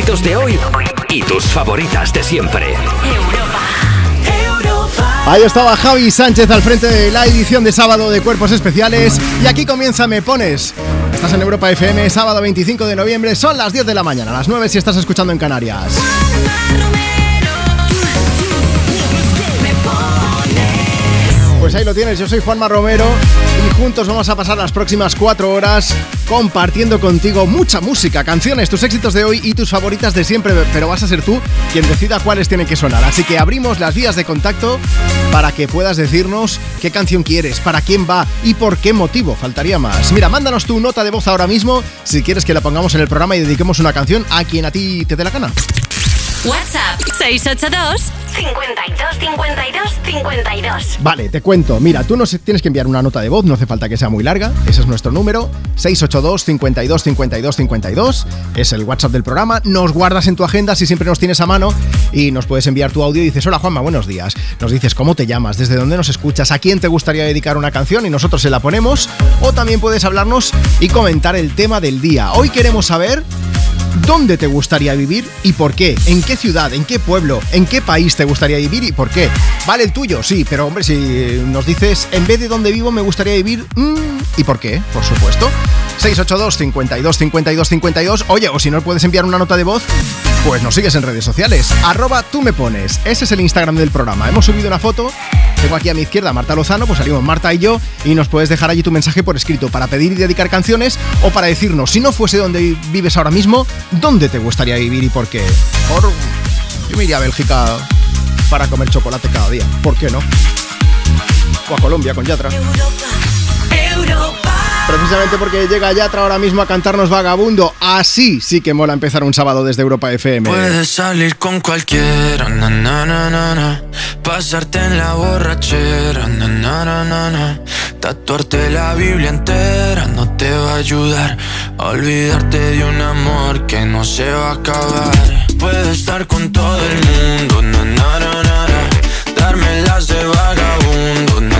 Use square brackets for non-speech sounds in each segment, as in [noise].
de hoy y tus favoritas de siempre. Ahí estaba Javi Sánchez al frente de la edición de sábado de Cuerpos Especiales y aquí comienza Me Pones. Estás en Europa FM, sábado 25 de noviembre, son las 10 de la mañana, las 9 si estás escuchando en Canarias. Pues ahí lo tienes, yo soy Juanma Romero y juntos vamos a pasar las próximas cuatro horas compartiendo contigo mucha música, canciones, tus éxitos de hoy y tus favoritas de siempre, pero vas a ser tú quien decida cuáles tienen que sonar. Así que abrimos las vías de contacto para que puedas decirnos qué canción quieres, para quién va y por qué motivo. Faltaría más. Mira, mándanos tu nota de voz ahora mismo si quieres que la pongamos en el programa y dediquemos una canción a quien a ti te dé la gana. WhatsApp 682 52 52 52. Vale, te cuento. Mira, tú nos tienes que enviar una nota de voz, no hace falta que sea muy larga. Ese es nuestro número, 682 52 52 52. Es el WhatsApp del programa. Nos guardas en tu agenda si siempre nos tienes a mano y nos puedes enviar tu audio y dices, "Hola Juanma, buenos días." Nos dices cómo te llamas, desde dónde nos escuchas, a quién te gustaría dedicar una canción y nosotros se la ponemos o también puedes hablarnos y comentar el tema del día. Hoy queremos saber ¿Dónde te gustaría vivir y por qué? ¿En qué ciudad? ¿En qué pueblo? ¿En qué país te gustaría vivir y por qué? Vale el tuyo, sí, pero hombre, si nos dices en vez de donde vivo me gustaría vivir mm, y por qué, por supuesto. 682 52 52 52. Oye, o si no puedes enviar una nota de voz, pues nos sigues en redes sociales. Arroba tú me pones. Ese es el Instagram del programa. Hemos subido una foto. Tengo aquí a mi izquierda Marta Lozano, pues salimos Marta y yo y nos puedes dejar allí tu mensaje por escrito para pedir y dedicar canciones o para decirnos, si no fuese donde vives ahora mismo, ¿dónde te gustaría vivir y por qué? Por... Yo me iría a Bélgica para comer chocolate cada día. ¿Por qué no? O a Colombia con Yatra. Precisamente porque llega Yatra ahora mismo a cantarnos Vagabundo. Así sí que mola empezar un sábado desde Europa FM. Puedes salir con cualquiera, na, na, na, pasarte en la borrachera, tatuarte la Biblia entera no te va a ayudar a olvidarte de un amor que no se va a acabar. Puedes estar con todo el mundo, darme las de vagabundo,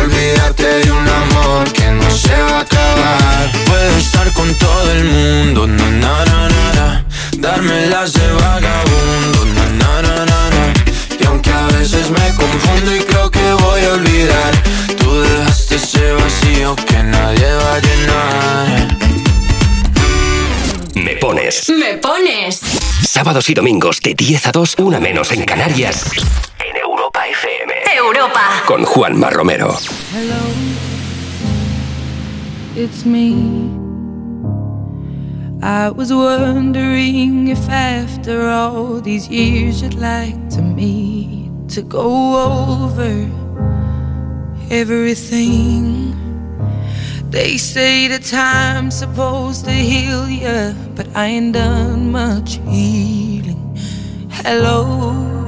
Olvídate de un amor que no se va a acabar. Puedo estar con todo el mundo, na na na na, na. darme las de vagabundo, na na na na na. Y aunque a veces me confundo y creo que voy a olvidar, tú dejaste ese vacío que nadie va a llenar. Me pones. Me pones. Sábados y domingos de 10 a 2, una menos en Canarias. En Europa FM. Europa. Con Juanma Romero. Hello, it's me. I was wondering if after all these years you'd like to meet to go over everything. They say the time's supposed to heal ya, but I ain't done much healing. Hello,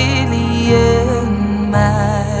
miles. Hello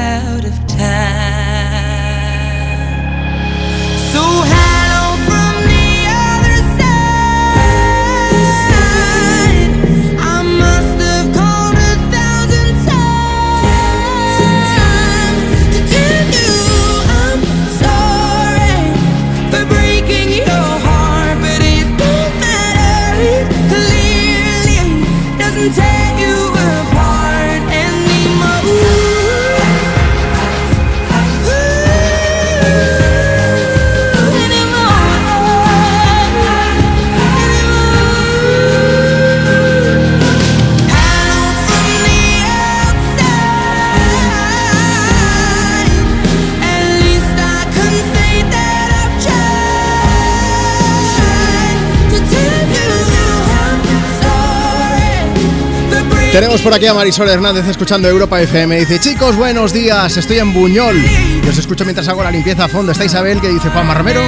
Tenemos por aquí a Marisol Hernández escuchando Europa FM. Dice, chicos, buenos días, estoy en Buñol. Y os escucho mientras hago la limpieza a fondo. Está Isabel que dice, Juan Romero,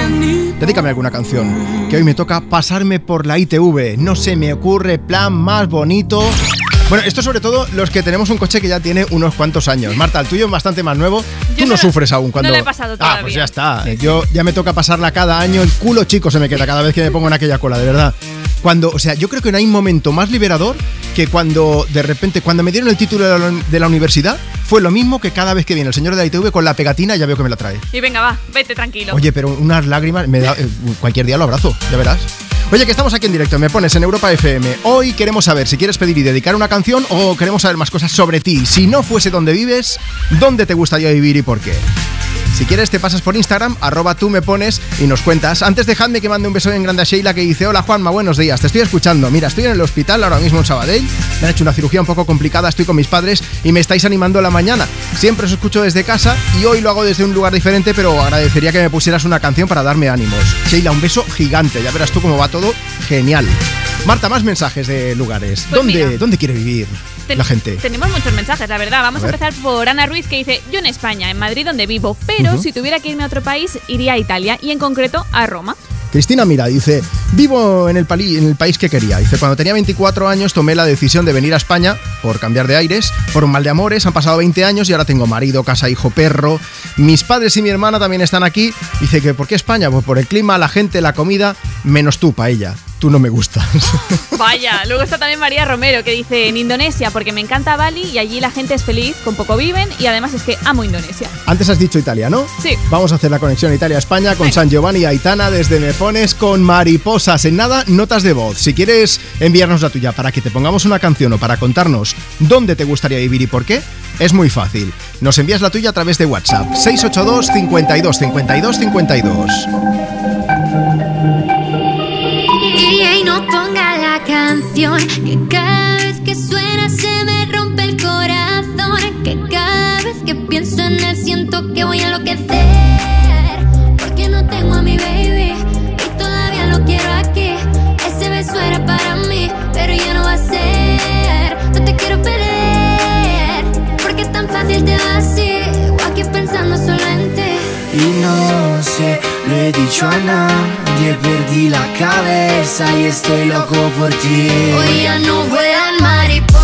dedícame alguna canción. Que hoy me toca pasarme por la ITV. No se me ocurre plan más bonito. Bueno, esto sobre todo los que tenemos un coche que ya tiene unos cuantos años. Marta, el tuyo es bastante más nuevo. Tú no, no- sufres aún cuando. no lo he pasado Ah, pues todavía. ya está. Yo ya me toca pasarla cada año. El culo chico se me queda cada vez que me pongo en aquella cola, de verdad. Cuando, o sea, yo creo que no hay momento más liberador que cuando de repente, cuando me dieron el título de la, de la universidad, fue lo mismo que cada vez que viene el señor de la ITV con la pegatina, ya veo que me la trae. Y venga, va, vete tranquilo. Oye, pero unas lágrimas, me da, eh, cualquier día lo abrazo, ya verás. Oye, que estamos aquí en directo, me pones en Europa FM. Hoy queremos saber si quieres pedir y dedicar una canción o queremos saber más cosas sobre ti. Si no fuese donde vives, ¿dónde te gustaría vivir y por qué? Si quieres, te pasas por Instagram, arroba tú me pones y nos cuentas. Antes dejadme que mande un beso en grande a Sheila que dice: Hola Juanma, buenos días, te estoy escuchando. Mira, estoy en el hospital ahora mismo en Sabadell. Me han hecho una cirugía un poco complicada, estoy con mis padres y me estáis animando la mañana. Siempre os escucho desde casa y hoy lo hago desde un lugar diferente, pero agradecería que me pusieras una canción para darme ánimos. Sheila, un beso gigante, ya verás tú cómo va todo. Genial. Marta, más mensajes de lugares. Pues ¿Dónde, mira. ¿Dónde quiere vivir Ten- la gente? Tenemos muchos mensajes, la verdad. Vamos A empezar por Ana Ruiz que dice, yo en España, en Madrid donde vivo, pero si tuviera que irme a otro país, iría a Italia y en concreto a Roma. Cristina Mira dice, vivo en el, pali- en el país que quería. Dice, cuando tenía 24 años tomé la decisión de venir a España por cambiar de aires, por un mal de amores, han pasado 20 años y ahora tengo marido, casa, hijo, perro. Mis padres y mi hermana también están aquí. Dice que, ¿por qué España? Pues por el clima, la gente, la comida, menos tú, paella. Tú no me gustas. [laughs] Vaya, luego está también María Romero que dice, en Indonesia porque me encanta Bali y allí la gente es feliz, con poco viven y además es que amo Indonesia. Antes has dicho Italia, ¿no? Sí. Vamos a hacer la conexión Italia-España con. San Giovanni y Aitana desde Me Pones con Mariposas. En nada, notas de voz. Si quieres enviarnos la tuya para que te pongamos una canción o para contarnos dónde te gustaría vivir y por qué, es muy fácil. Nos envías la tuya a través de WhatsApp 682 52 52 52. No ponga la canción que cada vez que suena se me rompe el corazón. Que cada vez que pienso en él siento que voy a enloquecer. Porque no tengo a mi baby y todavía lo quiero aquí. Ese beso era para mí, pero ya no va a ser. No te quiero perder. Porque es tan fácil te va. O Y no sé, lo he dicho a nadie, perdí la cabeza y estoy loco por ti. Hoy ya no vuelan mariposas,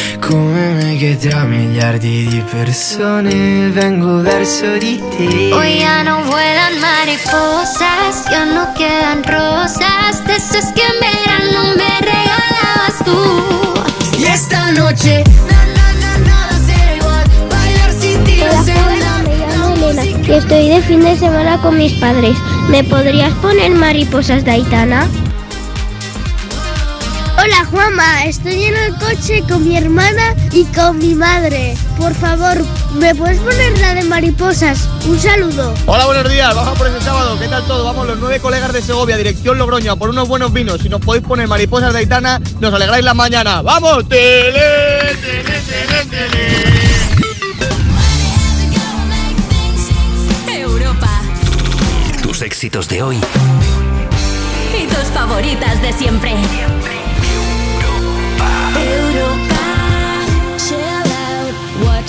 Come me che tra miliardi di persone vengo verso di te. Hoy ya no vuelan mariposas, ya no quedan rosas, de esas que en verano me regalabas tú. Y esta noche, na na na nada será igual, bailar sin ti no sé bailar. Me llamo Elena y estoy de fin de semana con mis padres. ¿Me podrías poner mariposas de Aitana? Hola Juanma, estoy en el coche con mi hermana y con mi madre. Por favor, ¿me puedes poner la de mariposas? Un saludo. Hola, buenos días. Baja por ese sábado. ¿Qué tal todo? Vamos, los nueve colegas de Segovia, dirección Logroño, a por unos buenos vinos. Si nos podéis poner mariposas de Aitana, nos alegráis la mañana. ¡Vamos! ¡Tele, tele, tele, tele! Europa. Tus éxitos de hoy Y tus favoritas de siempre.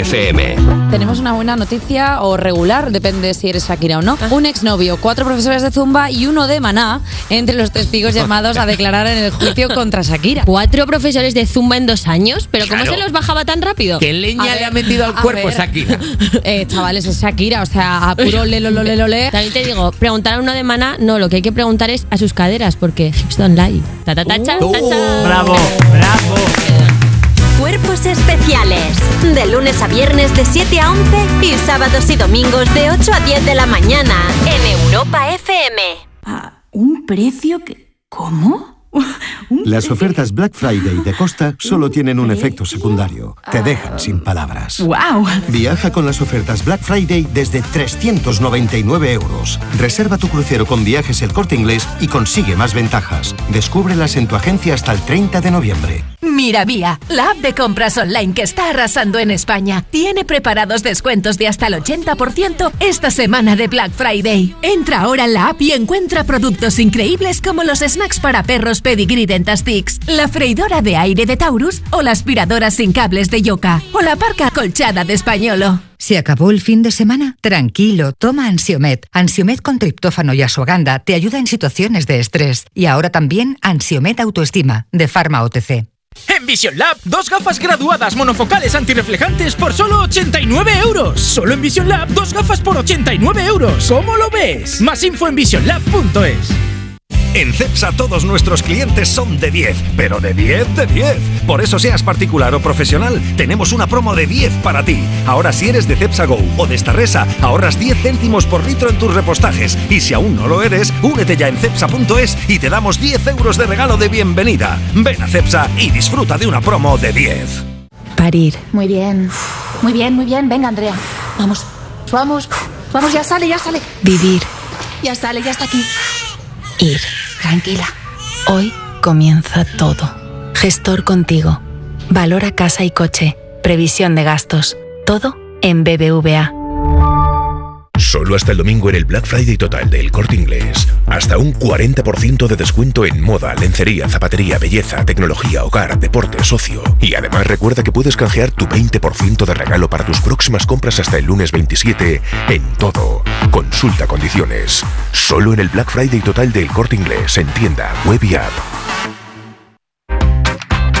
FM. Tenemos una buena noticia o regular, depende si eres Shakira o no. Ah. Un exnovio, cuatro profesores de Zumba y uno de Maná entre los testigos [laughs] llamados a declarar en el juicio contra Shakira. Cuatro profesores de Zumba en dos años, pero ¿cómo Claro. se los bajaba tan rápido? ¿Qué leña A le ver, ha metido al cuerpo ver. Shakira? [laughs] Eh, chavales, es Shakira, o sea, a puro lelo, lole, lole. También te digo, preguntar a uno de Maná, no, lo que hay que preguntar es a sus caderas, porque hips don't lie. Ta, ta, ta, cha, ta, cha. Bravo, bravo. Especiales. De lunes a viernes de 7 a 11 y sábados y domingos de 8 a 10 de la mañana en Europa FM. ¿Un precio que... ¿Cómo? [laughs] Las ofertas Black Friday de Costa [laughs] solo tienen un efecto secundario. Te dejan sin palabras. ¡Wow! Viaja con las ofertas Black Friday desde 399 euros. Reserva tu crucero con viajes el corte inglés y consigue más ventajas. Descúbrelas en tu agencia hasta el 30 de noviembre. Miravía, la app de compras online que está arrasando en España, tiene preparados descuentos de hasta el 80% esta semana de Black Friday. Entra ahora en la app y encuentra productos increíbles como los snacks para perros Pedigree Dentastix, la freidora de aire de Taurus o la aspiradora sin cables de Yoka o la parca colchada de Españolo. ¿Se acabó el fin de semana? Tranquilo, toma Ansiomet. Ansiomet con triptófano y asuaganda te ayuda en situaciones de estrés. Y ahora también Ansiomet Autoestima, de Pharma OTC. En Vision Lab, dos gafas graduadas monofocales antirreflejantes por solo 89 euros. Solo en Vision Lab, dos gafas por 89 euros. ¿Cómo lo ves? Más info en visionlab.es. En CEPSA todos nuestros clientes son de 10, pero de 10 de 10. Por eso seas particular o profesional, tenemos una promo de 10 para ti. Ahora si eres de CEPSA Go o de Starresa, ahorras 10 céntimos por litro en tus repostajes. Y si aún no lo eres, únete ya en cepsa.es y te damos 10 euros de regalo de bienvenida. Ven a CEPSA y disfruta de una promo de 10. Parir. Muy bien. Muy bien, muy bien. Venga, Andrea. Vamos. Vamos. Vamos, ya sale, ya sale. Vivir. Ya sale, ya está aquí. Ir. Tranquila. Hoy comienza todo. Gestor contigo. Valora casa y coche. Previsión de gastos. Todo en BBVA. Solo hasta el domingo en el Black Friday total del Corte Inglés. Hasta un 40% de descuento en moda, lencería, zapatería, belleza, tecnología, hogar, deporte, socio. Y además recuerda que puedes canjear tu 20% de regalo para tus próximas compras hasta el lunes 27 en todo. Consulta condiciones. Solo en el Black Friday total del Corte Inglés en tienda, web y app.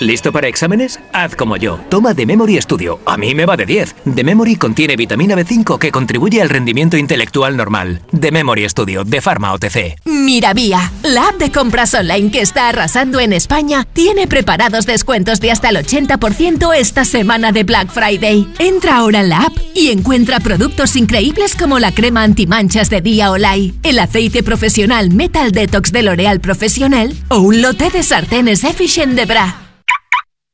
¿Listo para exámenes? Haz como yo. Toma The Memory Studio. A mí me va de 10. The Memory contiene vitamina B5 que contribuye al rendimiento intelectual normal. The Memory Studio de Pharma OTC. Miravía, la app de compras online que está arrasando en España, tiene preparados descuentos de hasta el 80% esta semana de Black Friday. Entra ahora en la app y encuentra productos increíbles como la crema antimanchas de Día Olay, el aceite profesional Metal Detox de L'Oréal Profesional o un lote de sartenes Efficient de Bra.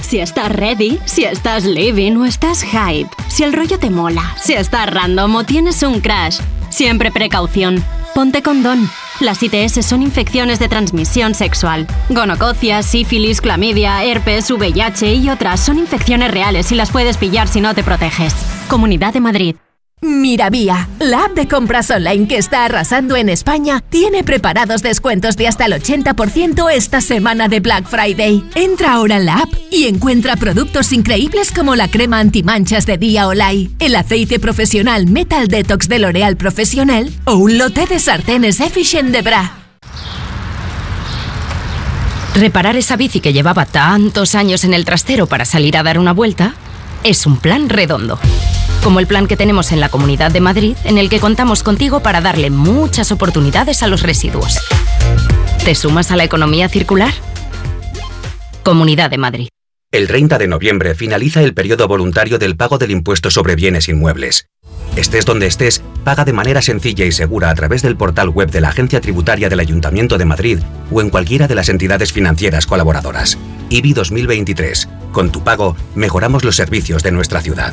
Si estás ready, si estás living o estás hype, si el rollo te mola, si estás random o tienes un crash, siempre precaución. Ponte condón. Las ITS son infecciones de transmisión sexual. Gonococia, sífilis, clamidia, herpes, VIH y otras son infecciones reales y las puedes pillar si no te proteges. Comunidad de Madrid. Miravía, la app de compras online que está arrasando en España, tiene preparados descuentos de hasta el 80% esta semana de Black Friday. Entra ahora en la app y encuentra productos increíbles como la crema antimanchas de Día Olay, el aceite profesional Metal Detox de L'Oréal Profesional o un lote de sartenes Efficient de Bra. Reparar esa bici que llevaba tantos años en el trastero para salir a dar una vuelta es un plan redondo. Como el plan que tenemos en la Comunidad de Madrid, en el que contamos contigo para darle muchas oportunidades a los residuos. ¿Te sumas a la economía circular? Comunidad de Madrid. El 30 de noviembre finaliza el periodo voluntario del pago del impuesto sobre bienes inmuebles. Estés donde estés, paga de manera sencilla y segura a través del portal web de la Agencia Tributaria del Ayuntamiento de Madrid o en cualquiera de las entidades financieras colaboradoras. IBI 2023. Con tu pago, mejoramos los servicios de nuestra ciudad.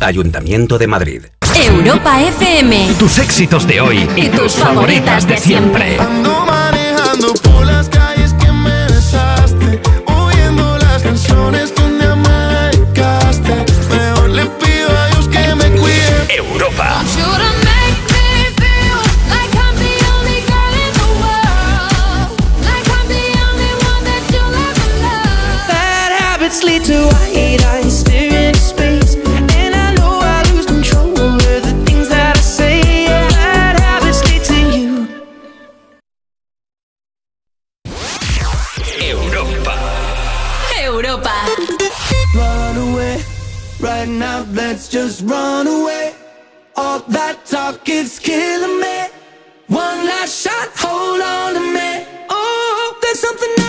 Ayuntamiento de Madrid. Europa FM. Tus éxitos de hoy y tus favoritas de siempre. Ando manejando por las calles que me besaste, oyendo las canciones que un día me dedicaste. Mejor le pido a Dios que me cuide. Europa. Right now, let's just run away. All that talk is killing me. One last shot, hold on to me. Oh, there's something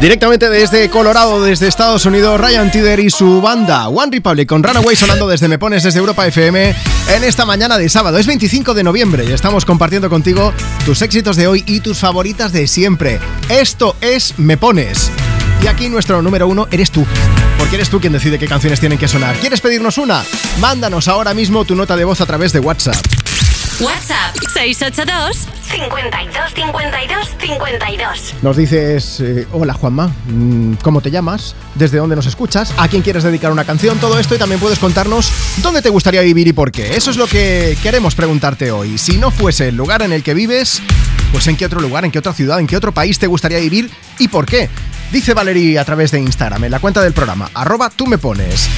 Directamente desde Colorado, desde Estados Unidos, Ryan Tider y su banda One Republic con Runaway sonando desde Me Pones desde Europa FM en esta mañana de sábado. Es 25 de noviembre y estamos compartiendo contigo tus éxitos de hoy y tus favoritas de siempre. Esto es Me Pones. Y aquí nuestro número uno eres tú. Porque eres tú quien decide qué canciones tienen que sonar. ¿Quieres pedirnos una? Mándanos ahora mismo tu nota de voz a través de WhatsApp. WhatsApp 682 52 52 52. Nos dices, eh, hola Juanma, mm, ¿cómo te llamas? ¿Desde dónde nos escuchas? ¿A quién quieres dedicar una canción? Todo esto y también puedes contarnos dónde te gustaría vivir y por qué. Eso es lo que queremos preguntarte hoy. Si no fuese el lugar en el que vives, pues en qué otro lugar, en qué otra ciudad, en qué otro país te gustaría vivir y por qué. Dice Valerie a través de Instagram, en la cuenta del programa, arroba tú me pones.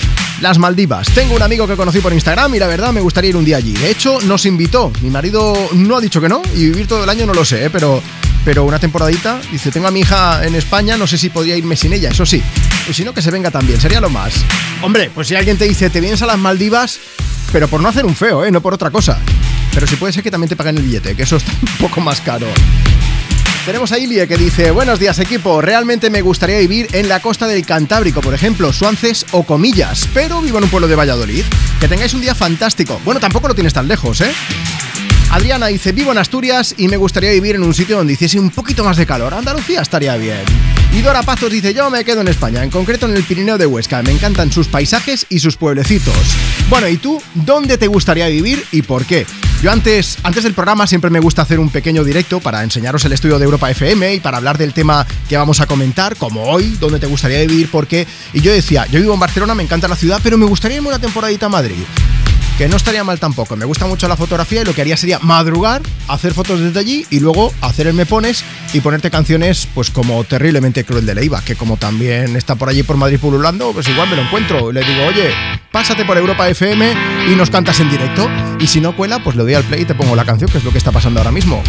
Las Maldivas. Tengo un amigo que conocí por Instagram y la verdad me gustaría ir un día allí. De hecho, nos invitó. Mi marido no ha dicho que no y vivir todo el año no lo sé, ¿eh? pero, pero una temporadita. Dice, tengo a mi hija en España, no sé si podría irme sin ella, eso sí. Y si no, que se venga también, sería lo más. Hombre, pues si alguien te dice, te vienes a las Maldivas, pero por no hacer un feo, ¿eh? no por otra cosa. Pero si puede ser que también te paguen el billete, que eso está [laughs] un poco más caro. Tenemos a Ilie que dice, buenos días equipo, realmente me gustaría vivir en la costa del Cantábrico, por ejemplo, Suances o Comillas, pero vivo en un pueblo de Valladolid. Que tengáis un día fantástico. Bueno, tampoco lo tienes tan lejos, ¿eh? Adriana dice, vivo en Asturias y me gustaría vivir en un sitio donde hiciese un poquito más de calor. Andalucía estaría bien. Y Dora Pazos dice, yo me quedo en España, en concreto en el Pirineo de Huesca. Me encantan sus paisajes y sus pueblecitos. Bueno, ¿y tú? ¿Dónde te gustaría vivir y por qué? Yo antes, antes del programa siempre me gusta hacer un pequeño directo para enseñaros el estudio de Europa FM y para hablar del tema que vamos a comentar, como hoy, dónde te gustaría vivir, por qué. Y yo decía, yo vivo en Barcelona, me encanta la ciudad, pero me gustaría irme una temporadita a Madrid que no estaría mal tampoco. Me gusta mucho la fotografía y lo que haría sería madrugar, hacer fotos desde allí y luego hacer el me pones y ponerte canciones pues como terriblemente cruel de Leiva, que como también está por allí por Madrid pululando, pues igual me lo encuentro y le digo, oye, pásate por Europa FM y nos cantas en directo. Y si no cuela, pues le doy al play y te pongo la canción, que es lo que está pasando ahora mismo.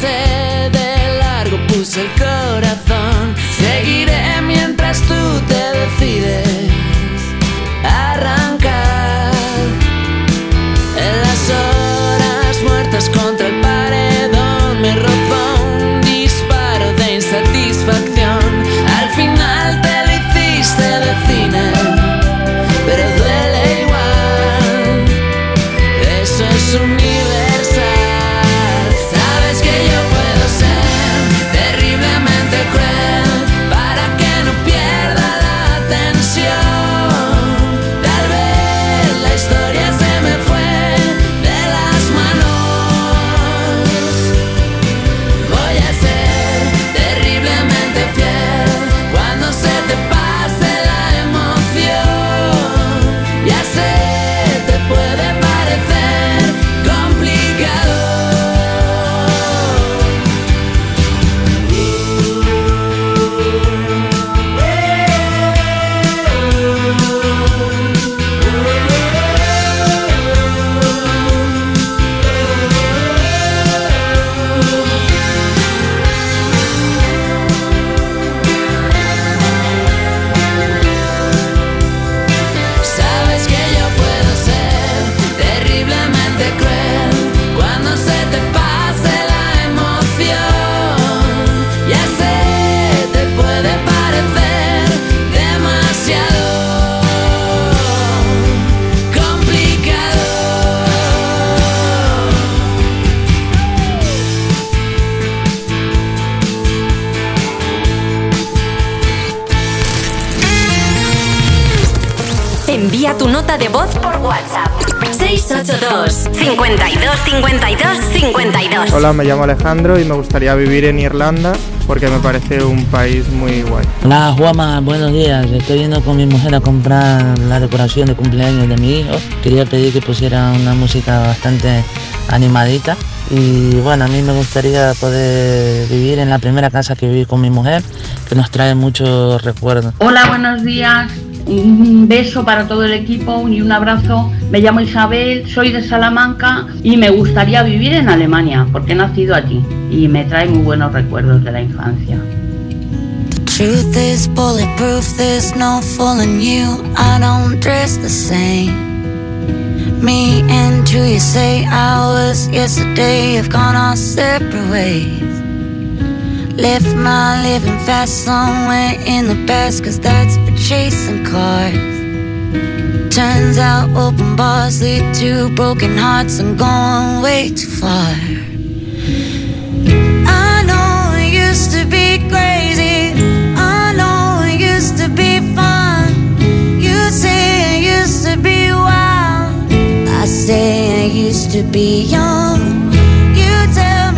Pasé de largo, puse el corazón. Seguiré mientras tú te decides arrancar. En las horas muertas contra 682 52 52 52 Hola, me llamo Alejandro y me gustaría vivir en Irlanda porque me parece un país muy guay. Hola Juama, buenos días. Estoy yendo con mi mujer a comprar la decoración de cumpleaños de mi hijo. Quería pedir que pusiera una música bastante animadita. Y bueno, a mí me gustaría poder vivir en la primera casa que viví con mi mujer, que nos trae muchos recuerdos. Hola, buenos días. Un beso para todo el equipo y un abrazo. Me llamo Isabel, soy de Salamanca y me gustaría vivir en Alemania porque he nacido allí y me trae muy buenos recuerdos de la infancia. Truth is bulletproof, there's no fooling you. I don't dress the same. Me and who you say was yesterday have gone our separate ways. Left my living fast somewhere in the past, cause that's for chasing cars. Turns out open bars lead to broken hearts I'm going way too far. I know it used to be crazy. I know it used to be fun. You say it used to be wild. I say I used to be young. You tell me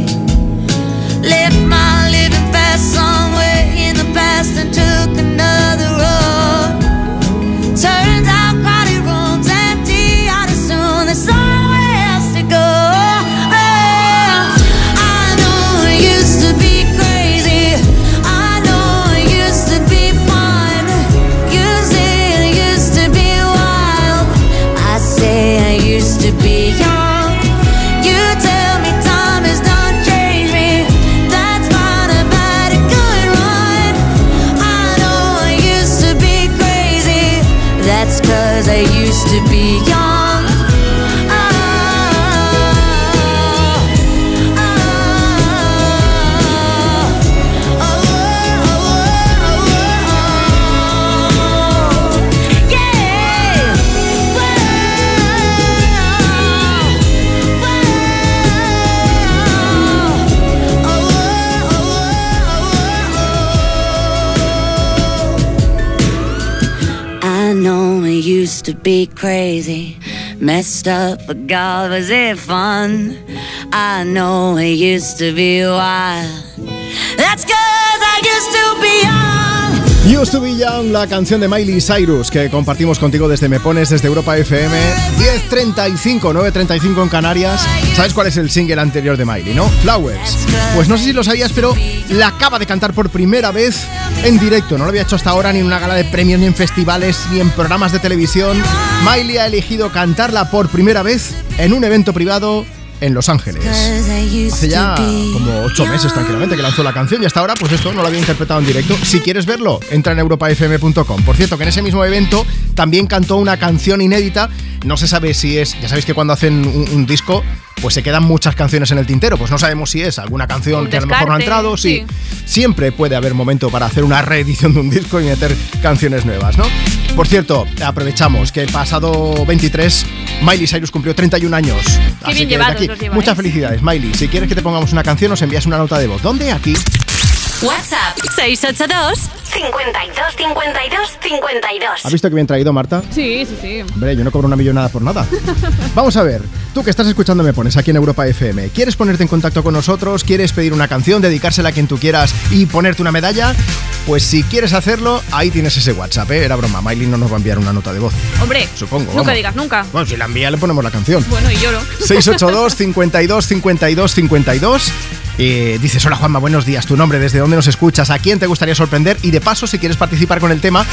Crazy, messed up, but God, was it fun? I know it used to be wild. That's cause I used to be. Used to be young, la canción de Miley Cyrus que compartimos contigo desde Me Pones, desde Europa FM. 10.35, 9.35 en Canarias. ¿Sabes cuál es el single anterior de Miley, no? Flowers. Pues no sé si lo sabías, pero la acaba de cantar por primera vez en directo. No lo había hecho hasta ahora ni en una gala de premios, ni en festivales, ni en programas de televisión. Miley ha elegido cantarla por primera vez en un evento privado en Los Ángeles. Hace ya como ocho meses tranquilamente que lanzó la canción y hasta ahora pues esto no lo había interpretado en directo. Si quieres verlo, entra en europafm.com. Por cierto, que en ese mismo evento también cantó una canción inédita. No se sabe si es, ya sabéis que cuando hacen un, un disco pues se quedan muchas canciones en el tintero, pues no sabemos si es alguna canción que a lo mejor no ha entrado, sí. sí. Siempre puede haber momento para hacer una reedición de un disco y meter canciones nuevas, ¿no? Por cierto, aprovechamos que el pasado 23 Miley Cyrus cumplió 31 años. Así bien que llevados aquí. Muchas felicidades, Miley. Si quieres que te pongamos una canción, nos envías una nota de voz. ¿Dónde? Aquí. WhatsApp 682 52 52 52 ¿Has visto que bien traído, Marta? Sí, sí, sí. Hombre, yo no cobro una millonada por nada. [laughs] Vamos a ver, tú que estás escuchando Me Pones aquí en Europa FM, ¿quieres ponerte en contacto con nosotros? ¿Quieres pedir una canción, dedicársela a quien tú quieras y ponerte una medalla? Pues si quieres hacerlo, ahí tienes ese WhatsApp, ¿eh? Era broma, Miley no nos va a enviar una nota de voz. Hombre, Supongo, nunca vamos. digas nunca. Bueno, si la envía le ponemos la canción. Bueno, y lloro. 682 52 52 52 Eh, dices, hola Juanma, buenos días, tu nombre, desde dónde nos escuchas, a quién te gustaría sorprender y de paso, si quieres participar con el tema,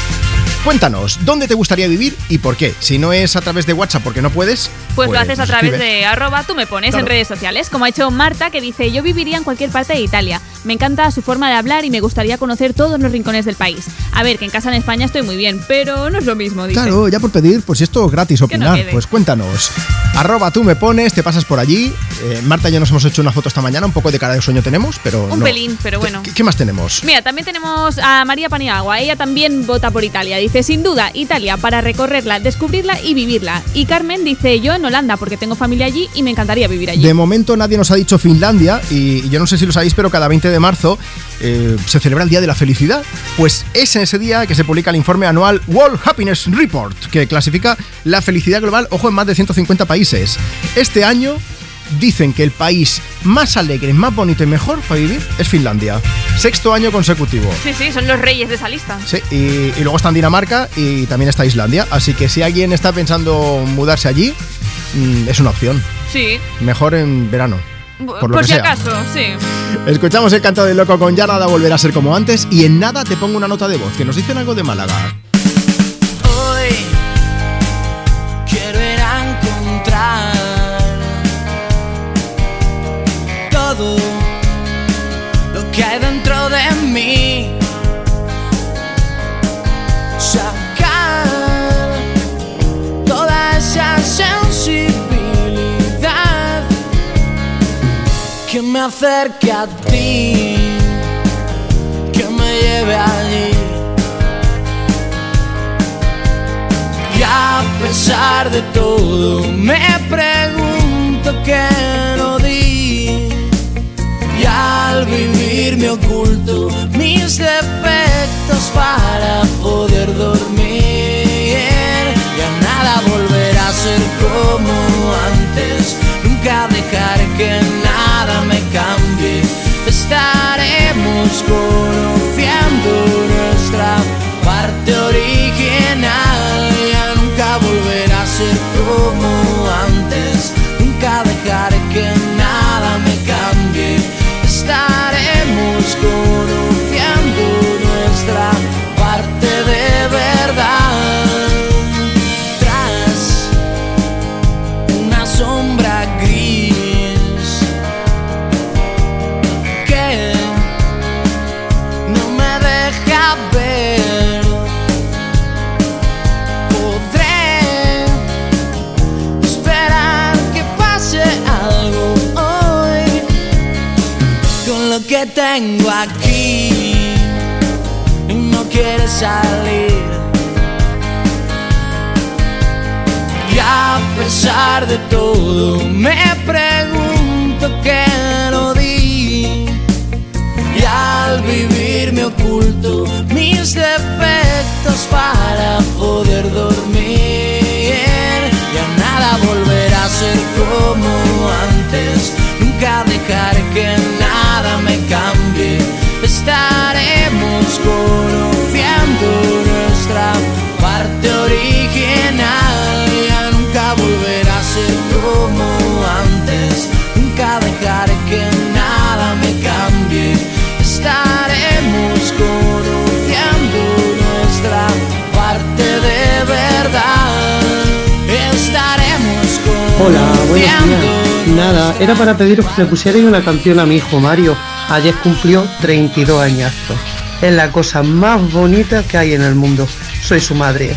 cuéntanos, ¿dónde te gustaría vivir y por qué? Si no es a través de WhatsApp porque no puedes, Pues, lo haces a través de arroba, tú me pones Claro. en redes sociales, como ha hecho Marta, que dice, yo viviría en cualquier parte de Italia. Me encanta su forma de hablar y me gustaría conocer todos los rincones del país. A ver, que en casa en España estoy muy bien, pero no es lo mismo, dice. Claro, ya por pedir, pues esto es gratis no opinar. pues cuéntanos. Arroba tú me pones, te pasas por allí, Eh, Marta y yo nos hemos hecho una foto esta mañana, un poco de cara de sueño tenemos, pero. Un no. pelín, pero bueno. ¿Qué, qué más tenemos? Mira, también tenemos a María Paniagua. Ella también vota por Italia. Dice, sin duda, Italia para recorrerla, descubrirla y vivirla. Y Carmen dice, yo en Holanda porque tengo familia allí y me encantaría vivir allí. De momento nadie nos ha dicho Finlandia y yo no sé si lo sabéis, pero cada 20 de marzo eh, se celebra el Día de la Felicidad. Pues es en ese día que se publica el informe anual World Happiness Report, que clasifica la felicidad global, ojo, en más de 150 países. Este año dicen que el país más alegre, más bonito y mejor para vivir es Finlandia. Sexto año consecutivo. Sí, sí, son los reyes de esa lista. Sí, y, y luego están Dinamarca y también está Islandia. Así que si alguien está pensando mudarse allí, mm, es una opción. Sí. Mejor en verano. Por, Por lo que si sea. acaso, sí. Escuchamos el canto del loco con Ya nada volverá a ser como antes y en nada te pongo una nota de voz que nos dicen algo de Málaga. Lo que hay dentro de mí. Sacar toda esa sensibilidad que me acerque a ti, que me lleve allí. Y a pesar de todo, me pregunto qué no. Y al vivir me oculto mis defectos para poder dormir. Ya nada volverá a ser como antes. Nunca dejar que nada me cambie. Estaremos conociendo nuestra parte original. Ya nunca volverá a ser como tengo aquí y no quiere salir. Y a pesar de todo, me pregunto qué no di. Y al vivir me oculto mis defectos para poder dormir. Ya nada volverá a ser como antes. Nunca dejar que Hola, buenos días. Nada, era para pediros que le pusierais una canción a mi hijo Mario. Ayer cumplió 32 años. Es la cosa más bonita que hay en el mundo. Soy su madre.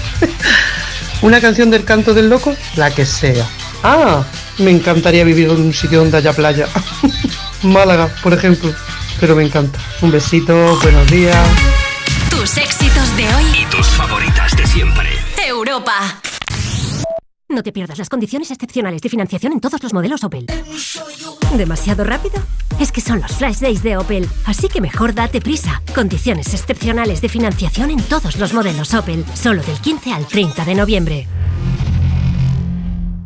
[laughs] una canción del canto del loco, la que sea. Ah, me encantaría vivir en un sitio donde haya playa. [laughs] Málaga, por ejemplo. Pero me encanta. Un besito, buenos días. Tus éxitos de hoy. Y tus favoritas de siempre. Europa. No te pierdas las condiciones excepcionales de financiación en todos los modelos Opel. ¿Demasiado rápido? Es que son los Flash Days de Opel, así que mejor date prisa. Condiciones excepcionales de financiación en todos los modelos Opel, solo del 15 al 30 de noviembre.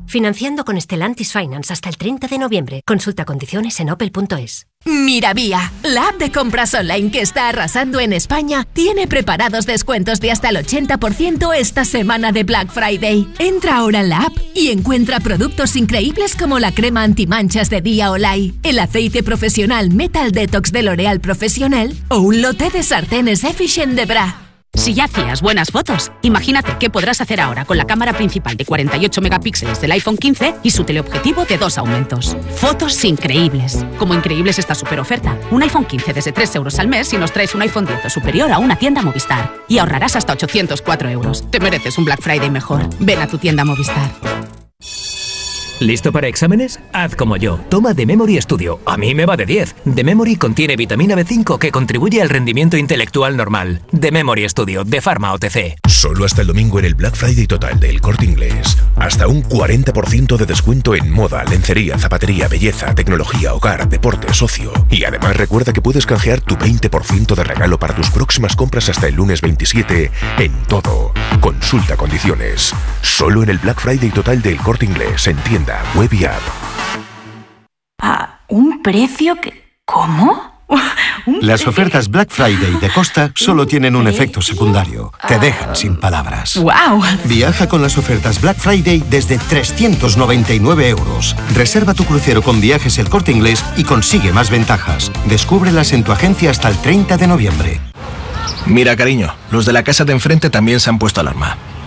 Financiando con Stellantis Finance hasta el 30 de noviembre. Consulta condiciones en opel.es. Miravía, la app de compras online que está arrasando en España, tiene preparados descuentos de hasta el 80% esta semana de Black Friday. Entra ahora en la app y encuentra productos increíbles como la crema antimanchas de Día Olay, el aceite profesional Metal Detox de L'Oreal Profesional o un lote de sartenes Efficient de Bra. Si ya hacías buenas fotos, imagínate qué podrás hacer ahora con la cámara principal de 48 megapíxeles del iPhone 15 y su teleobjetivo de dos aumentos. Fotos increíbles. Como increíble es esta super oferta. Un iPhone 15 desde 3 euros al mes si nos traes un iPhone 10 o superior a una tienda Movistar. Y ahorrarás hasta 804 euros. Te mereces un Black Friday mejor. Ven a tu tienda Movistar. ¿Listo para exámenes? Haz como yo. Toma The Memory Studio. A mí me va de 10. The Memory contiene vitamina B5 que contribuye al rendimiento intelectual normal. The Memory Studio de Pharma OTC. Solo hasta el domingo en el Black Friday total del Corte Inglés. Hasta un 40% de descuento en moda, lencería, zapatería, belleza, tecnología, hogar, deporte, socio. Y además recuerda que puedes canjear tu 20% de regalo para tus próximas compras hasta el lunes 27 en todo. Consulta condiciones. Solo en el Black Friday total del Corte Inglés en tienda, web y app. ¿A un precio que... ¿Cómo? [laughs] Las ofertas Black Friday de Costa [laughs] solo tienen un efecto secundario. Te dejan sin palabras. ¡Wow! Viaja con las ofertas Black Friday desde 399 euros. Reserva tu crucero con viajes el corte inglés y consigue más ventajas. Descúbrelas en tu agencia hasta el 30 de noviembre. Mira, cariño, los de la casa de enfrente también se han puesto alarma.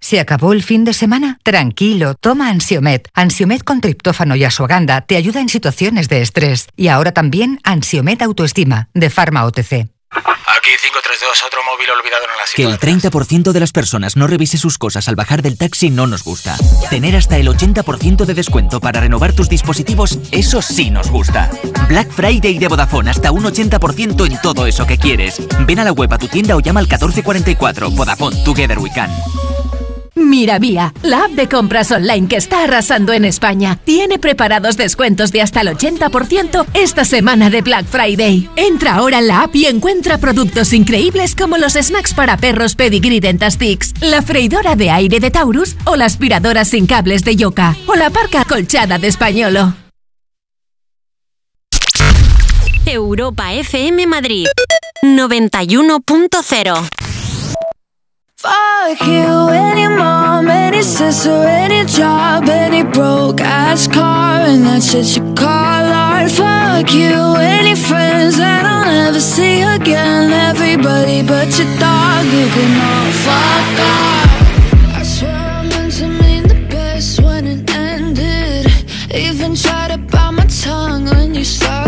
¿Se acabó el fin de semana? Tranquilo, toma Ansiomet. Ansiomet con triptófano y asuaganda te ayuda en situaciones de estrés. Y ahora también Ansiomet Autoestima, de Pharma OTC. Aquí 532, otro móvil olvidado en la Que el 30% de las personas no revise sus cosas al bajar del taxi no nos gusta. Tener hasta el 80% de descuento para renovar tus dispositivos, eso sí nos gusta. Black Friday de Vodafone, hasta un 80% en todo eso que quieres. Ven a la web a tu tienda o llama al 1444. Vodafone, Together We Can. Miravía, la app de compras online que está arrasando en España, tiene preparados descuentos de hasta el 80% esta semana de Black Friday. Entra ahora en la app y encuentra productos increíbles como los snacks para perros Pedigree la freidora de aire de Taurus o la aspiradora sin cables de Yoka o la parca colchada de Españolo. Europa FM Madrid 91.0 Fuck you, any mom, any sister, any job, any broke ass car, and that shit you call art. Fuck you, any friends that I'll never see again. Everybody but your dog, you can all fuck off. I swear I meant to mean the best when it ended. Even tried to bite my tongue when you started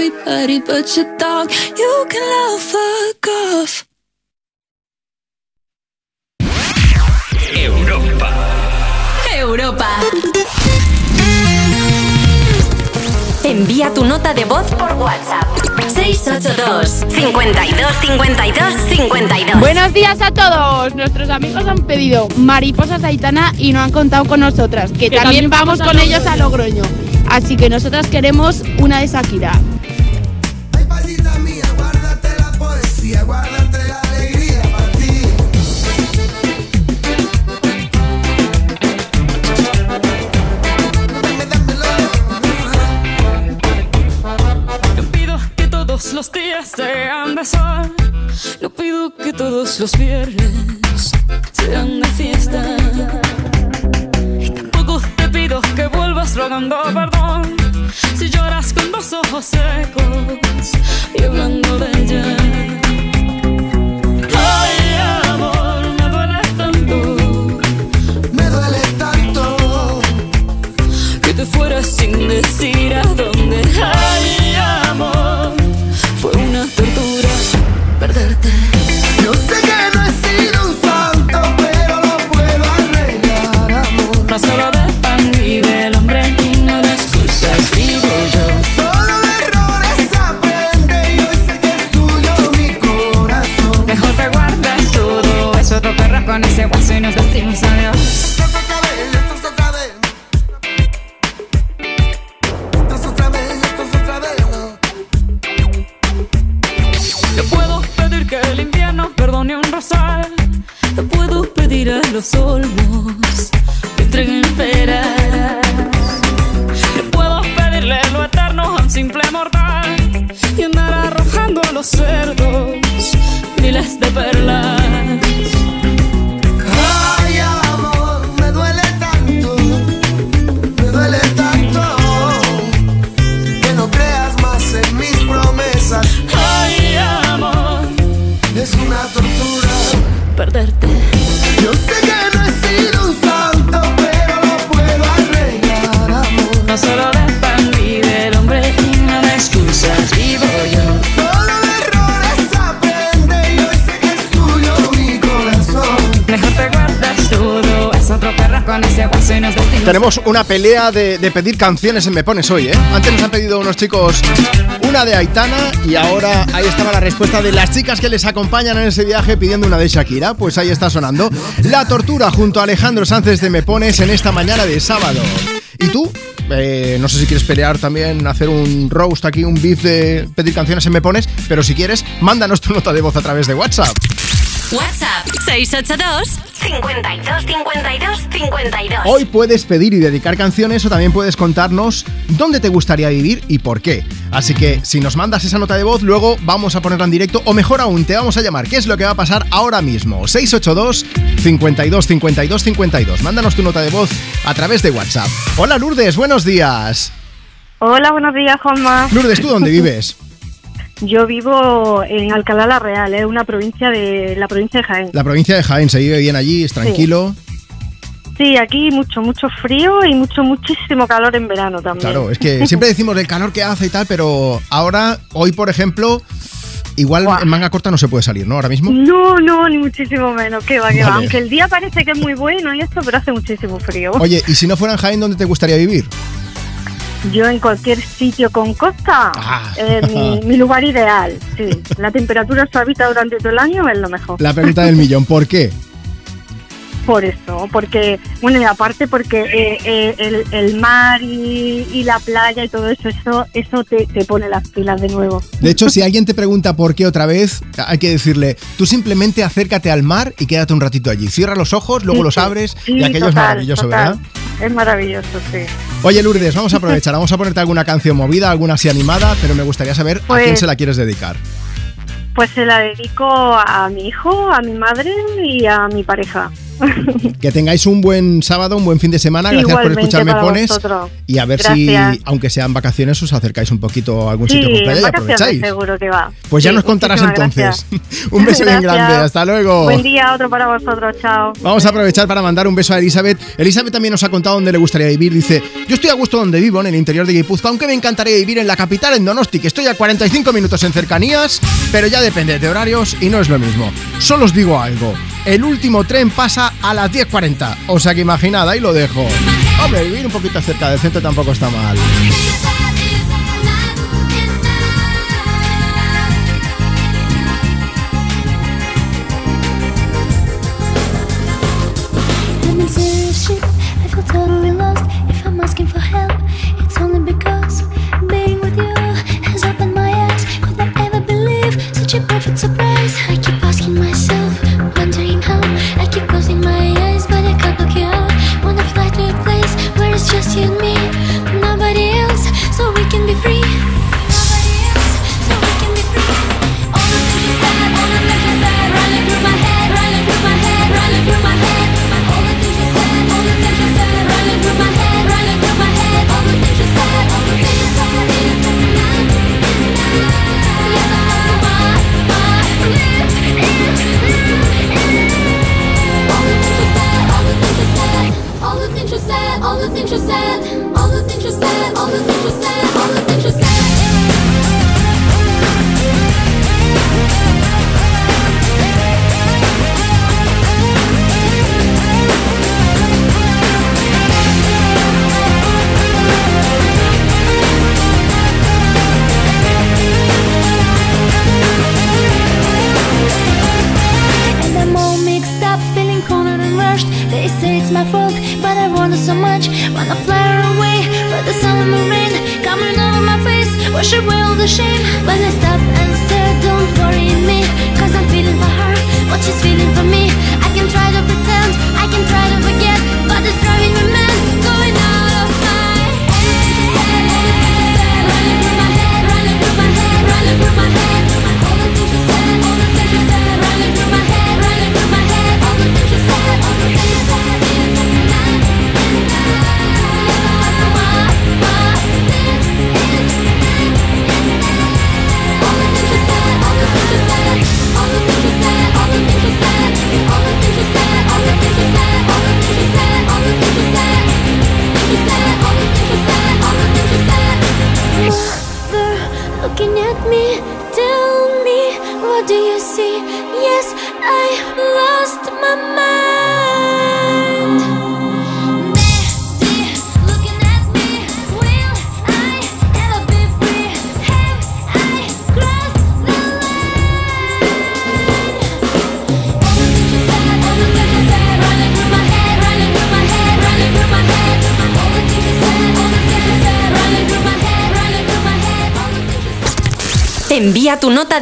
Everybody but your dog, you can all fuck off. Europa. Europa. Envía tu nota de voz por WhatsApp. 682 52 52 52 Buenos días a todos. Nuestros amigos han pedido mariposas Aitana y no han contado con nosotras, que, Que también, también vamos con ellos a Logroño. Así que nosotras queremos una de Shakira. Ay, palita mía, guárdate la poesía, guárdate la alegría para ti. Los días sean de sol. No pido que todos los viernes sean de fiesta. Y tampoco te pido que rogando perdón si lloras con los ojos secos y hablando de ella. Ay, amor, me duele tanto. Me duele tanto que te fueras sin decir a dónde. Ay, los olmos que entreguen peras. Te puedo pedirle lo eterno a un simple mortal y andar arrojando a los cerdos miles de perlas. Ay, amor, me duele tanto, me duele tanto que no creas más en mis promesas. Ay, amor, es una tortura perderte. Tenemos una pelea de, pedir canciones en Me Pones hoy, ¿eh? Antes nos han pedido unos chicos una de Aitana y ahora ahí estaba la respuesta de las chicas que les acompañan en ese viaje pidiendo una de Shakira. Pues ahí está sonando La Tortura junto a Alejandro Sánchez de Me Pones en esta mañana de sábado. ¿Y tú? Eh, no sé si quieres pelear también, hacer un roast aquí, un beef de pedir canciones en Me Pones, pero si quieres, mándanos tu nota de voz a través de WhatsApp. WhatsApp 682 52 52 52. Hoy puedes pedir y dedicar canciones o también puedes contarnos dónde te gustaría vivir y por qué. Así que si nos mandas esa nota de voz, luego vamos a ponerla en directo o mejor aún, te vamos a llamar. ¿Qué es lo que va a pasar ahora mismo? 682 52 52 52. Mándanos tu nota de voz a través de WhatsApp. Hola Lourdes, buenos días. Hola, buenos días, Juanma. Lourdes, ¿tú dónde [laughs] vives? Yo vivo en Alcalá la Real, es una provincia de la provincia de Jaén. La provincia de Jaén, se vive bien allí, es tranquilo. Sí, aquí mucho, mucho frío y mucho, muchísimo calor en verano también. Claro, es que siempre [laughs] decimos el calor que hace y tal, pero ahora, hoy por ejemplo, igual en manga corta no se puede salir, ¿no? Ahora mismo. No, no, ni muchísimo menos, que va, que va. Aunque el día parece que es muy bueno y esto, pero hace muchísimo frío. Oye, y si no fuera en Jaén, ¿dónde te gustaría vivir? Yo en cualquier sitio con costa, Ah. eh, mi, [laughs] mi lugar ideal, sí. La temperatura suavita durante todo el año es lo mejor. La pregunta del millón, ¿por qué? Por eso, porque, bueno, y aparte porque eh, eh, el, el mar y, y la playa y todo eso, eso, eso te, te pone las pilas de nuevo. De hecho, si [laughs] alguien te pregunta por qué otra vez, hay que decirle, tú simplemente acércate al mar y quédate un ratito allí. Cierra los ojos, luego Sí, los abres Sí, y aquello es maravilloso, total. ¿verdad? Es maravilloso, sí. Oye, Lourdes, vamos a aprovechar, vamos a ponerte alguna canción movida, alguna así animada, pero me gustaría saber a Pues- quién se la quieres dedicar. Pues se la dedico a mi hijo, a mi madre y a mi pareja. Que tengáis un buen sábado, un buen fin de semana. Gracias por escucharme pones. vosotros. Y a ver Gracias. si, aunque sean vacaciones, os acercáis un poquito a algún Sí, sitio con playa y aprovecháis. seguro que va. Pues ya Sí, nos contarás entonces. [laughs] un beso bien grande. Hasta luego. Buen día, otro para vosotros, chao. Vamos a aprovechar para mandar un beso a Elizabeth. Elizabeth también nos ha contado dónde le gustaría vivir. Dice, yo estoy a gusto donde vivo, en el interior de Guipúzcoa, aunque me encantaría vivir en la capital, en Donosti, que estoy a 45 minutos en cercanías, pero ya depende de horarios y no es lo mismo. Solo os digo algo, el último tren pasa a las 10.40, o sea que imaginad, ahí lo dejo. Hombre, vivir un poquito cerca del centro tampoco está mal.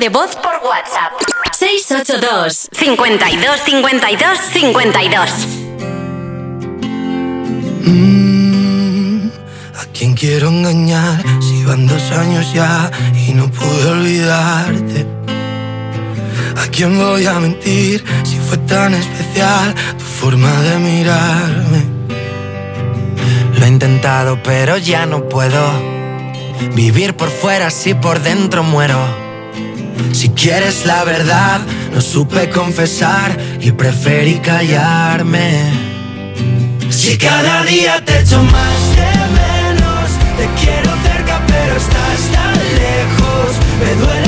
De voz por WhatsApp. 682 52 52 52 ¿A quién quiero engañar si van dos años ya y no pude olvidarte? ¿A quién voy a mentir si fue tan especial tu forma de mirarme? Lo he intentado pero ya no puedo vivir por fuera si por dentro muero. Si quieres la verdad, no supe confesar y preferí callarme. Si cada día te echo más de menos, te quiero cerca pero estás tan lejos. Me duele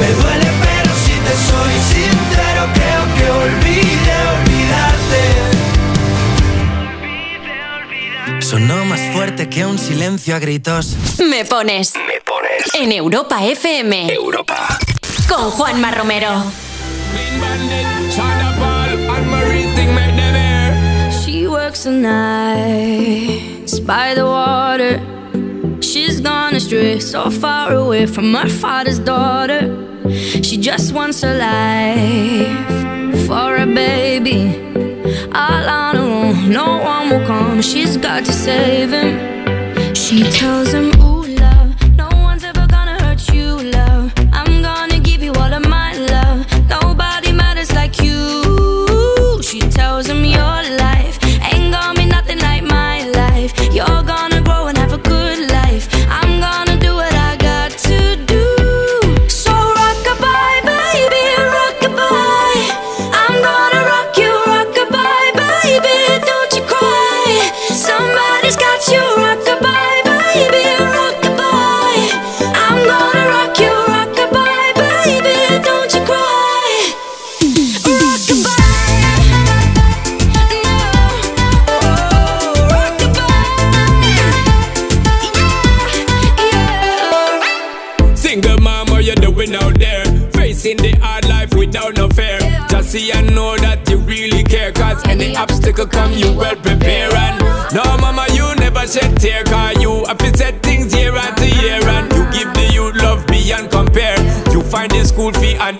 Me duele pero si te soy sincero creo que olvide olvidarte. Sonó más fuerte que un silencio a gritos. Me pones. Me pones. En Europa FM. Europa. Con Juanma Romero. She works the nights by the water. She's gone astray, so far away from her father's daughter. Just wants a life for a baby. All on her own, no one will come. She's got to save him. She tells him,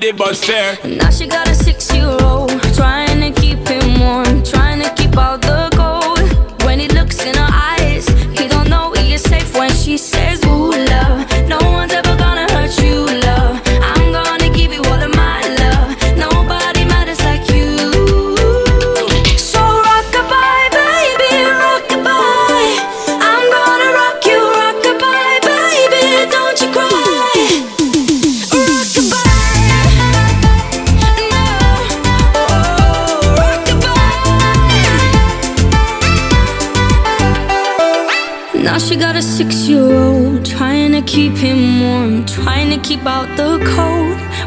the bus fare. Now she got a six year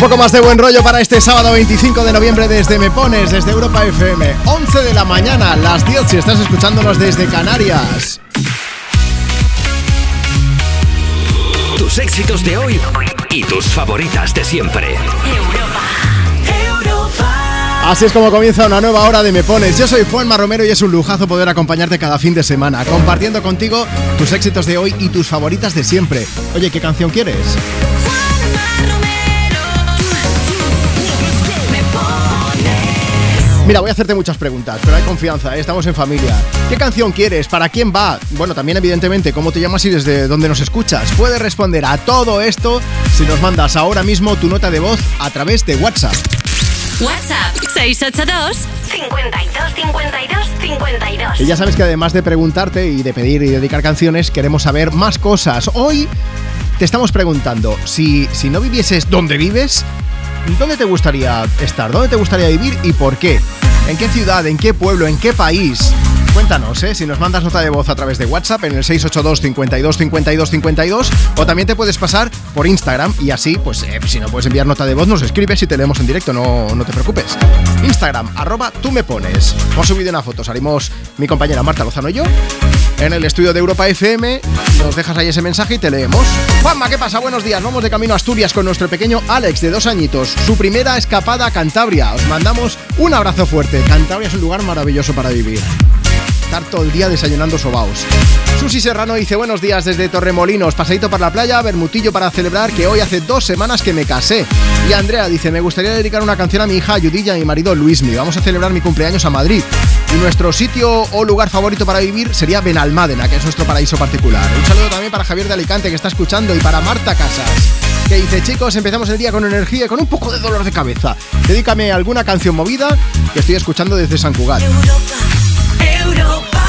Poco más de buen rollo para este sábado 25 de noviembre desde Me Pones, desde Europa FM. 11 de la mañana, las 10 si estás escuchándonos desde Canarias. Tus éxitos de hoy y tus favoritas de siempre. Así es como comienza una nueva hora de Me Pones. Yo soy Juanma Romero y es un lujazo poder acompañarte cada fin de semana, compartiendo contigo tus éxitos de hoy y tus favoritas de siempre. Oye, ¿qué canción quieres? Mira, voy a hacerte muchas preguntas, pero hay confianza, ¿eh? estamos en familia. ¿Qué canción quieres? ¿Para quién va? Bueno, también evidentemente, ¿cómo te llamas y desde dónde nos escuchas? Puedes responder a todo esto si nos mandas ahora mismo tu nota de voz a través de WhatsApp. WhatsApp 682 52 52 52. Y ya sabes que además de preguntarte y de pedir y dedicar canciones, queremos saber más cosas. Hoy te estamos preguntando, si, si no vivieses donde vives, ¿dónde te gustaría estar? ¿Dónde te gustaría vivir y por qué? ¿En qué ciudad? ¿En qué pueblo? ¿En qué país? Cuéntanos, ¿eh? si nos mandas nota de voz a través de WhatsApp en el 682 52 52 52 o también te puedes pasar por Instagram y así, pues eh, si no puedes enviar nota de voz, nos escribes y te leemos en directo, no, no te preocupes. Instagram, arroba tú me pones. Hemos subido una foto, salimos mi compañera Marta Lozano y yo en el estudio de Europa FM. Nos dejas ahí ese mensaje y te leemos. Juanma, ¿qué pasa? Buenos días. Vamos de camino a Asturias con nuestro pequeño Alex, de dos añitos. Su primera escapada a Cantabria. Os mandamos un abrazo fuerte. Cantabria es un lugar maravilloso para vivir. Todo el día desayunando sobaos. Susi Serrano dice buenos días desde Torremolinos, pasadito para la playa, bermutillo para celebrar que hoy hace dos semanas que me casé. Y Andrea dice, me gustaría dedicar una canción a mi hija Judilla y mi marido Luismi. Vamos a celebrar mi cumpleaños a Madrid. Y nuestro sitio o lugar favorito para vivir sería Benalmádena, que es nuestro paraíso particular. Un saludo también para Javier de Alicante que está escuchando y para Marta Casas. Que dice, chicos, empezamos el día con energía y con un poco de dolor de cabeza. Dedícame alguna canción movida que estoy escuchando desde San Cugat.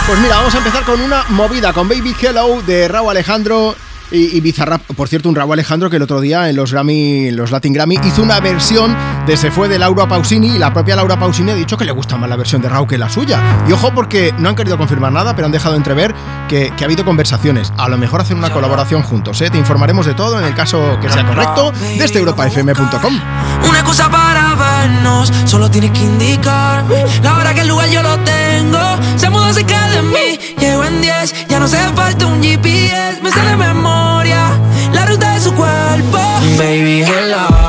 Pues mira, vamos a empezar con una movida, con Baby Hello de Raúl Alejandro y, y Bizarrap. Por cierto, un Raúl Alejandro que el otro día en los Grammy, en los Latin Grammy, hizo una versión de Se fue de Laura Pausini y la propia Laura Pausini ha dicho que le gusta más la versión de Raúl que la suya. Y ojo porque no han querido confirmar nada, pero han dejado entrever que, que ha habido conversaciones. A lo mejor hacen una colaboración juntos, ¿eh? Te informaremos de todo en el caso que sea correcto desde europafm.com. Una excusa para vernos, solo tienes que indicarme La hora que el lugar yo lo tengo Se cerca de mí, llego en 10 Ya no hace falta un GPS Me sale memoria la ruta de su cuerpo. Baby, hello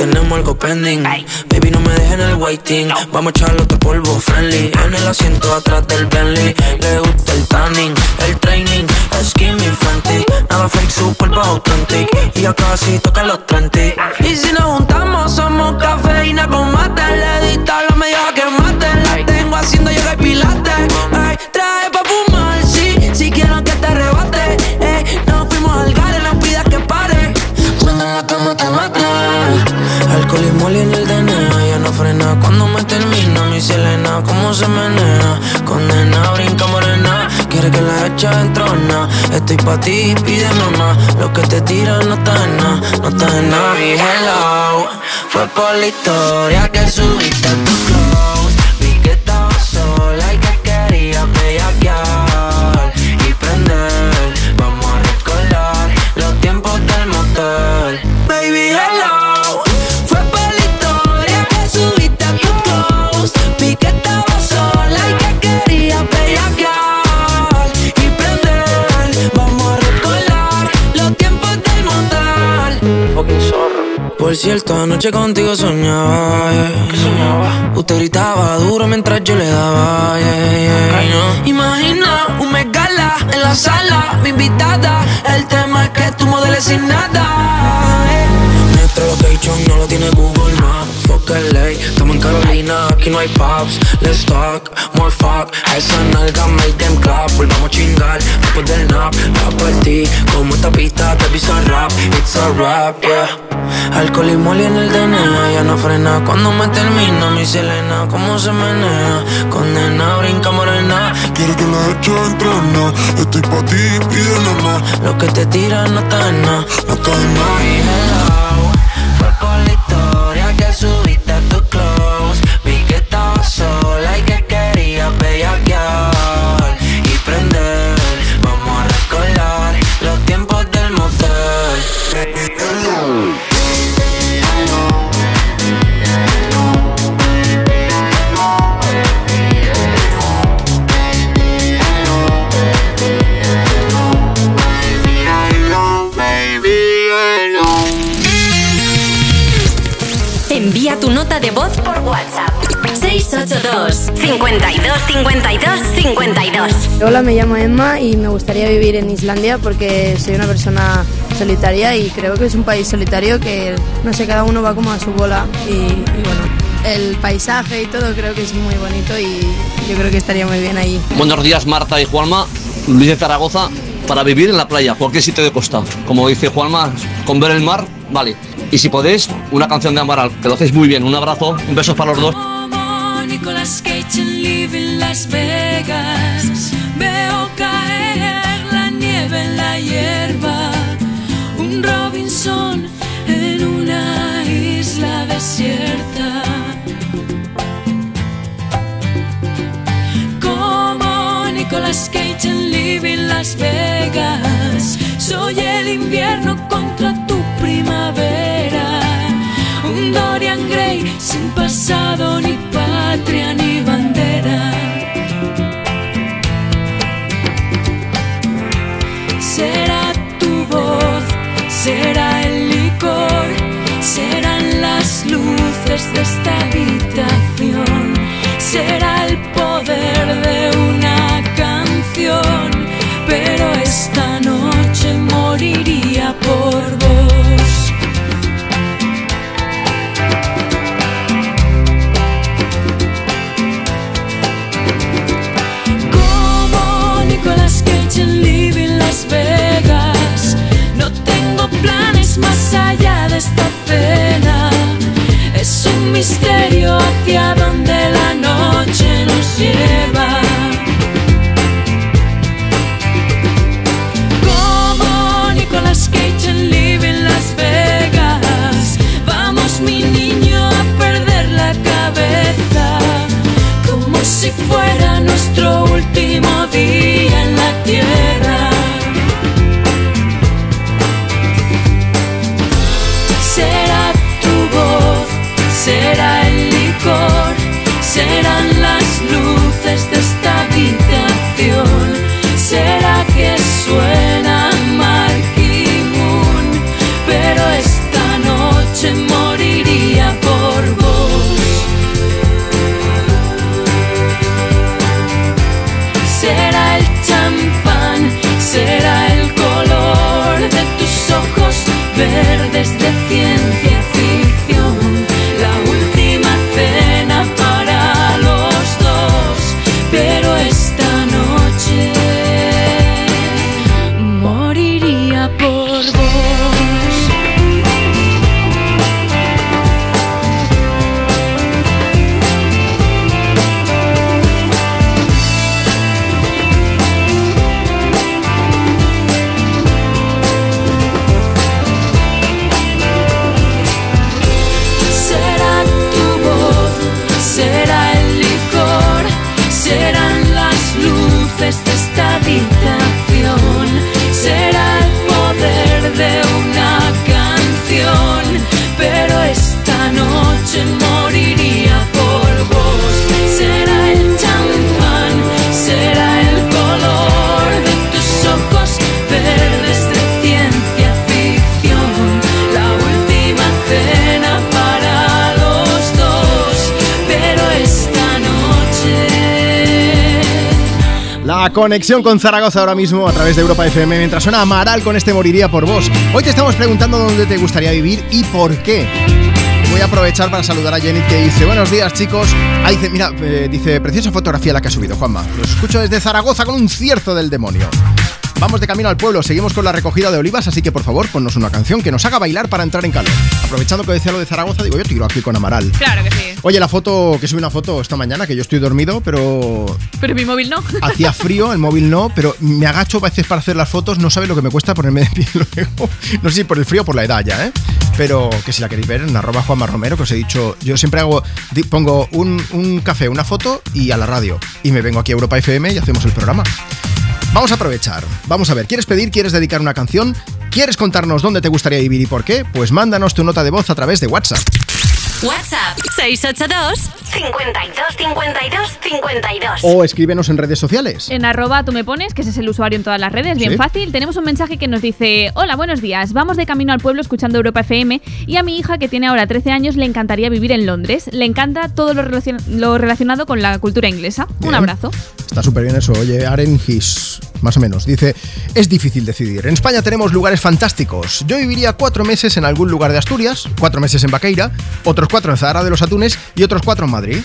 tenemos algo pending. Baby, no me dejen el waiting. Vamos a echarle otro polvo friendly. En el asiento atrás del Bentley. Le gusta el tanning, el training. Skinny frantic. Nada fake, su cuerpo authentic. Y ya casi toca los 30. Y si nos juntamos, somos cafeína con mate. Le dista la media que mate. La tengo haciendo yoga y pilates. Ay, Alcohol y en el DNA. Ya no frena cuando me termina mi Selena. Cómo se menea. Condena, brinca morena. Quiere que la echa en trona. Estoy pa' ti, pídeme más. Lo que te tira no está en nada. No está en nada. Mi hello. Fue por la historia que subiste a tu close. Vi que estaba sola y que Por cierto, anoche contigo soñaba, yeah. Usted gritaba duro mientras yo le daba, yeah, yeah, no. Imagina un megala en la sala, mi invitada. El tema es que tú modeles sin nada. Nuestro location no lo tiene Google Maps. Fuck LA, estamos en Carolina, aquí no hay pubs. Let's talk, more fuck. A esa nalga make them clap. Volvamos a chingar después del nap. Va por ti, como esta pista te pisa rap. It's a rap, yeah. Alcohol y moli en el DNA, ya no frena cuando me termina mi Selena, cómo se menea, condena, brinca morena, quiere que la eche en trona, estoy pa' ti, pídele más, lo que te tira no está en nada, no está en nada. Nota de voz por WhatsApp. 682 52 52 52 Hola, me llamo Emma y me gustaría vivir en Islandia porque soy una persona solitaria y creo que es un país solitario que, no sé, cada uno va como a su bola y, y bueno, el paisaje y todo creo que es muy bonito y yo creo que estaría muy bien ahí. Buenos días Marta y Juanma, Luis de Zaragoza, para vivir en la playa, cualquier sitio de costa. Como dice Juanma, con ver el mar, vale. Y si podéis, una canción de Amaral, que lo hacéis muy bien. Un abrazo, un beso para los dos. Como Nicolas Cage en Live en Las Vegas. Veo caer la nieve en la hierba. Un Robinson en una isla desierta. Como Nicolas Cage en Live en Las Vegas. Soy el invierno contra tu primavera. Dorian Gray sin pasado, ni patria, ni bandera. Será tu voz, será el licor, serán las luces de esta habitación, será el poder de una canción, pero esta Conexión con Zaragoza ahora mismo a través de Europa FM mientras suena Amaral con este Moriría por vos. Hoy te estamos preguntando dónde te gustaría vivir y por qué. Voy a aprovechar para saludar a Jenny que dice Buenos días chicos ah, dice, Mira, eh, dice Preciosa fotografía la que ha subido Juanma Los escucho desde Zaragoza con un cierto del demonio Vamos de camino al pueblo, seguimos con la recogida de olivas, así que por favor ponnos una canción que nos haga bailar para entrar en calor. Aprovechando que decía lo de Zaragoza, digo yo tiro aquí con Amaral. Claro que sí. Oye, la foto, que subí una foto esta mañana, que yo estoy dormido, pero Pero mi móvil no. [laughs] hacía frío, el móvil no, pero me agacho a veces para hacer las fotos, no sabes lo que me cuesta ponerme de pie [laughs] luego. No sé si por el frío o por la edad ya, ¿eh? Pero que si la queréis ver en arroba Juanma Romero, que os he dicho, yo siempre hago, pongo un, un café, una foto y a la radio. Y me vengo aquí a Europa FM y hacemos el programa. Vamos a aprovechar. Vamos a ver, ¿quieres pedir? ¿Quieres dedicar una canción? ¿Quieres contarnos dónde te gustaría vivir y por qué? Pues mándanos tu nota de voz a través de WhatsApp. WhatsApp 682 52 52 52. O escríbenos en redes sociales. En arroba tú me pones, que ese es el usuario en todas las redes, bien Sí. fácil. Tenemos un mensaje que nos dice, hola, buenos días, vamos de camino al pueblo escuchando Europa FM y a mi hija que tiene ahora 13 años le encantaría vivir en Londres. Le encanta todo lo, relacion- lo relacionado con la cultura inglesa. Un abrazo. Está súper bien eso. Oye, Aren Gis, más o menos, dice, es difícil decidir. En España tenemos lugares fantásticos. Yo viviría cuatro meses en algún lugar de Asturias, cuatro meses en Vaqueira, otros cuatro en Zahara de los Atunes y otros cuatro en Madrid.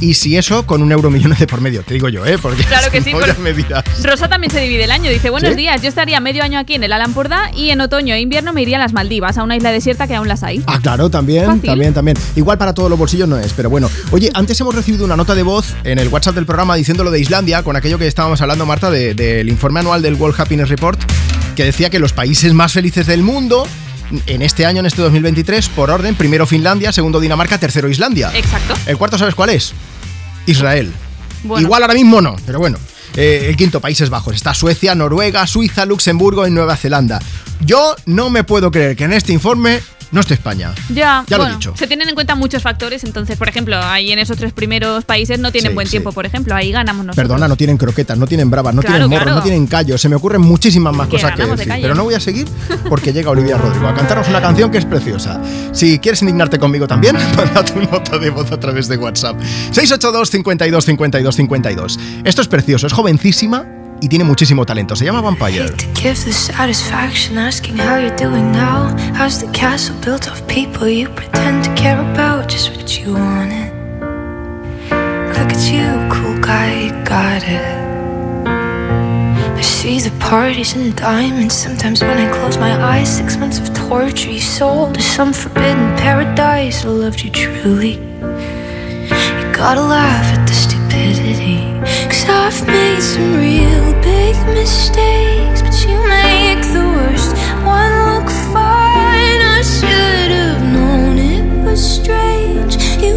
Y si eso, con un euro millones de por medio, te digo yo, ¿eh? Porque Claro [laughs] que sí, por- me dirás. Rosa también se divide el año. Dice, buenos ¿Sí? días, yo estaría medio año aquí en el Alampurdá y en otoño e invierno me iría a las Maldivas, a una isla desierta que aún las hay. Ah, claro, también, Fácil. también, también. Igual para todos los bolsillos no es, pero bueno. Oye, antes hemos recibido una nota de voz en el WhatsApp del programa diciendo lo de Islandia, con aquello que estábamos hablando, Marta, de- del informe anual del World Happiness Report, que decía que los países más felices del mundo en este año, en este 2023, por orden, primero Finlandia, segundo Dinamarca, tercero Islandia. Exacto. ¿El cuarto sabes cuál es? Israel. Bueno. Igual ahora mismo no, pero bueno. Eh, el quinto, Países Bajos. Está Suecia, Noruega, Suiza, Luxemburgo y Nueva Zelanda. Yo no me puedo creer que en este informe no esté España. Ya, Ya lo he dicho. se tienen en cuenta muchos factores, entonces, por ejemplo, ahí en esos tres primeros países no tienen Sí, buen sí. tiempo, por ejemplo, ahí ganamos nosotros. Perdona, no tienen croquetas, no tienen bravas, no Claro, tienen morros, claro. no tienen callos. Se me ocurren muchísimas más Que cosas que de decir. Pero no voy a seguir porque llega Olivia Rodrigo a cantarnos una canción que es preciosa. Si quieres indignarte conmigo también, [laughs] manda tu nota de voz a través de WhatsApp. 682 52 52 52. Esto es precioso, es jovencísima y tiene muchísimo talento. Se llama Vampire. Give the satisfaction asking how you're doing now. How's the castle built of people you pretend to care about? Just what you wanted. Look at you, cool guy, got it. I see the parties and diamonds. Sometimes when I close my eyes, six months of torture you sold to some forbidden paradise. I loved you truly. You gotta laugh at the stupidity. Cause I've made some real big mistakes, but you make the worst one look fine. I should have known it was strange. You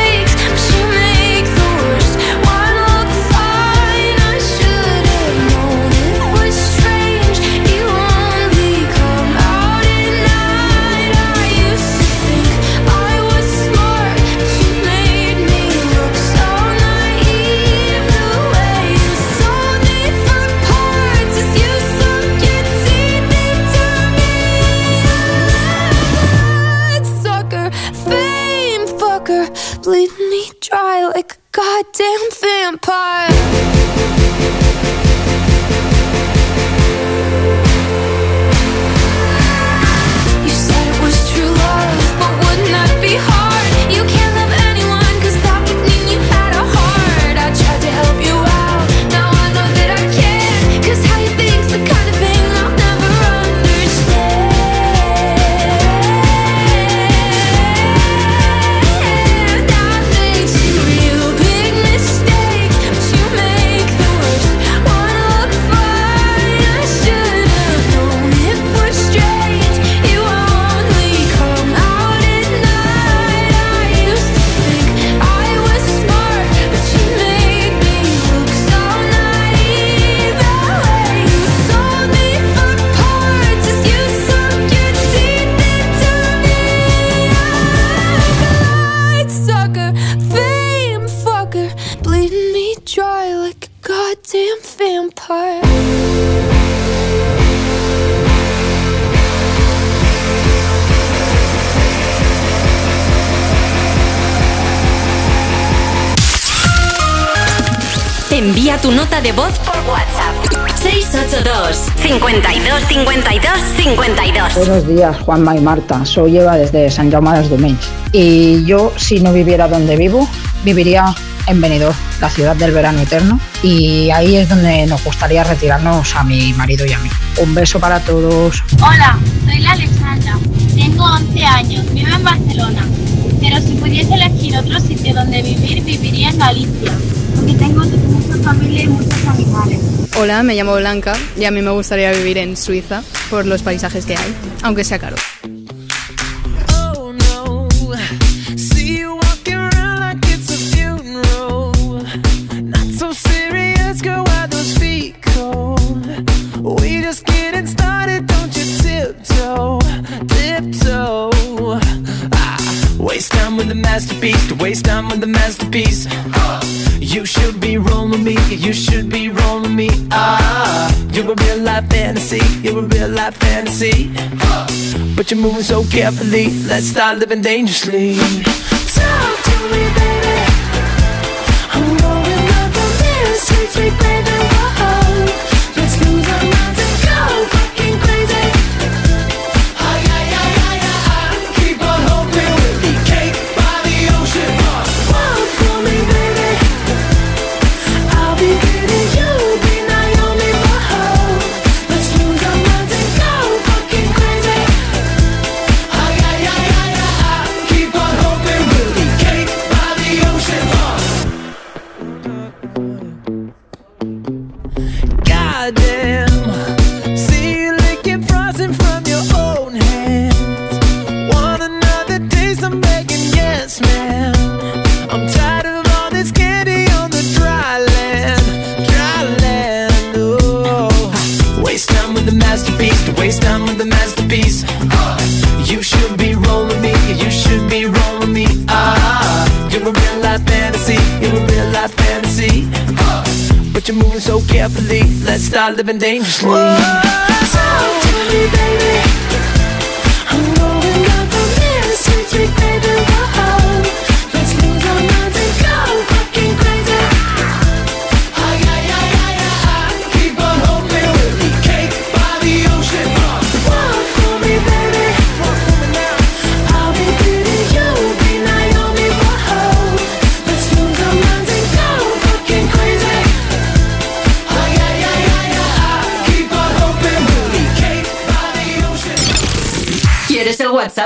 damn thing tu nota de voz por WhatsApp. 682 52 52 52 Buenos días, Juanma y Marta. Soy Eva desde San Jaume dels Domenys. Y yo, si no viviera donde vivo, viviría en Benidorm, la ciudad del verano eterno, y ahí es donde nos gustaría retirarnos a mi marido y a mí. Un beso para todos. Hola, soy la Alexandra, tengo 11 años, vivo en Barcelona, pero si pudiese elegir otro sitio donde vivir, viviría en Galicia, porque tengo animales. Hola, me llamo Blanca y a mí me gustaría vivir en Suiza por los paisajes que hay, aunque sea caro. high fantasy. But you're moving so carefully Let's start living dangerously. living dangerously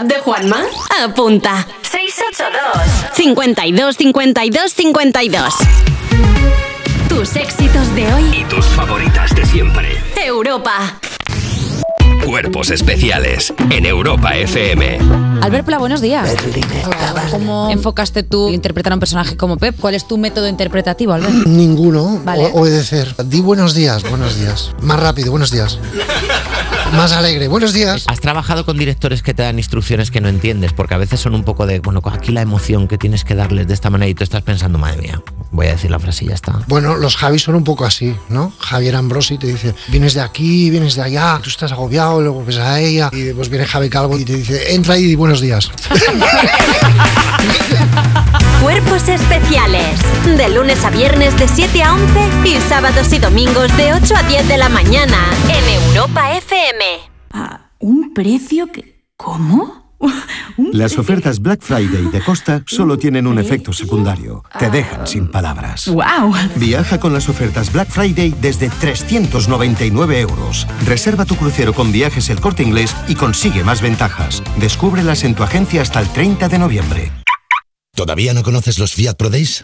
De Juanma? Apunta. 682 52 52 52 Tus éxitos de hoy y tus favoritas de siempre. Europa. Cuerpos especiales en Europa FM. Albert Pla, buenos días. ¿Cómo enfocaste tú interpretar a un personaje como Pep? ¿Cuál es tu método interpretativo, Albert? Ninguno. Vale. O obedecer. Di buenos días, buenos días. Más rápido, buenos días más alegre. Buenos días. Has trabajado con directores que te dan instrucciones que no entiendes, porque a veces son un poco de, bueno, aquí la emoción que tienes que darles de esta manera y tú estás pensando, madre mía, voy a decir la frase y ya está. Bueno, los Javis son un poco así, ¿no? Javier Ambrosi te dice, vienes de aquí, vienes de allá, tú estás agobiado, luego ves a ella, y después viene Javi Calvo y te dice, entra y buenos días. [laughs] Cuerpos especiales. De lunes a viernes de 7 a 11 y sábados y domingos de 8 a 10 de la mañana en Europa FM. ¿Un precio que... ¿Cómo? [laughs] Las ofertas Black Friday de Costa [laughs] solo tienen un efecto secundario. Te dejan sin palabras. ¡Wow! Viaja con las ofertas Black Friday desde 399 euros. Reserva tu crucero con viajes el corte inglés y consigue más ventajas. Descúbrelas en tu agencia hasta el 30 de noviembre. ¿Todavía no conoces los Fiat Pro Days?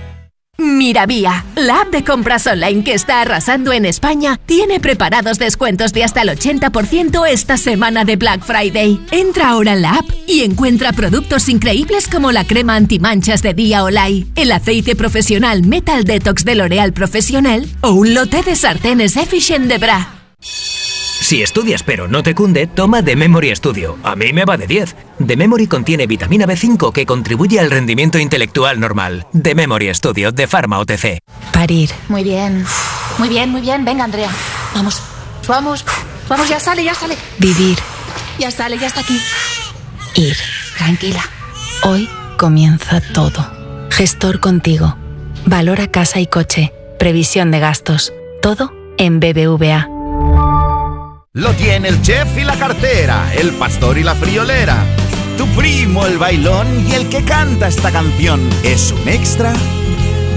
Miravía, la app de compras online que está arrasando en España, tiene preparados descuentos de hasta el 80% esta semana de Black Friday. Entra ahora en la app y encuentra productos increíbles como la crema antimanchas de Día Olay, el aceite profesional Metal Detox de L'Oréal Profesional o un lote de sartenes Efficient de Bra. Si estudias pero no te cunde, toma The Memory Studio. A mí me va de 10. The Memory contiene vitamina B5 que contribuye al rendimiento intelectual normal. The Memory Studio de Pharma OTC. Parir. Muy bien. Muy bien, muy bien. Venga, Andrea. Vamos. Vamos. Vamos, ya sale, ya sale. Vivir. Ya sale, ya está aquí. Ir. Tranquila. Hoy comienza todo. Gestor contigo. Valora casa y coche. Previsión de gastos. Todo en BBVA. Lo tiene el chef y la cartera, el pastor y la friolera. Tu primo el bailón y el que canta esta canción es un extra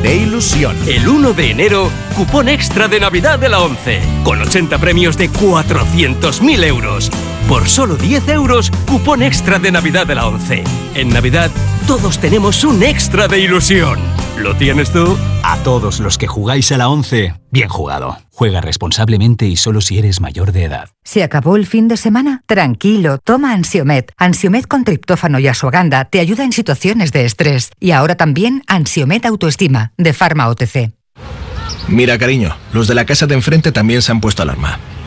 de ilusión. El 1 de enero, cupón extra de Navidad de la 11, con 80 premios de 400.000 euros. Por solo 10 euros, cupón extra de Navidad de la 11. En Navidad, todos tenemos un extra de ilusión. ¿Lo tienes tú? A todos los que jugáis a la 11, bien jugado. Juega responsablemente y solo si eres mayor de edad. ¿Se acabó el fin de semana? Tranquilo, toma Ansiomet. Ansiomet con triptófano y asuaganda te ayuda en situaciones de estrés. Y ahora también Ansiomet Autoestima, de Pharma OTC. Mira, cariño, los de la casa de enfrente también se han puesto alarma.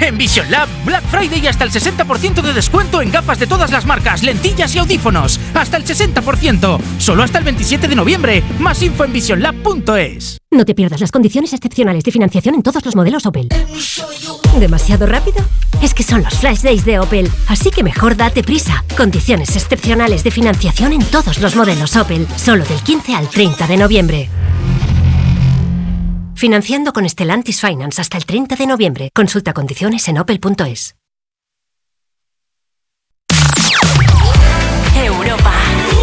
En Vision Lab, Black Friday y hasta el 60% de descuento en gafas de todas las marcas, lentillas y audífonos. Hasta el 60%. Solo hasta el 27 de noviembre. Más info en visionlab.es. No te pierdas las condiciones excepcionales de financiación en todos los modelos Opel. ¿Demasiado rápido? Es que son los Flash Days de Opel, así que mejor date prisa. Condiciones excepcionales de financiación en todos los modelos Opel, solo del 15 al 30 de noviembre. Financiando con Stellantis Finance hasta el 30 de noviembre. Consulta condiciones en opel.es. Europa.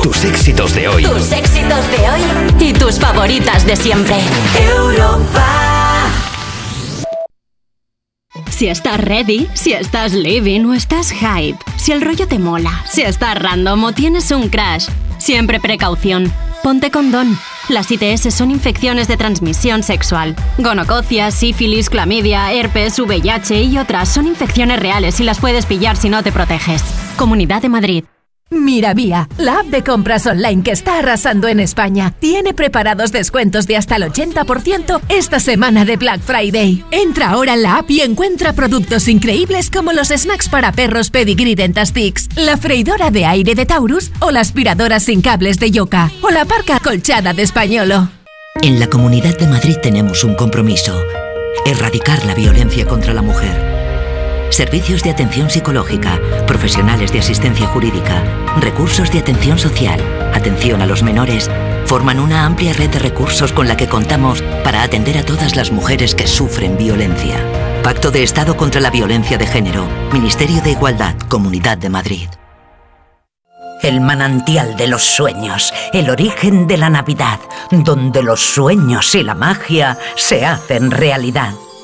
Tus éxitos de hoy. Tus éxitos de hoy y tus favoritas de siempre. Europa. Si estás ready, si estás living o estás hype, si el rollo te mola, si estás random o tienes un crash, siempre precaución. Ponte condón. Las ITS son infecciones de transmisión sexual. Gonococia, sífilis, clamidia, herpes, VIH y otras son infecciones reales y las puedes pillar si no te proteges. Comunidad de Madrid. Miravía, la app de compras online que está arrasando en España, tiene preparados descuentos de hasta el 80% esta semana de Black Friday. Entra ahora en la app y encuentra productos increíbles como los snacks para perros Pedigree Dentastix, la freidora de aire de Taurus o la aspiradora sin cables de Yoka o la parca colchada de Españolo. En la Comunidad de Madrid tenemos un compromiso. Erradicar la violencia contra la mujer. Servicios de atención psicológica, profesionales de asistencia jurídica, recursos de atención social, atención a los menores, forman una amplia red de recursos con la que contamos para atender a todas las mujeres que sufren violencia. Pacto de Estado contra la Violencia de Género, Ministerio de Igualdad, Comunidad de Madrid. el manantial de los sueños, el origen de la Navidad, donde los sueños y la magia se hacen realidad.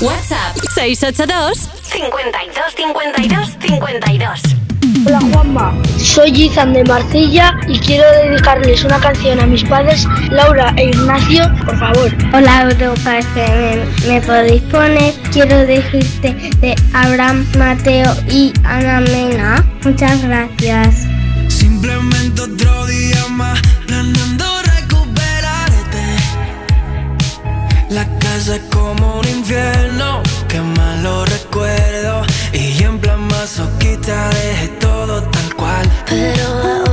WhatsApp 682 52 52 52. Hola Juanma, soy Izan de Marcilla y quiero dedicarles una canción a mis padres, Laura e Ignacio, por favor. Hola Europa FM, ¿me podéis poner? Quiero decirte de Abraham, Mateo y Ana Mena. Muchas gracias. Simplemente Es como un infierno, que malo recuerdo. Y en plan masoquista dejé todo tal cual. Pero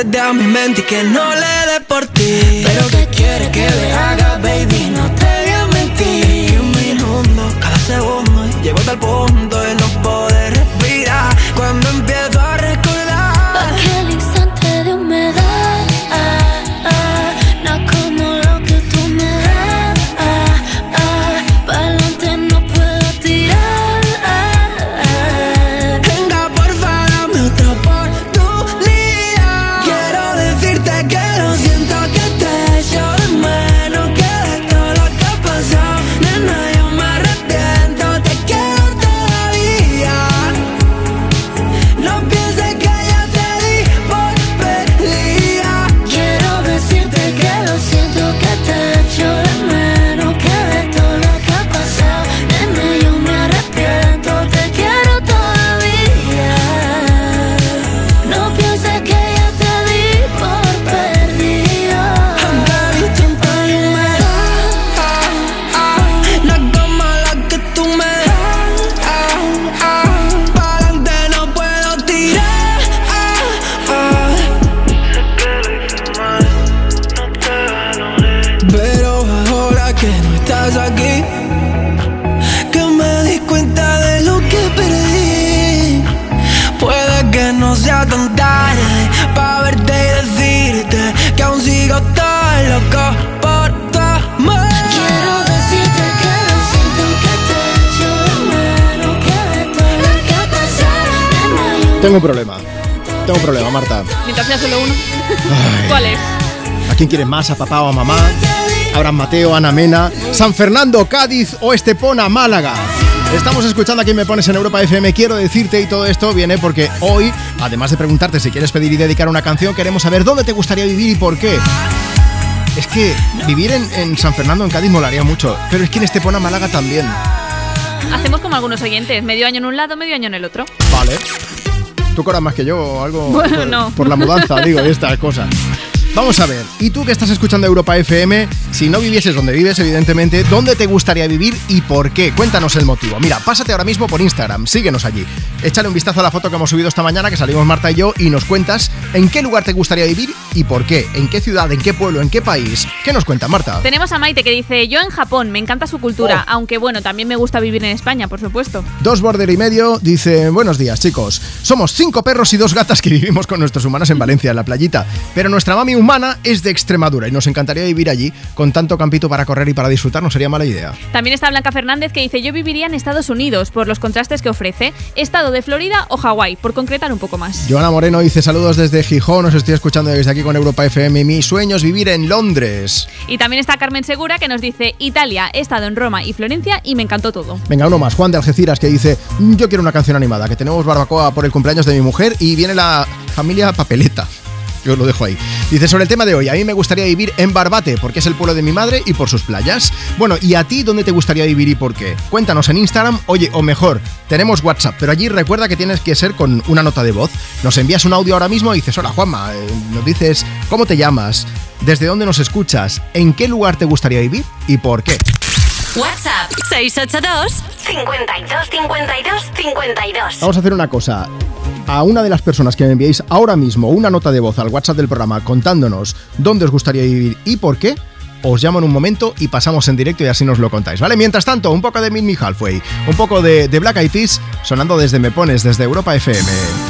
hacerte a mi mente y que no le dé por ti. Pero ¿qué quieres que le haga, baby? No te voy a mentir. Un minuto, cada segundo y Llego hasta el punto Tengo un problema. Tengo un problema, Marta. Mientras sea solo uno. ¿Cuál es? ¿A quién quieres más? ¿A papá o a mamá? Abraham Mateo, Ana Mena, San Fernando, Cádiz o Estepona, Málaga. Estamos escuchando a quien me pones en Europa FM. Quiero decirte, y todo esto viene porque hoy, además de preguntarte si quieres pedir y dedicar una canción, queremos saber dónde te gustaría vivir y por qué. Es que vivir en, en San Fernando, en Cádiz, molaría mucho. Pero es que en Estepona, Málaga también. Hacemos como algunos oyentes, medio año en un lado, medio año en el otro. Vale. Tú cobras más que yo o algo Bueno, por, no. por la mudanza, [laughs] digo, y estas cosas. Vamos a ver, y tú que estás escuchando Europa FM, si no vivieses donde vives, evidentemente, ¿dónde te gustaría vivir y por qué? Cuéntanos el motivo. Mira, pásate ahora mismo por Instagram, síguenos allí. Échale un vistazo a la foto que hemos subido esta mañana, que salimos Marta y yo, y nos cuentas en qué lugar te gustaría vivir y por qué? ¿En qué ciudad? ¿En qué pueblo? ¿En qué país? ¿Qué nos cuenta Marta? Tenemos a Maite que dice, yo en Japón, me encanta su cultura, Oh. aunque bueno, también me gusta vivir en España, por supuesto. Dos border y medio dice, buenos días chicos, somos cinco perros y dos gatas que [laughs] vivimos con nuestros humanos en Valencia, en la playita, pero nuestra mami humana es de Extremadura y nos encantaría vivir allí con tanto campito para correr y para disfrutar, no sería mala idea. También está Blanca Fernández que dice, yo viviría en Estados Unidos por los contrastes que ofrece, estado de Florida o Hawái, por concretar un poco más. Joana Moreno dice saludos desde Gijón, os estoy escuchando desde aquí con Europa FM, mi sueño es vivir en Londres. Y también está Carmen Segura que nos dice, Italia, he estado en Roma y Florencia y me encantó todo. Venga, uno más, Juan de Algeciras que dice, "Mm, yo quiero una canción animada, que tenemos barbacoa por el cumpleaños de mi mujer y viene la familia Papeleta. Yo lo dejo ahí. Dice sobre el tema de hoy, a mí me gustaría vivir en Barbate, porque es el pueblo de mi madre y por sus playas. Bueno, ¿y a ti dónde te gustaría vivir y por qué? Cuéntanos en Instagram, oye, o mejor, tenemos WhatsApp, pero allí recuerda que tienes que ser con una nota de voz. Nos envías un audio ahora mismo y dices, hola Juanma, eh, nos dices cómo te llamas, desde dónde nos escuchas, en qué lugar te gustaría vivir y por qué. WhatsApp 682 52 52 52. Vamos a hacer una cosa. A una de las personas que me enviéis ahora mismo una nota de voz al WhatsApp del programa contándonos dónde os gustaría vivir y por qué, os llamo en un momento y pasamos en directo y así nos lo contáis, ¿vale? Mientras tanto, un poco de Meet Me Halfway, un poco de, de Black Eyed Peas sonando desde Me Pones, desde Europa FM.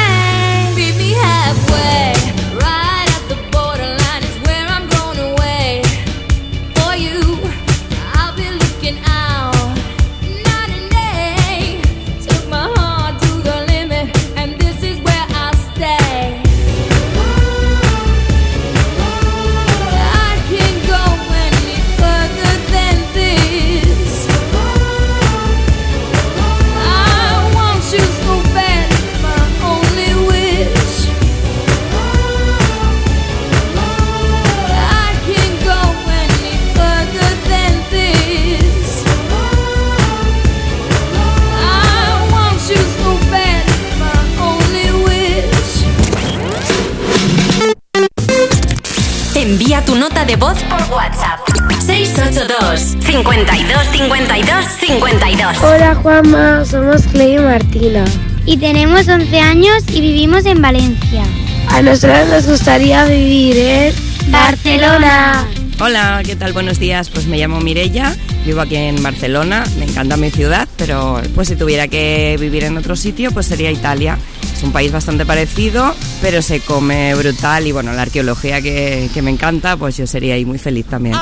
Nota de voz por WhatsApp. 682 52 52 52 Hola Juanma, somos Clay y Martina. Y tenemos 11 años y vivimos en Valencia. A nosotros nos gustaría vivir en Barcelona. Hola, ¿qué tal? Buenos días. Pues me llamo Mirella, vivo aquí en Barcelona, me encanta mi ciudad, pero pues si tuviera que vivir en otro sitio, pues sería Italia. Es un país bastante parecido, pero se come brutal y bueno, la arqueología que, que me encanta, pues yo sería ahí muy feliz también.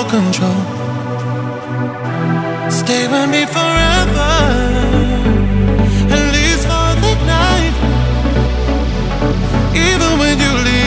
Want you Stay with me forever. At least for the night. Even when you leave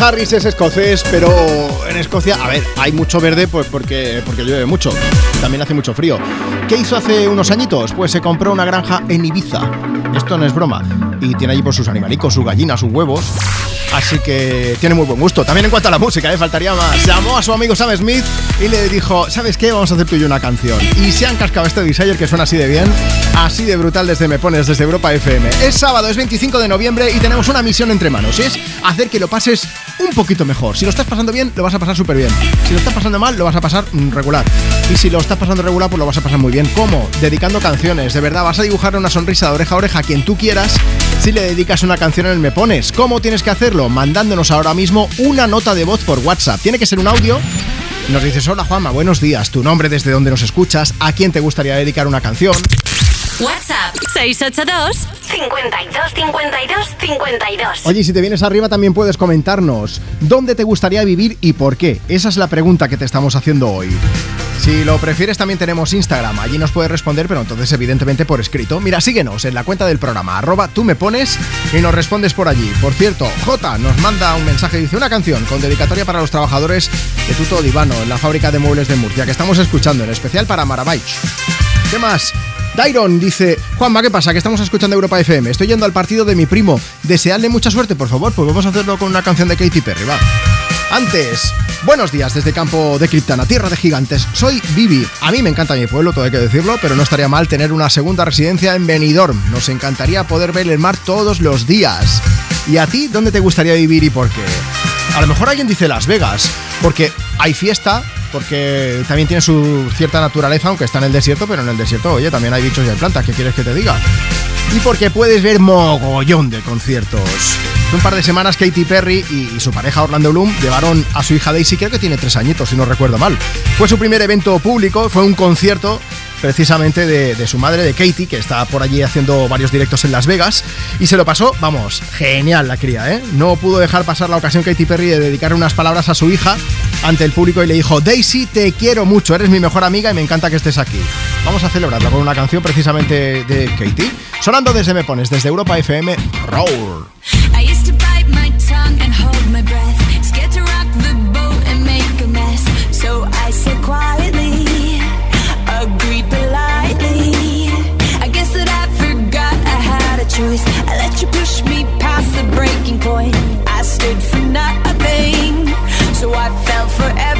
Harris es escocés, pero en Escocia, a ver, hay mucho verde pues porque, porque llueve mucho. También hace mucho frío. ¿Qué hizo hace unos añitos? Pues se compró una granja en Ibiza. Esto no es broma. Y tiene allí por sus animalicos, sus gallinas, sus huevos. Así que tiene muy buen gusto. También en cuanto a la música, ¿eh? faltaría más. Llamó a su amigo Sam Smith y le dijo, ¿sabes qué? Vamos a hacer tú y yo una canción. Y se han cascado este Desire que suena así de bien, así de brutal desde Me Pones, desde Europa FM. Es sábado, es 25 de noviembre y tenemos una misión entre manos. Es hacer que lo pases un poquito mejor. Si lo estás pasando bien, lo vas a pasar súper bien. Si lo estás pasando mal, lo vas a pasar mm, regular. Y si lo estás pasando regular, pues lo vas a pasar muy bien. ¿Cómo? Dedicando canciones. De verdad, vas a dibujar una sonrisa de oreja a oreja a quien tú quieras si le dedicas una canción en el Me Pones. ¿Cómo tienes que hacerlo? Mandándonos ahora mismo una nota de voz por WhatsApp. Tiene que ser un audio. Nos dices, hola Juanma, buenos días. Tu nombre, desde donde nos escuchas, a quién te gustaría dedicar una canción. WhatsApp 682 52 52 52 Oye, y si te vienes arriba también puedes comentarnos dónde te gustaría vivir y por qué. Esa es la pregunta que te estamos haciendo hoy. Si lo prefieres también tenemos Instagram, allí nos puedes responder, pero entonces evidentemente por escrito. Mira, síguenos en la cuenta del programa, arroba tú me pones y nos respondes por allí. Por cierto, J nos manda un mensaje, dice una canción con dedicatoria para los trabajadores de Tuto Divano en la fábrica de muebles de Murcia, que estamos escuchando, en especial para Marabaich. ¿Qué más? Dairon dice, Juanma, ¿qué pasa? Que estamos escuchando Europa FM. Estoy yendo al partido de mi primo. Deseadle mucha suerte, por favor. Pues vamos a hacerlo con una canción de Katy Perry, va. Antes, buenos días desde campo de Criptana, tierra de gigantes. Soy Vivi. A mí me encanta mi pueblo, todo hay que decirlo, pero no estaría mal tener una segunda residencia en Benidorm. Nos encantaría poder ver el mar todos los días. ¿Y a ti dónde te gustaría vivir y por qué? A lo mejor alguien dice Las Vegas, porque hay fiesta, porque también tiene su cierta naturaleza, aunque está en el desierto, pero en el desierto, oye, también hay bichos y hay plantas, ¿qué quieres que te diga? Y porque puedes ver mogollón de conciertos. Hace un par de semanas Katy Perry y, su pareja Orlando Bloom llevaron a su hija Daisy, creo que tiene tres añitos, si no recuerdo mal. Fue su primer evento público, fue un concierto precisamente de, su madre, de Katie, que está por allí haciendo varios directos en Las Vegas. Y se lo pasó, vamos, genial la cría, ¿eh? No pudo dejar pasar la ocasión Katy Perry de dedicar unas palabras a su hija ante el público y le dijo, Daisy, te quiero mucho, eres mi mejor amiga y me encanta que estés aquí. Vamos a celebrarlo con una canción precisamente de Katie. Sonando desde Me Pones, desde Europa FM, Roar. forever.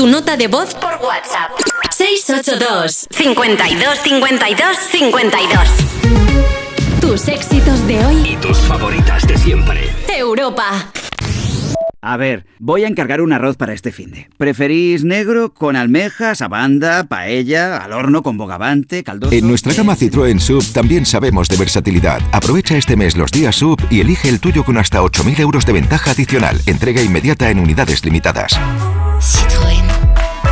Tu nota de voz por WhatsApp. 682 52 52 52. Tus éxitos de hoy. Y tus favoritas de siempre. Europa. A ver, voy a encargar un arroz para este finde. ¿Preferís negro con almejas, abanda, paella, al horno con bogavante, caldoso? En nuestra gama Citroën Sub también sabemos de versatilidad. Aprovecha este mes los días Sub y elige el tuyo con hasta 8.000 euros de ventaja adicional. Entrega inmediata en unidades limitadas.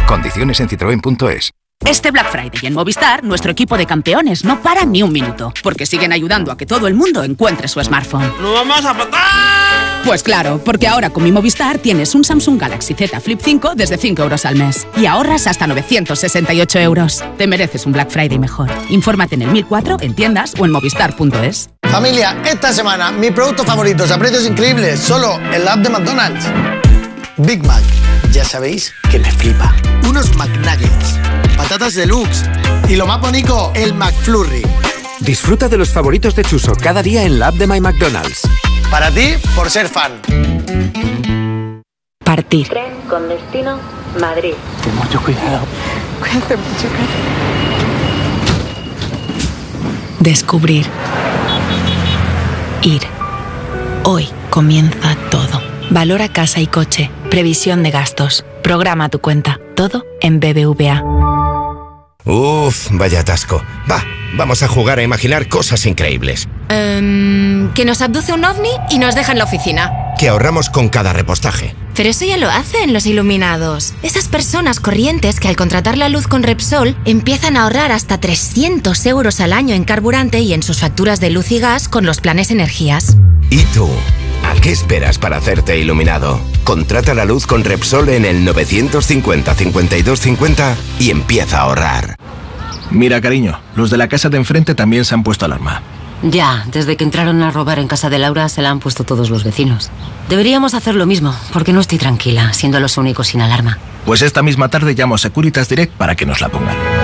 Condiciones en citroen.es. Este Black Friday en Movistar, nuestro equipo de campeones no para ni un minuto, porque siguen ayudando a que todo el mundo encuentre su smartphone. ¡No vamos a matar! Pues claro, porque ahora con mi Movistar tienes un Samsung Galaxy Z Flip 5 desde 5 euros al mes y ahorras hasta 968 euros. Te mereces un Black Friday mejor. Infórmate en el 1004, en tiendas o en movistar.es. Familia, esta semana mis productos favoritos a precios increíbles solo en la app de McDonald's. Big Mac, ya sabéis que me flipa. Unos McNuggets, patatas deluxe y lo más bonito, el McFlurry. Disfruta de los favoritos de Chuso cada día en la app de My McDonald's. Para ti, por ser fan. Partir. Tren con destino Madrid. Ten mucho cuidado. Cuídate mucho, Descubrir. Ir. Hoy comienza todo. Valora casa y coche. Previsión de gastos. Programa tu cuenta. Todo en BBVA. Uf, vaya atasco. Va, vamos a jugar a imaginar cosas increíbles. Em, que nos abduce un ovni y nos deja en la oficina. Que ahorramos con cada repostaje. Pero eso ya lo hacen los iluminados. Esas personas corrientes que al contratar la luz con Repsol empiezan a ahorrar hasta 300 euros al año en carburante y en sus facturas de luz y gas con los planes energías. ¿Y tú? ¿A qué esperas para hacerte iluminado? Contrata la luz con Repsol en el 950 52 50 y empieza a ahorrar. Mira, cariño, los de la casa de enfrente también se han puesto alarma. Ya, desde que entraron a robar en casa de Laura se la han puesto todos los vecinos. Deberíamos hacer lo mismo, porque no estoy tranquila, siendo los únicos sin alarma. Pues esta misma tarde llamo a Securitas Direct para que nos la pongan.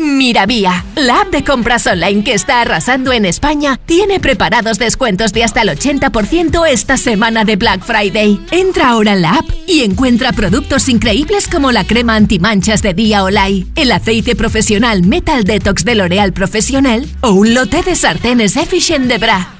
Miravía, la app de compras online que está arrasando en España, tiene preparados descuentos de hasta el 80% esta semana de Black Friday. Entra ahora en la app y encuentra productos increíbles como la crema antimanchas de Día Olay, el aceite profesional Metal Detox de L'Oreal Profesional o un lote de sartenes Efficient de Bra.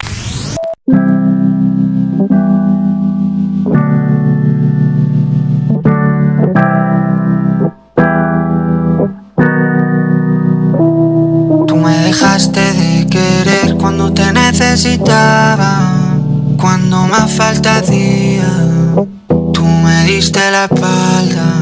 necesitaba, cuando más falta hacía. Tú me diste la espalda.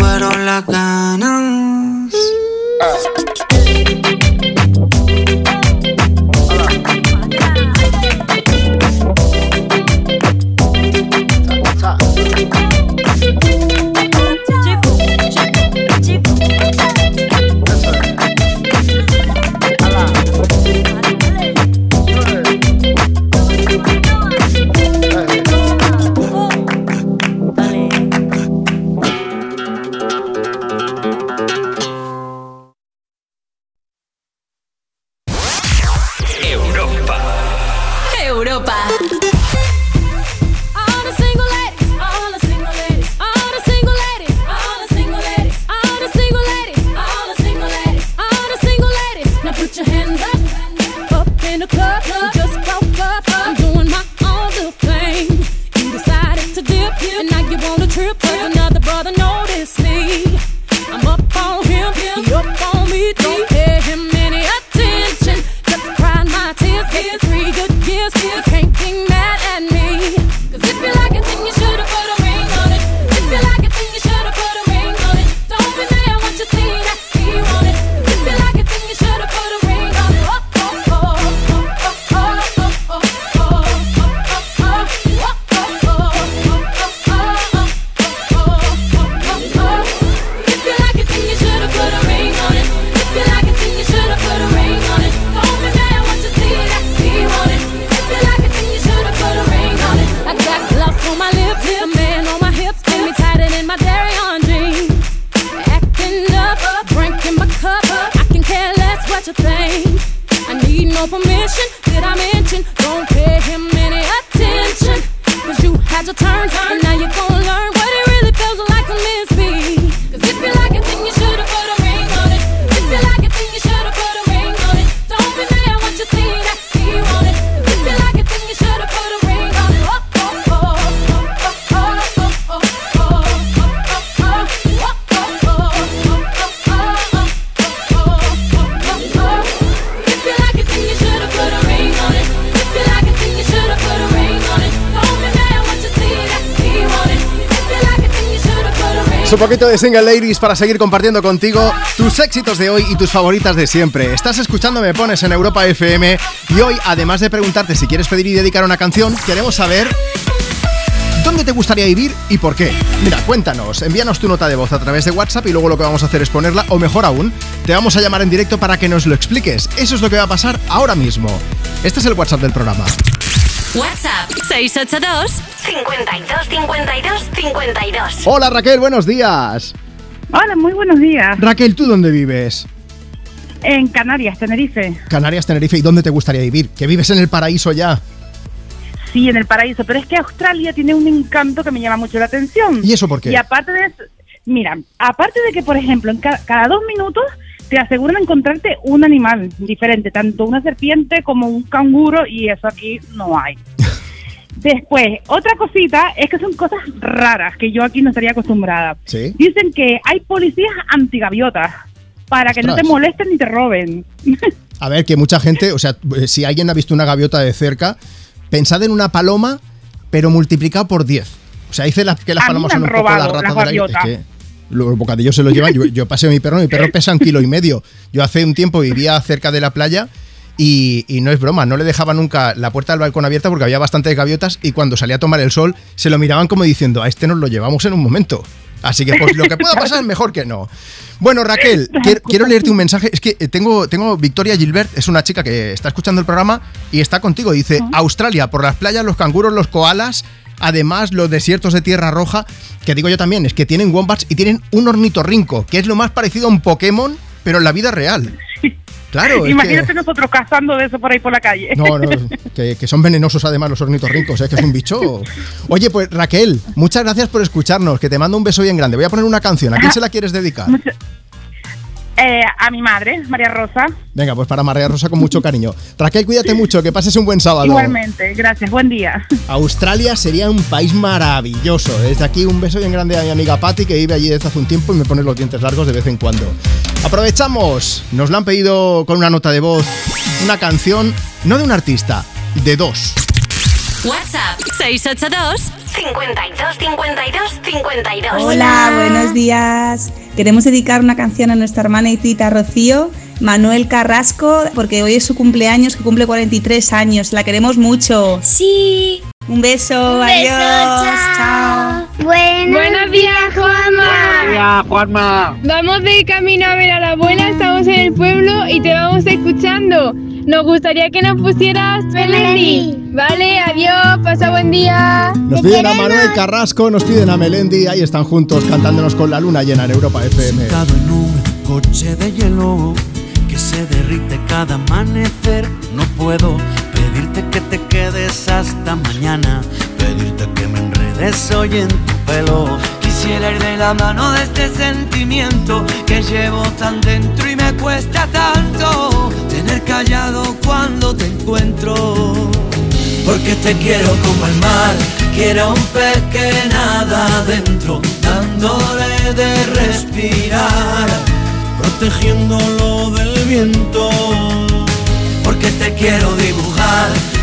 fueron las ganas. Europa. Un poquito de Single Ladies para seguir compartiendo contigo tus éxitos de hoy y tus favoritas de siempre. Estás escuchando Me Pones en Europa FM y hoy, además de preguntarte si quieres pedir y dedicar una canción, queremos saber dónde te gustaría vivir y por qué. Mira, cuéntanos, envíanos tu nota de voz a través de WhatsApp y luego lo que vamos a hacer es ponerla, o mejor aún, te vamos a llamar en directo para que nos lo expliques. Eso es lo que va a pasar ahora mismo. Este es el WhatsApp del programa. WhatsApp 682 52 52 52. Hola Raquel, buenos días. Hola, muy buenos días. Raquel, ¿tú dónde vives? En Canarias, Tenerife. Canarias, Tenerife, ¿y dónde te gustaría vivir? Que vives en el paraíso ya. Sí, en el paraíso. Pero es que Australia tiene un encanto que me llama mucho la atención. ¿Y eso por qué? Y aparte de eso, mira, aparte de que, por ejemplo, en ca- cada dos minutos te aseguran encontrarte un animal diferente, tanto una serpiente como un canguro, y eso aquí no hay. Después, otra cosita es que son cosas raras que yo aquí no estaría acostumbrada. Sí. Dicen que hay policías antigaviotas para que no te molesten ni te roben. [laughs] A ver, que mucha gente, o sea, eh, si alguien ha visto una gaviota de cerca, pensad en una paloma, pero multiplicado por 10. O sea, dice la- que las A palomas son un poco las ratas del aire. Es que los bocadillos se los llevan. Yo, yo a mi perro, mi perro pesa un kilo y medio. Yo hace un tiempo vivía cerca de la playa y, y no es broma, no le dejaba nunca la puerta del balcón abierta porque había bastantes gaviotas y cuando salía a tomar el sol se lo miraban como diciendo, a este nos lo llevamos en un momento. Así que pues lo que pueda pasar mejor que no. Bueno, Raquel, [laughs] quiero, quiero leerte un mensaje. Es que eh, tengo, tengo Victoria Gilbert, es una chica que está escuchando el programa y está contigo. Dice, Australia, por las playas, los canguros, los koalas, además los desiertos de tierra roja, que digo yo también, es que tienen wombats y tienen un ornitorrinco, que es lo más parecido a un Pokémon, pero en la vida real. Claro, es que- Imagínate nosotros cazando de eso por ahí por la calle. no, no, que, que son venenosos además los ornitorrincos, ¿eh? que es un bicho. Oye, pues Raquel, muchas gracias por escucharnos, que te mando un beso bien grande. Voy a poner una canción, ¿a quién se la quieres dedicar? Eh, a mi madre, María Rosa. Venga, pues para María Rosa con mucho cariño. Raquel, cuídate mucho, que pases un buen sábado. Igualmente, gracias, buen día. Australia sería un país maravilloso. Desde aquí un beso bien grande a mi amiga Patty, que vive allí desde hace un tiempo y me pone los dientes largos de vez en cuando. Aprovechamos, nos lo han pedido con una nota de voz, una canción, no de un artista, de dos. WhatsApp 682 52 52 52. Hola, buenos días. Queremos dedicar una canción a nuestra hermana y tita Rocío, Manuel Carrasco, porque hoy es su cumpleaños, que cumple 43 años. La queremos mucho. Sí. Un beso, Un beso, adiós. chao. Buenos, días, Juanma. Hola, Juanma. Vamos de camino a ver a la abuela, estamos en el pueblo y te vamos escuchando. Nos gustaría que nos pusieras Melendi. Vale, adiós, pasa buen día. Nos piden a Manuel Carrasco, nos piden a Melendi, ahí están juntos cantándonos con la luna llena en Europa FM. en un coche de hielo que se derrite cada amanecer. No puedo pedirte que te quedes hasta mañana, pedirte que me enredes hoy en tu pelo. Quisiera ir de la mano de este sentimiento que llevo tan dentro y me cuesta tanto tener callado cuando te encuentro. Porque te quiero como el mar, quiero un pez que nada adentro, dándole de respirar, protegiéndolo del viento. Porque te quiero dibujar,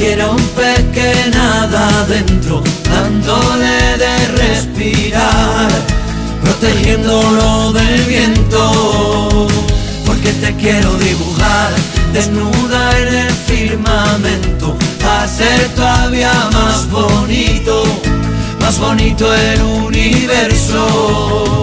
quiero un pez que nada adentro, dándole de respirar, protegiéndolo del viento. Porque te quiero dibujar desnuda en el firmamento, hacer todavía más bonito más bonito el universo.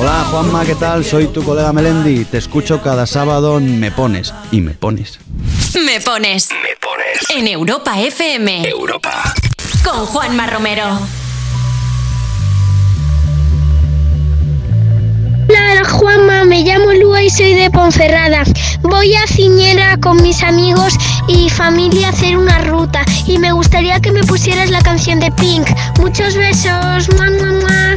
Hola Juanma, ¿qué tal? Soy tu colega Melendi. Te escucho cada sábado en Me Pones. Y me pones. Me pones. Me pones. En Europa FM. Europa. Con Juanma Romero. Hola Juanma, me llamo Lua y soy de Ponferrada. Voy a Ciñera con mis amigos y familia a hacer una ruta y me gustaría que me pusieras la canción de Pink. Muchos besos. ¡Mua, mua,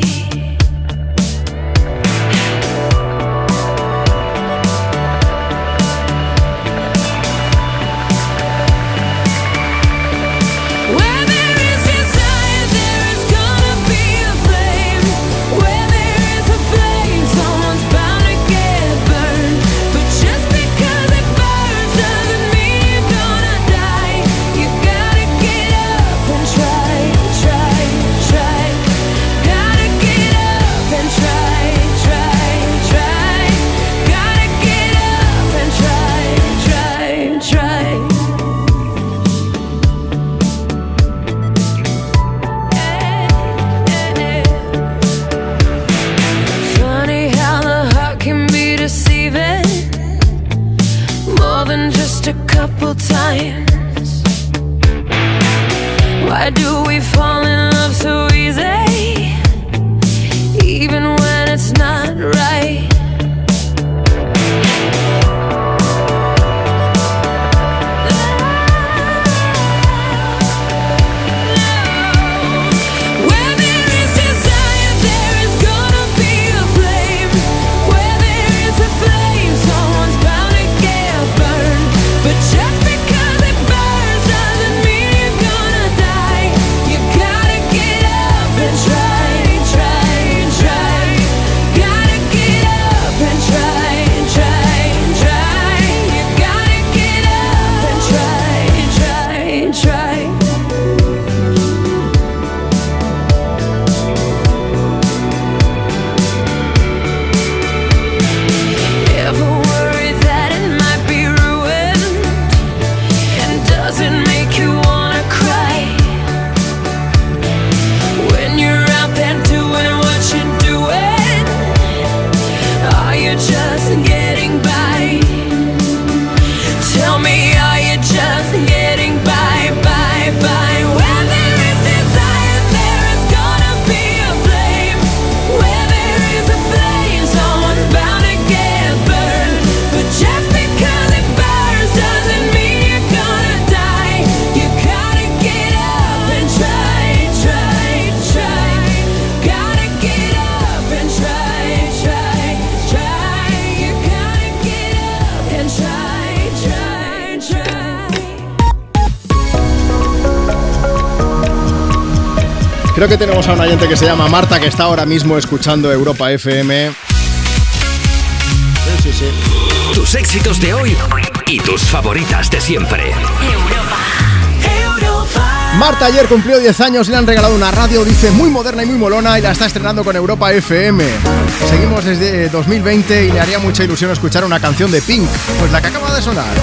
Creo que tenemos a una gente que se llama Marta que está ahora mismo escuchando Europa FM. Sí, sí, sí. Tus éxitos de hoy y tus favoritas de siempre. Marta ayer cumplió 10 años y le han regalado una radio, dice, muy moderna y muy molona y la está estrenando con Europa FM. Seguimos desde 2020 y le haría mucha ilusión escuchar una canción de Pink, pues la que acaba de sonar.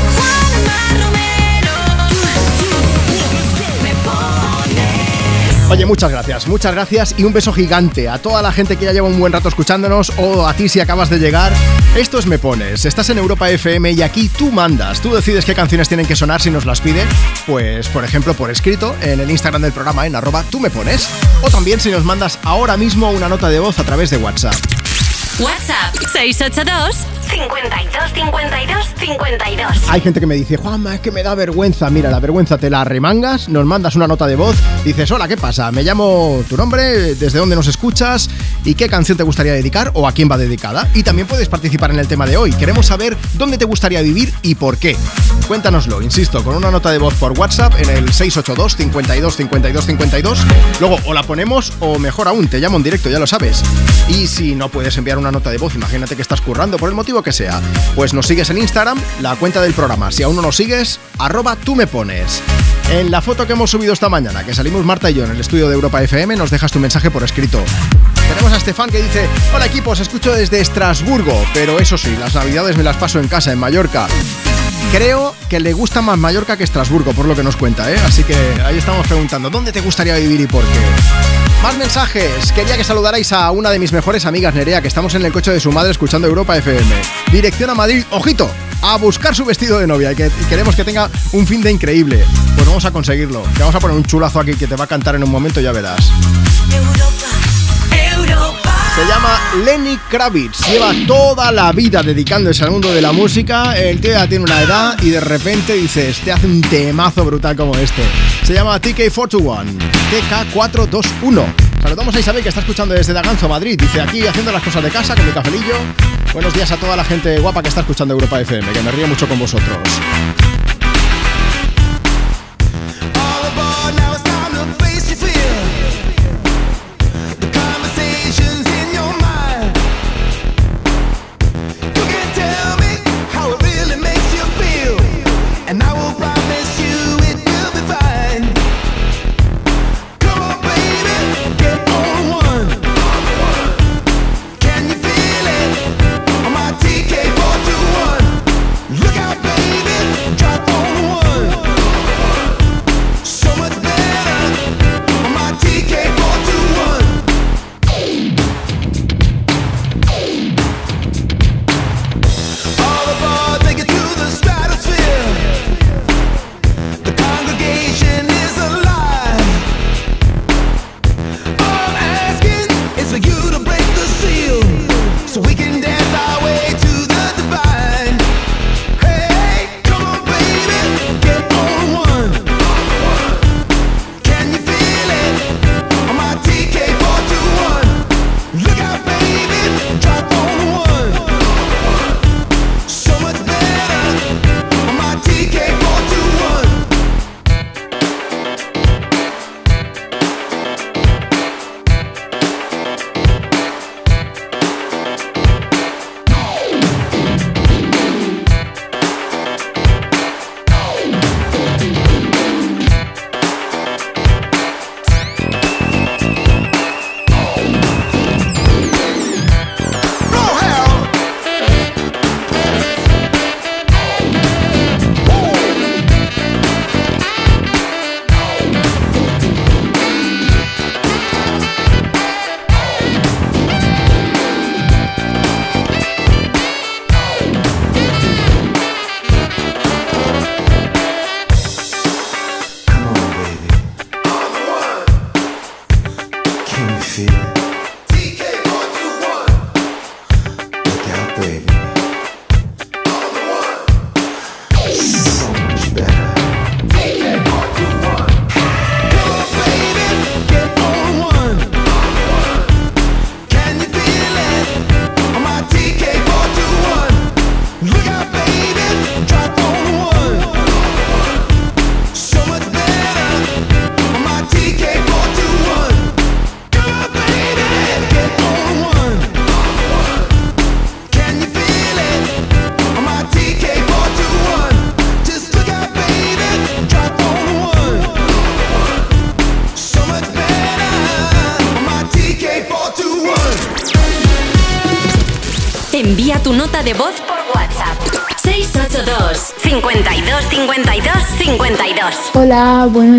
Oye, muchas gracias, muchas gracias y un beso gigante a toda la gente que ya lleva un buen rato escuchándonos o a ti si acabas de llegar. Esto es Me Pones, estás en Europa FM y aquí tú mandas, tú decides qué canciones tienen que sonar si nos las pide, pues por ejemplo por escrito en el Instagram del programa en arroba tú me pones o también si nos mandas ahora mismo una nota de voz a través de WhatsApp. WhatsApp 682 52 52 52. Hay gente que me dice, Juanma, es que me da vergüenza. Mira, la vergüenza te la remangas, nos mandas una nota de voz, dices, hola, ¿qué pasa? Me llamo tu nombre, desde dónde nos escuchas y qué canción te gustaría dedicar o a quién va dedicada. Y también puedes participar en el tema de hoy. Queremos saber dónde te gustaría vivir y por qué. Cuéntanoslo, insisto, con una nota de voz por WhatsApp en el 682 52 52 52. Luego o la ponemos o mejor aún, te llamo en directo, ya lo sabes. Y si no puedes enviar una nota de voz, imagínate que estás currando por el motivo que sea, pues nos sigues en Instagram, la cuenta del programa. Si aún no nos sigues, arroba tú me pones. En la foto que hemos subido esta mañana, que salimos Marta y yo en el estudio de Europa FM, nos dejas tu mensaje por escrito. Tenemos a Estefan que dice, hola equipos, escucho desde Estrasburgo, pero eso sí, las navidades me las paso en casa, en Mallorca. Creo que le gusta más Mallorca que Estrasburgo, por lo que nos cuenta, ¿eh? Así que ahí estamos preguntando, ¿dónde te gustaría vivir y por qué? Más mensajes. Quería que saludarais a una de mis mejores amigas, Nerea, que estamos en el coche de su madre escuchando Europa FM. Dirección a Madrid, ojito, a buscar su vestido de novia y, que, y queremos que tenga un fin de increíble. Pues vamos a conseguirlo. Te vamos a poner un chulazo aquí que te va a cantar en un momento, ya verás. Se llama Lenny Kravitz. Lleva toda la vida dedicándose al mundo de la música. El tío ya tiene una edad y de repente dices, te hace un temazo brutal como este. Se llama TK421. TK421. Saludamos a Isabel que está escuchando desde Daganzo, Madrid. Dice aquí haciendo las cosas de casa con mi cafelillo. Buenos días a toda la gente guapa que está escuchando Europa FM, que me río mucho con vosotros.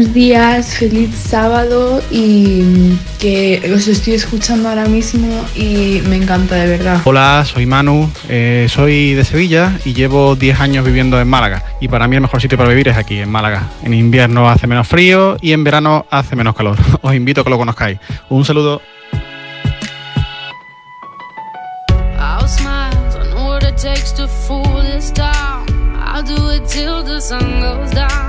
Buenos días, feliz sábado y que los estoy escuchando ahora mismo y me encanta de verdad. Hola, soy Manu, eh, soy de Sevilla y llevo 10 años viviendo en Málaga. Y para mí el mejor sitio para vivir es aquí, en Málaga. En invierno hace menos frío y en verano hace menos calor. [laughs] Os invito a que lo conozcáis. Un saludo. I'll do it till the sun goes down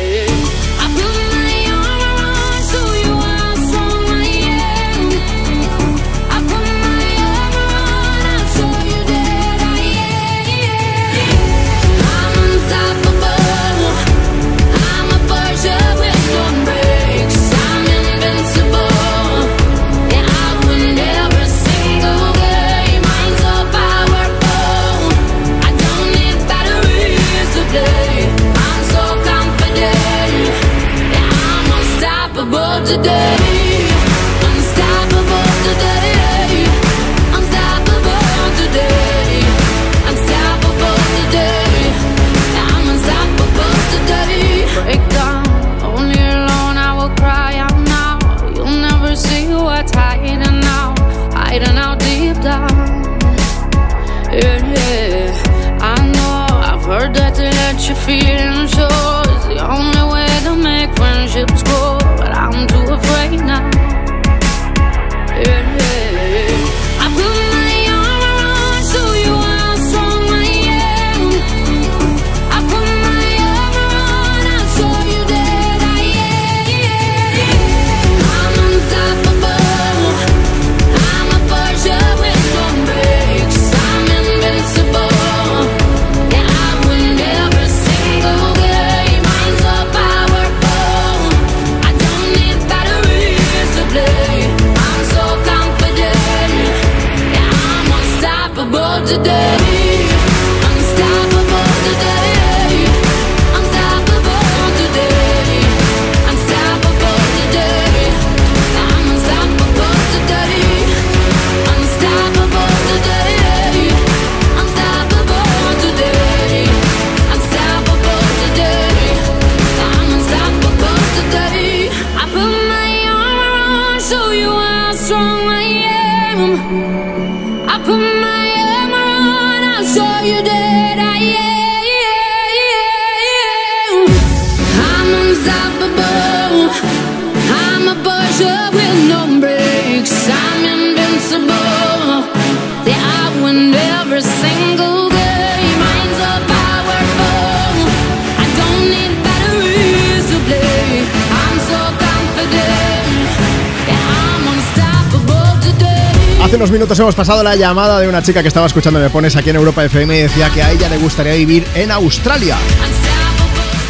Hemos pasado la llamada de una chica que estaba escuchando Me Pones aquí en Europa FM y decía que a ella le gustaría vivir en Australia.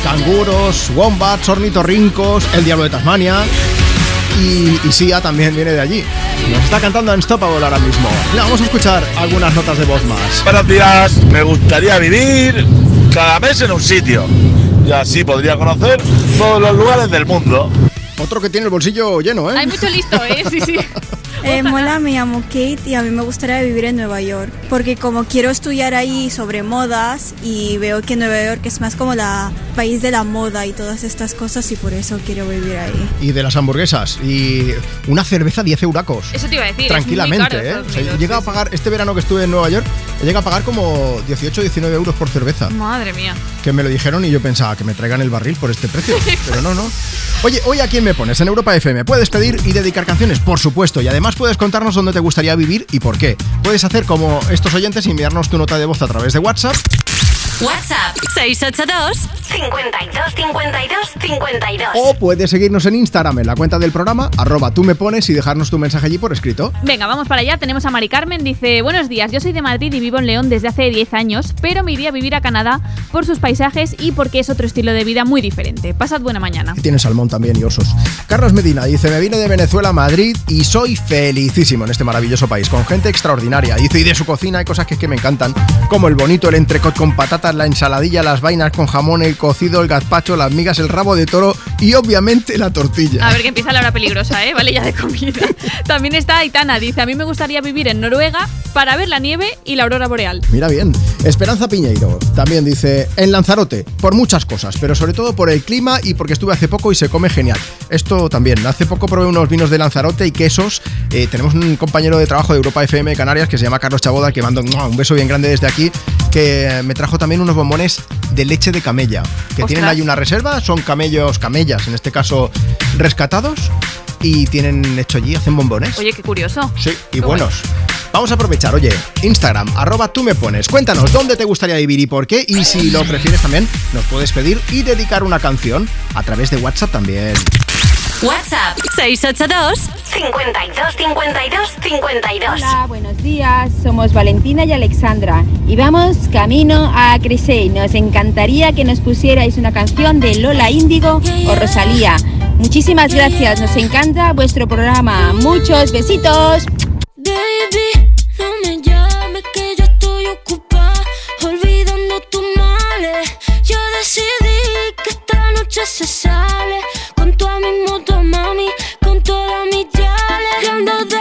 Canguros, wombats, ornitorrincos, el diablo de Tasmania. Y, y Sia también viene de allí. Nos está cantando Unstoppable ahora mismo. Mira, vamos a escuchar algunas notas de voz más. Buenos días, me gustaría vivir cada mes en un sitio. Y así podría conocer todos los lugares del mundo. Otro que tiene el bolsillo lleno, ¿eh? Hay mucho listo, ¿eh? Sí, sí. [laughs] Eh, [laughs] hola, me llamo Kate y a mí me gustaría vivir en Nueva York porque como quiero estudiar ahí sobre modas y veo que Nueva York es más como la país de la moda y todas estas cosas y por eso quiero vivir ahí. Y de las hamburguesas. Y una cerveza 10 euracos. Eso te iba a decir. es Tranquilamente, muy caro ¿eh? O sea, llega a pagar, este verano que estuve en Nueva York, llega a pagar como 18 19 euros por cerveza. Madre mía. Que me lo dijeron y yo pensaba que me traigan el barril por este precio. [laughs] Pero no, no. Oye, hoy a quién me pones en Europa FM. Puedes pedir y dedicar canciones, por supuesto. Y además puedes contarnos dónde te gustaría vivir y por qué. Puedes hacer como estos oyentes y enviarnos tu nota de voz a través de WhatsApp WhatsApp 682 52 52 52. O puedes seguirnos en Instagram en la cuenta del programa, arroba tú me pones y dejarnos tu mensaje allí por escrito. Venga, vamos para allá. Tenemos a Mari Carmen. Dice: Buenos días, yo soy de Madrid y vivo en León desde hace 10 años, pero me iría a vivir a Canadá por sus paisajes y porque es otro estilo de vida muy diferente. Pasad buena mañana. Y tiene salmón también y osos. Carlos Medina dice, me vine de Venezuela a Madrid y soy felicísimo en este maravilloso país, con gente extraordinaria. Dice, y de su cocina hay cosas que, que me encantan, como el bonito, el entrecot con patatas, la ensaladilla, las vainas con jamón, el cocido, el gazpacho, las migas, el rabo de toro y obviamente la tortilla. A ver que empieza la hora peligrosa, ¿eh? Vale, ya de comida. [laughs] También está Aitana, dice, a mí me gustaría vivir en Noruega para ver la nieve y la aurora boreal. Mira bien. Esperanza Piñeiro también dice, en Lanzarote, por muchas cosas, pero sobre todo por el clima y porque estuve hace poco y se come genial. Esto también, hace poco probé unos vinos de Lanzarote y quesos. Eh, tenemos un compañero de trabajo de Europa FM Canarias que se llama Carlos Chaboda, que mando un beso bien grande desde aquí, que me trajo también unos bombones de leche de camella, que tienen ahí una reserva, son camellos, camellas, en este caso rescatados, y tienen hecho allí, hacen bombones. Oye, qué curioso. Sí, y Qué buenos. Vamos a aprovechar, oye, Instagram, arroba tú me pones. Cuéntanos dónde te gustaría vivir y por qué. Y si lo prefieres también, nos puedes pedir y dedicar una canción a través de WhatsApp también. WhatsApp 682 52 52 52. Hola, buenos días. Somos Valentina y Alexandra y vamos camino a Crisey. Nos encantaría que nos pusierais una canción de Lola Índigo o Rosalía. Muchísimas gracias, nos encanta vuestro programa. Muchos besitos. Baby, no me llames que yo estoy ocupada olvidando tus males. Yo decidí que esta noche se sale con toda mi moto, mami, con todas mis yales.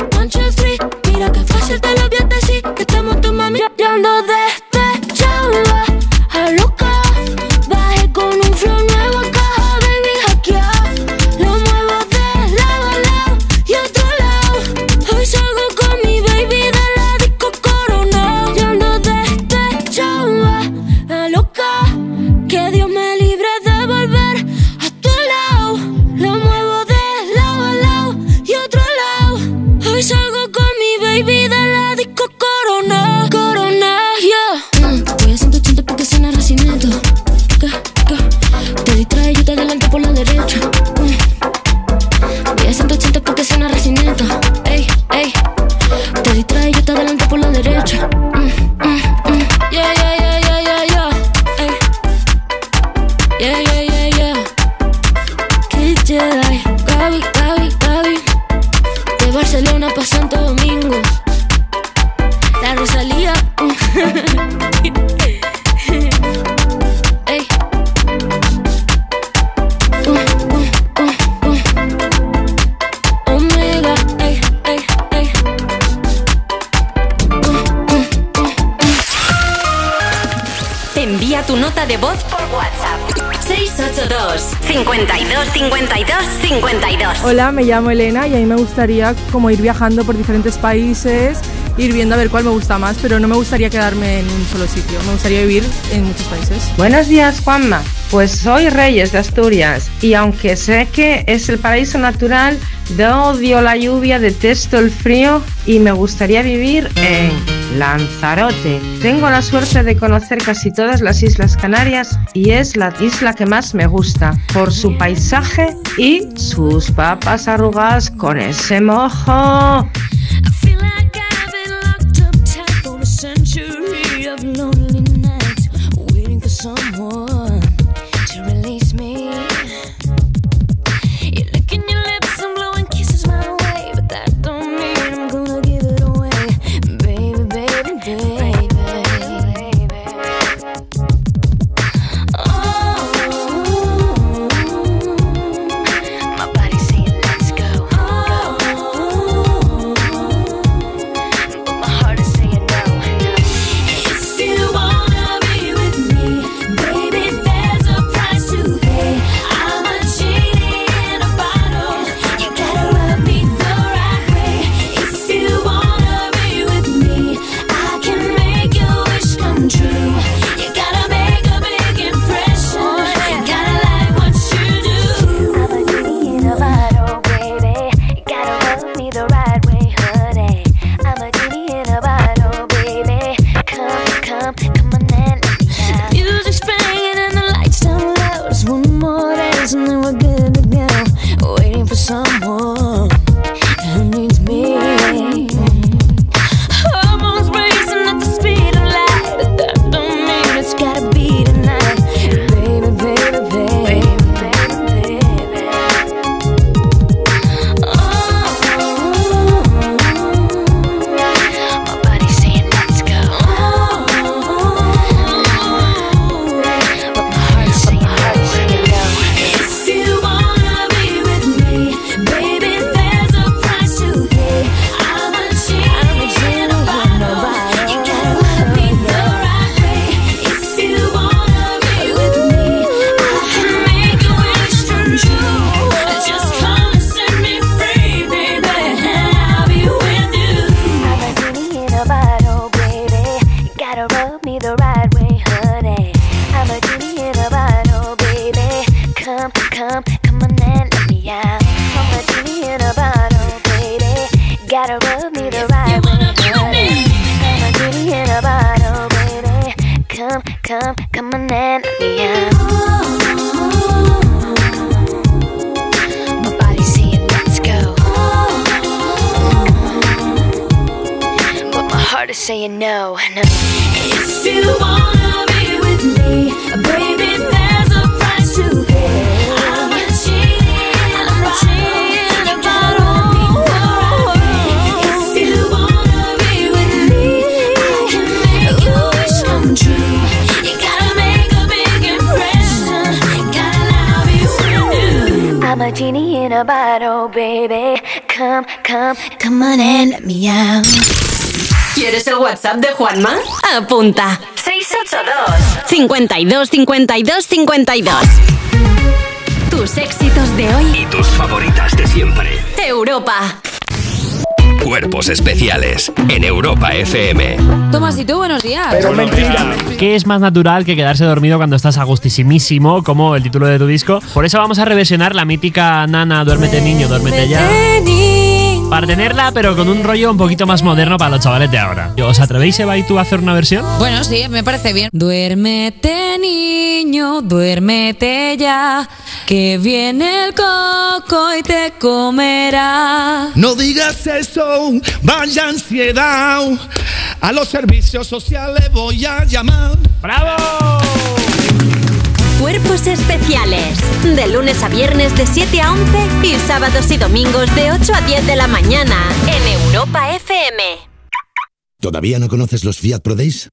Hola, me llamo Elena y a mí me gustaría como ir viajando por diferentes países, ir viendo a ver cuál me gusta más, pero no me gustaría quedarme en un solo sitio, me gustaría vivir en muchos países. Buenos días, Juanma. Pues soy Reyes de Asturias y aunque sé que es el paraíso natural, yo odio la lluvia, detesto el frío y me gustaría vivir en Lanzarote. Tengo la suerte de conocer casi todas las Islas Canarias y es la isla que más me gusta por su paisaje y sus papas arrugadas con ese mojo. WhatsApp de Juanma? Apunta. 682 52 52 52 Tus éxitos de hoy. Y tus favoritas de siempre. Europa. Cuerpos especiales en Europa FM. Tomás, ¿y tú? Buenos días. ¿Qué es más natural que quedarse dormido cuando estás agustísimísimo, como el título de tu disco? Por eso vamos a reversionar la mítica Nana, duérmete niño, duérmete ya. Para tenerla, pero con un rollo un poquito más moderno para los chavales de ahora. ¿Os atrevéis, Eva y tú, a hacer una versión? Bueno, sí, me parece bien. Duérmete, niño, duérmete ya, que viene el coco y te comerá. No digas eso, vaya ansiedad. A los servicios sociales voy a llamar. ¡Bravo! Especiales. De lunes a viernes de 7 a 11 y sábados y domingos de 8 a 10 de la mañana en Europa FM. ¿Todavía no conoces los Fiat Pro Days?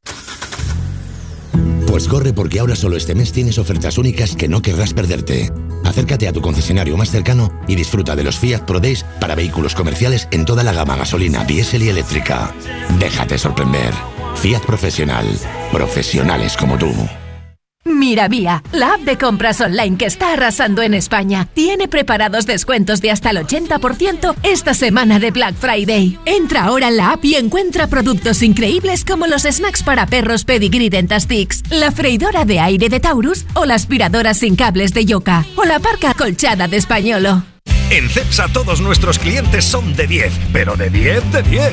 Pues corre porque ahora solo este mes tienes ofertas únicas que no querrás perderte. Acércate a tu concesionario más cercano y disfruta de los Fiat Pro Days para vehículos comerciales en toda la gama gasolina, diésel y eléctrica. Déjate sorprender. Fiat Profesional. Profesionales como tú. Miravía, la app de compras online que está arrasando en España, tiene preparados descuentos de hasta el 80% esta semana de Black Friday. Entra ahora en la app y encuentra productos increíbles como los snacks para perros Pedigree Dentastix, la freidora de aire de Taurus o la aspiradora sin cables de Yoka o la parca colchada de Españolo. En CEPSA todos nuestros clientes son de 10, pero de 10 de 10.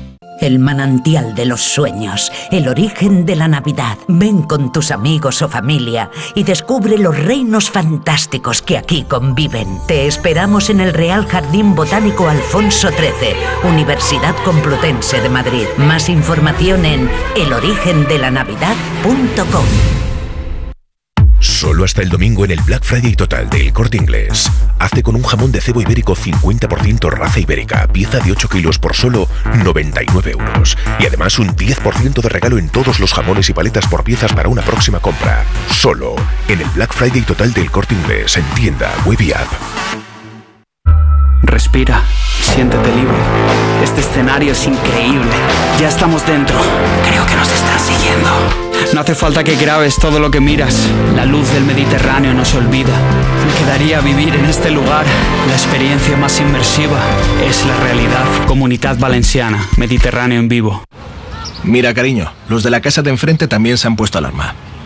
El manantial de los sueños, el origen de la Navidad. Ven con tus amigos o familia y descubre los reinos fantásticos que aquí conviven. Te esperamos en el Real Jardín Botánico Alfonso XIII, Universidad Complutense de Madrid. Más información en elorigendelanavidad.com. Solo hasta el domingo en el Black Friday total del Corte Inglés. Hazte con un jamón de cebo ibérico 50% raza ibérica, pieza de 8 kilos por solo 99 euros. Y además un 10% de regalo en todos los jamones y paletas por piezas para una próxima compra. Solo en el Black Friday total del Corte Inglés en tienda. Respira, siéntete libre. Este escenario es increíble. Ya estamos dentro. Creo que nos están siguiendo. No hace falta que grabes todo lo que miras. La luz del Mediterráneo no se olvida. Me quedaría vivir en este lugar. La experiencia más inmersiva es la realidad. Comunidad Valenciana, Mediterráneo en vivo. Mira, cariño, los de la casa de enfrente también se han puesto alarma.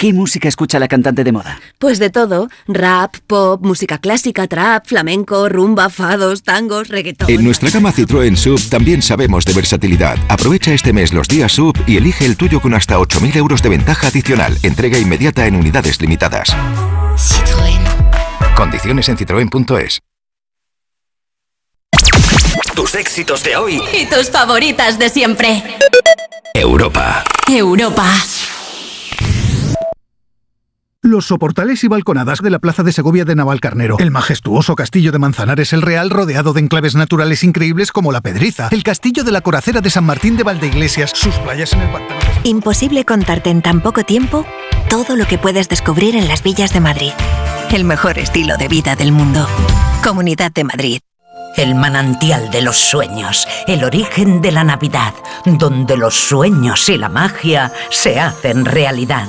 ¿Qué música escucha la cantante de moda? Pues de todo. Rap, pop, música clásica, trap, flamenco, rumba, fados, tangos, reggaetón. En nuestra gama Citroën Sub también sabemos de versatilidad. Aprovecha este mes los días Sub y elige el tuyo con hasta 8.000 euros de ventaja adicional. Entrega inmediata en unidades limitadas. Citroën. Condiciones en citroen.es. Tus éxitos de hoy. Y tus favoritas de siempre. Europa. Europa. Los soportales y balconadas de la Plaza de Segovia de Navalcarnero, el majestuoso castillo de Manzanares el Real rodeado de enclaves naturales increíbles como la Pedriza, el castillo de la Coracera de San Martín de Valdeiglesias, sus playas en el pantano. Imposible contarte en tan poco tiempo todo lo que puedes descubrir en las villas de Madrid. El mejor estilo de vida del mundo. Comunidad de Madrid. El manantial de los sueños, el origen de la Navidad, donde los sueños y la magia se hacen realidad.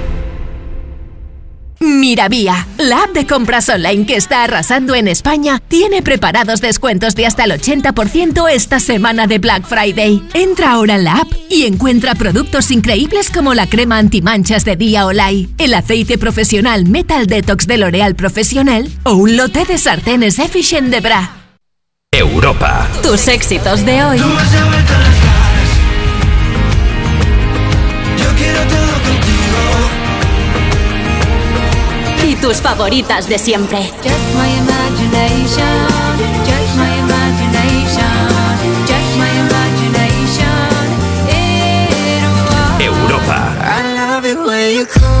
Miravía, la app de compras online que está arrasando en España, tiene preparados descuentos de hasta el 80% esta semana de Black Friday. Entra ahora en la app y encuentra productos increíbles como la crema antimanchas de Día Olay, el aceite profesional Metal Detox de L'Oreal Profesional o un lote de sartenes Efficient de Bra. Europa. Tus éxitos de hoy. Tus favoritas de siempre. Just my imagination, just my imagination, just my imagination. Europa. I love it when you call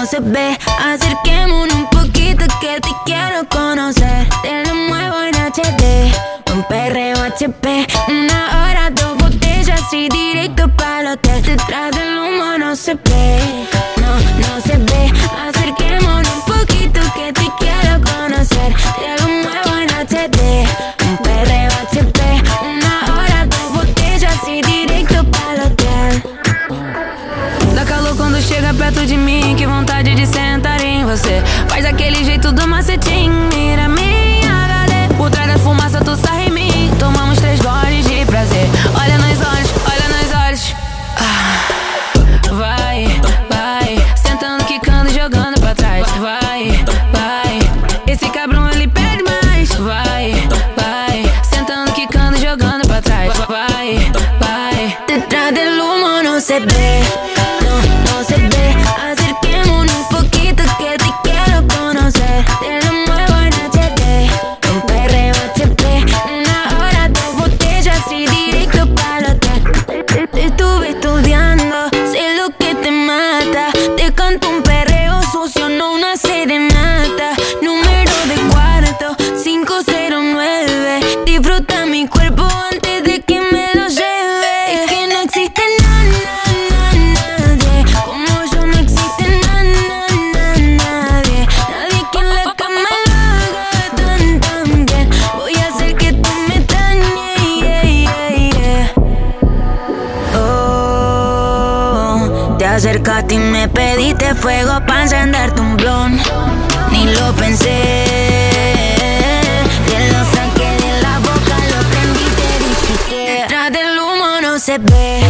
no, se ve. Acerquémonos un poquito que te quiero conocer. Te lo muevo en HD, un perreo HP, una hora, dos botellas y directo para el hotel. Detrás del humo no se ve, você. Faz aquele jeito do macetinho, mira minha HD. Por trás da fumaça tu sai em mim, tomamos três goles de prazer. Olha nos olhos, olha nos olhos. Ah, vai, vai, sentando, quicando, jogando pra trás. Vai, vai, esse cabrão ele pede mais. Vai, vai, sentando, quicando, jogando pra trás. Vai, vai. Detrás del humo no se ve, fuego para encenderte un blon. Ni lo pensé. Te lo saqué de la boca, lo prendí te dije que detrás del humo no se ve.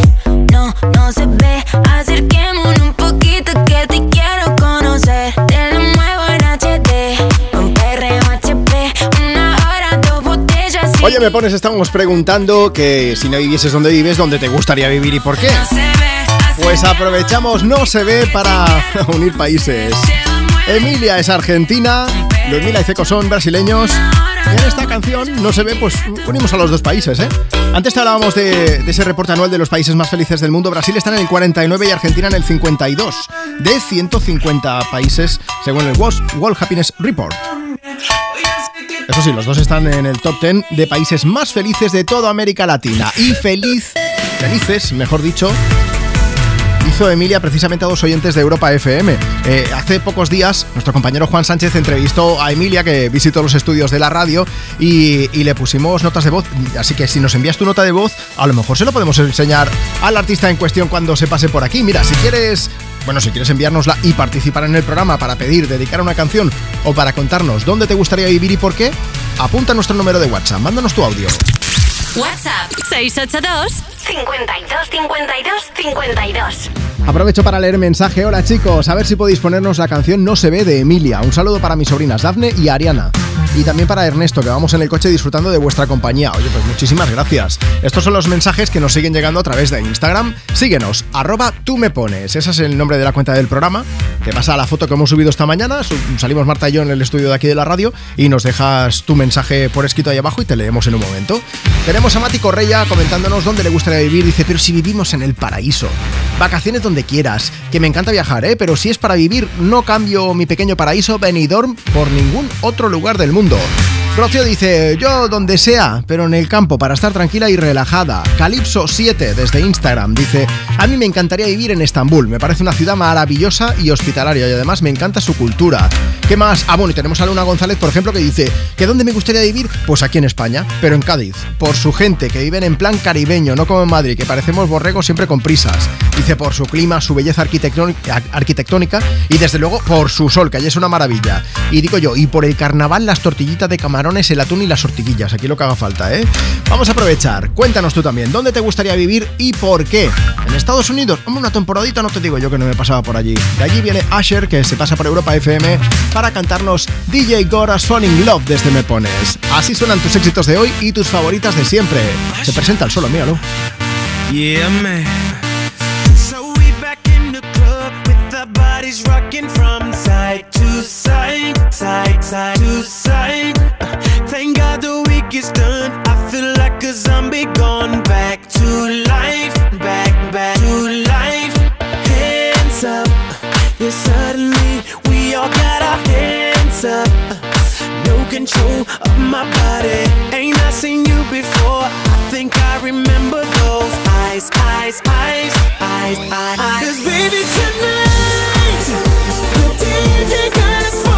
No, no se ve. Acerquémonos un poquito que te quiero conocer. Te lo muevo en HD. Un perreo HP. Una hora, dos botellas. Oye, me pones, estamos preguntando que si no vivieses donde vives, ¿dónde te gustaría vivir y por qué? Pues aprovechamos No se ve para [laughs] unir países. Emilia es argentina, Ludmila y Ceco son brasileños. En esta canción No se ve, pues unimos a los dos países, ¿eh? Antes te hablábamos de, ese reporte anual de los países más felices del mundo. Brasil está en el 49 y Argentina en el 52 de 150 países, según el World World Happiness Report. Eso sí, los dos están en el top 10 de países más felices de toda América Latina. Y feliz, felices, mejor dicho, hizo Emilia precisamente a dos oyentes de Europa FM. Eh, hace pocos días, nuestro compañero Juan Sánchez entrevistó a Emilia, que visitó los estudios de la radio, y, y le pusimos notas de voz. Así que si nos envías tu nota de voz, a lo mejor se lo podemos enseñar al artista en cuestión cuando se pase por aquí. Mira, si quieres. Bueno, si quieres enviárnosla y participar en el programa para pedir, dedicar una canción o para contarnos dónde te gustaría vivir y por qué, apunta nuestro número de WhatsApp, mándanos tu audio. WhatsApp 682 52 52 52. Aprovecho para leer mensaje. Hola chicos, a ver si podéis ponernos la canción No se ve de Emilia. Un saludo para mis sobrinas Dafne y Ariana. Y también para Ernesto, que vamos en el coche disfrutando de vuestra compañía. Oye, pues muchísimas gracias. Estos son los mensajes que nos siguen llegando a través de Instagram. Síguenos, arroba tú me pones. Ese es el nombre de la cuenta del programa. Te pasa la foto que hemos subido esta mañana. Salimos Marta y yo en el estudio de aquí de la radio y nos dejas tu mensaje por escrito ahí abajo y te leemos en un momento. Tenemos a Mati Correia comentándonos dónde le gustaría vivir. Dice, pero si vivimos en el paraíso. Vacaciones donde quieras. Que me encanta viajar, ¿eh? Pero si es para vivir, no cambio mi pequeño paraíso Benidorm por ningún otro lugar del mundo. Rocío dice, yo donde sea, pero en el campo para estar tranquila y relajada. Calipso 7 desde Instagram dice, a mí me encantaría vivir en Estambul, me parece una ciudad maravillosa y hospitalaria y además me encanta su cultura. ¿Qué más? Ah, bueno, y tenemos a Luna González, por ejemplo, que dice, ¿que dónde me gustaría vivir? Pues aquí en España, pero en Cádiz, por su gente, que viven en plan caribeño, no como en Madrid, que parecemos borregos siempre con prisas. Dice por su clima, su belleza arquitectónica, y desde luego por su sol, que allí es una maravilla. Y digo yo, y por el carnaval, las tortillitas de camarones, el atún y las ortiguillas, aquí lo que haga falta, ¿eh? Vamos a aprovechar, cuéntanos tú también, ¿dónde te gustaría vivir y por qué? ¿En Estados Unidos? Hombre, una temporadita no te digo yo que no me pasaba por allí. De allí viene Asher, que se pasa por Europa FM, para cantarnos DJ Gora's Falling Love desde Me Pones. Así suenan tus éxitos de hoy y tus favoritas de siempre. Se presenta el solo, míralo. Yeah, man. So we back in the club with our bodies rocking from side to side, side, side to side. Thank God the week is done. I feel like a zombie gone back to life, back, back to life. Hands up, yeah, suddenly we all got our hands up. No control of my body. Ain't I seen you before? I think I remember those eyes, eyes, eyes, eyes, eyes. Cause baby tonight, the DJ got us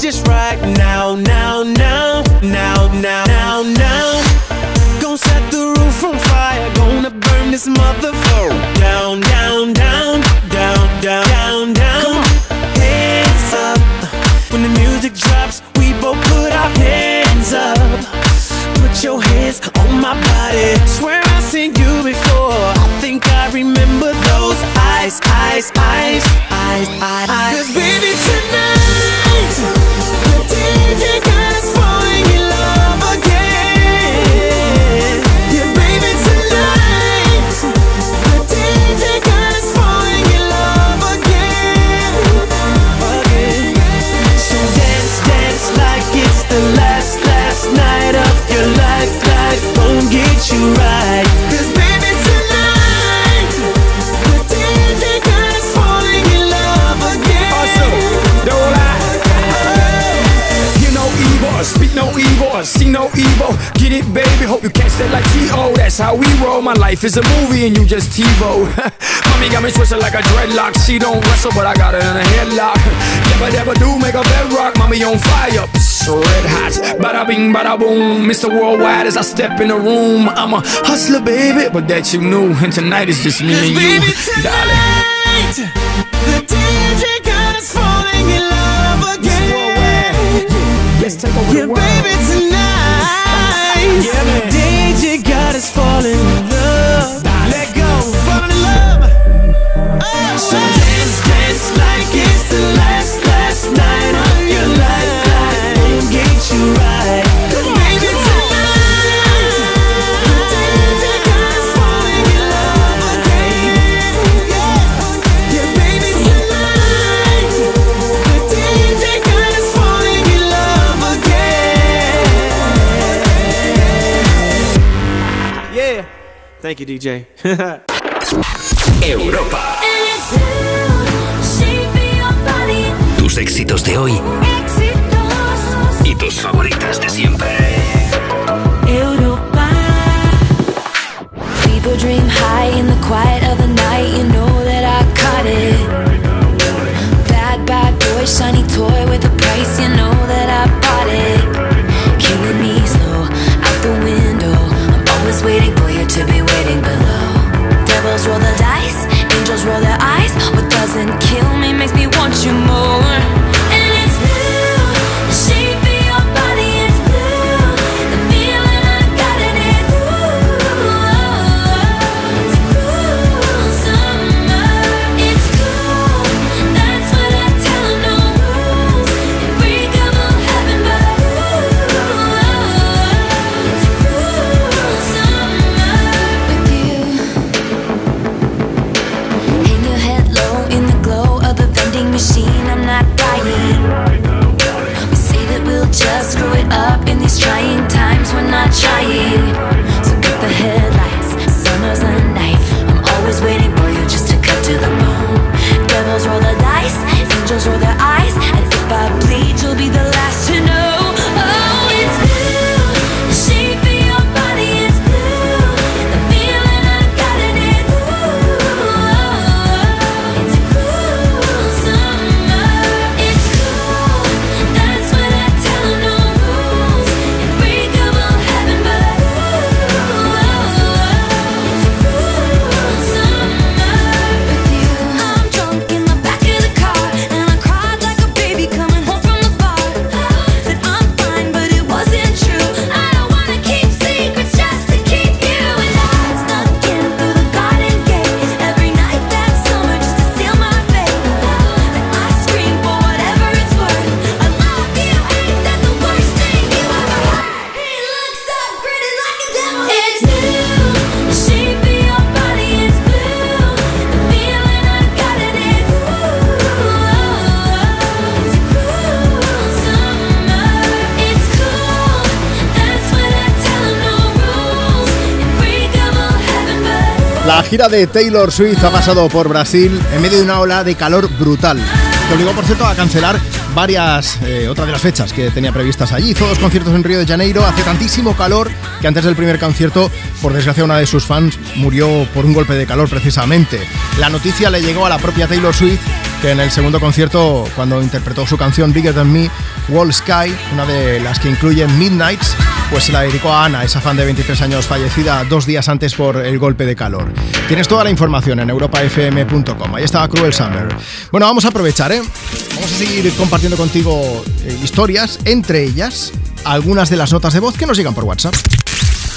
just right now, now, now, now, now, now, now. Gonna set the roof on fire. Gonna burn this motherfucker my body. Swear I've seen you before. I think I remember those eyes, eyes, eyes, eyes, eyes. Cause baby tonight, the DJ no evil. Get it, baby, hope you catch that like T.O. That's how we roll, my life is a movie and you just TiVo. [laughs] Mommy got me twisted like a dreadlock. She don't wrestle, but I got her in a headlock. Never, never do make a bedrock. Mommy on fire, Psst, red hot. Bada bing, bada boom. Mr. Worldwide as I step in the room. I'm a hustler, baby, but that you knew. And tonight is just me and you, tonight, darling. The DJ God is falling in love again. Let's take over the world. Thank you, DJ. Europa. Tus éxitos de hoy y tus favoritas de siempre. Europa. People dream high in the quiet of the night. You know that I caught it. Bad, bad boy, shiny toy with a price. You know that I bought it. Killing me slow out the window. I'm always waiting for you to be waiting more. La gira de Taylor Swift ha pasado por Brasil en medio de una ola de calor brutal. Que obligó, por cierto, a cancelar varias, eh, otras de las fechas que tenía previstas allí. Hizo dos conciertos en Río de Janeiro. Hace tantísimo calor que antes del primer concierto, por desgracia, una de sus fans murió por un golpe de calor precisamente. La noticia le llegó a la propia Taylor Swift que en el segundo concierto, cuando interpretó su canción Bigger Than Me, Wall Sky, una de las que incluye Midnights, pues se la dedicó a Ana, esa fan de 23 años fallecida dos días antes por el golpe de calor. Tienes toda la información en europafm.com. Ahí estaba Cruel Summer. Bueno, vamos a aprovechar, ¿eh? Vamos a seguir compartiendo contigo eh, historias, entre ellas algunas de las notas de voz que nos llegan por WhatsApp.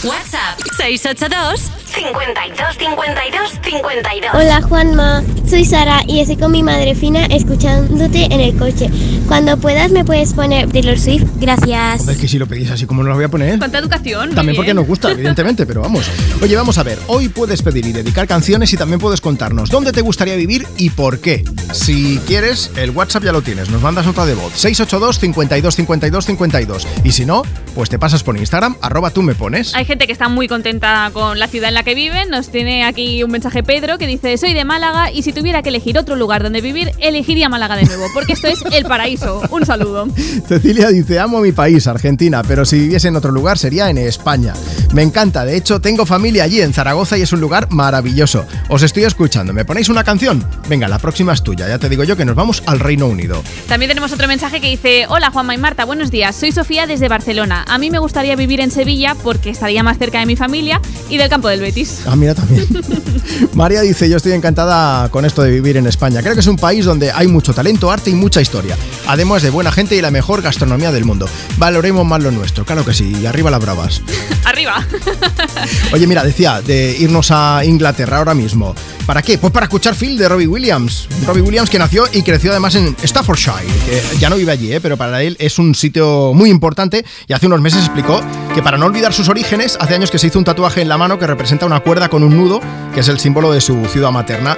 WhatsApp 682 52 52 52. Hola Juanma, soy Sara y estoy con mi madre Fina escuchándote en el coche. Cuando puedas me puedes poner Taylor Swift, gracias. Es que si lo pedís así como no lo voy a poner. Cuánta educación. También porque nos gusta, [laughs] evidentemente, pero vamos. Oye, vamos a ver. Hoy puedes pedir y dedicar canciones y también puedes contarnos dónde te gustaría vivir y por qué. Si quieres, el WhatsApp ya lo tienes. Nos mandas nota de voz. 682 52 52 52. Y si no, pues te pasas por Instagram, arroba tú me pones. Hay gente que está muy contenta con la ciudad en la que viven. Nos tiene aquí un mensaje Pedro que dice, soy de Málaga y si tuviera que elegir otro lugar donde vivir, elegiría Málaga de nuevo, porque esto es el paraíso. Un saludo. [laughs] Cecilia dice, amo mi país, Argentina, pero si viviese en otro lugar sería en España. Me encanta, de hecho tengo familia allí en Zaragoza y es un lugar maravilloso. Os estoy escuchando, ¿me ponéis una canción? Venga, la próxima es tuya, ya te digo yo que nos vamos al Reino Unido. También tenemos otro mensaje que dice, hola Juanma y Marta, buenos días, soy Sofía desde Barcelona. A mí me gustaría vivir en Sevilla porque estaría más cerca de mi familia y del campo del Betis. Ah, mira también. [laughs] María dice, yo estoy encantada con esto de vivir en España. Creo que es un país donde hay mucho talento, arte y mucha historia. Además de buena gente y la mejor gastronomía del mundo. Valoremos más lo nuestro, claro que sí. Y arriba las bravas. [laughs] Arriba. [laughs] Oye, mira, decía de irnos a Inglaterra ahora mismo. ¿Para qué? Pues para escuchar Phil de Robbie Williams. Robbie Williams que nació y creció además en Staffordshire, que ya no vive allí, ¿eh? pero para él es un sitio muy importante y hace unos meses explicó que para no olvidar sus orígenes, hace años que se hizo un tatuaje en la mano que representa una cuerda con un nudo, que es el símbolo de su ciudad materna,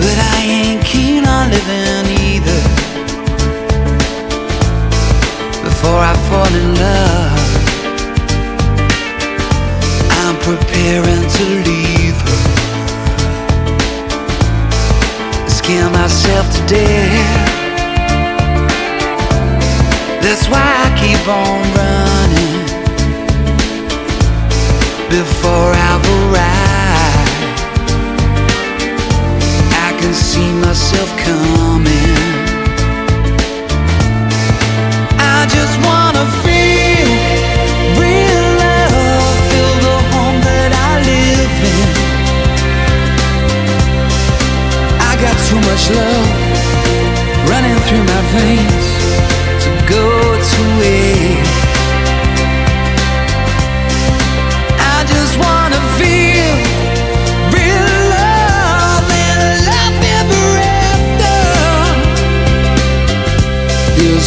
But I ain't keen on living either. Before I fall in love, I'm preparing to leave her. Scare myself to death. That's why I keep on running before I've arrived. Can see myself coming. I just wanna feel real love, feel the home that I live in. I got too much love running through my veins to go to waste.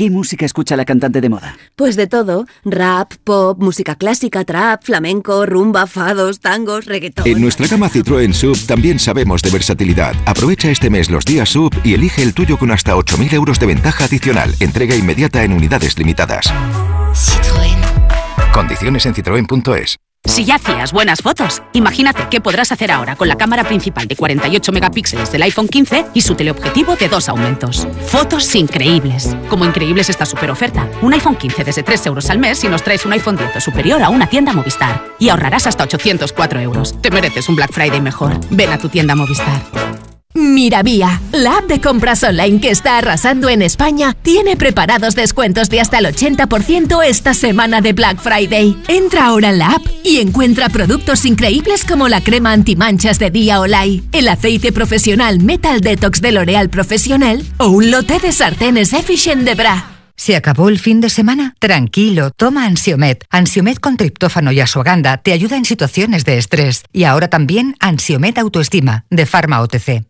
¿Qué música escucha la cantante de moda? Pues de todo, rap, pop, música clásica, trap, flamenco, rumba, fados, tangos, reggaetón. En nuestra gama Citroën Sub también sabemos de versatilidad. Aprovecha este mes los días Sub y elige el tuyo con hasta 8.000 euros de ventaja adicional. Entrega inmediata en unidades limitadas. Condiciones en citroen.es. Si ya hacías buenas fotos, imagínate qué podrás hacer ahora con la cámara principal de 48 megapíxeles del iPhone 15 y su teleobjetivo de dos aumentos. Fotos increíbles. Como increíble es esta super oferta. Un iPhone 15 desde 3 euros al mes si nos traes un iPhone 10 o superior a una tienda Movistar. Y ahorrarás hasta 804 euros. Te mereces un Black Friday mejor. Ven a tu tienda Movistar. Miravía, la app de compras online que está arrasando en España, tiene preparados descuentos de hasta el 80% esta semana de Black Friday. Entra ahora en la app y encuentra productos increíbles como la crema antimanchas de Día Olay, el aceite profesional Metal Detox de L'Oréal Profesional o un lote de sartenes Efficient de Bra. ¿Se acabó el fin de semana? Tranquilo, toma Ansiomet. Ansiomet con triptófano y asuaganda te ayuda en situaciones de estrés. Y ahora también Ansiomet Autoestima, de Pharma OTC.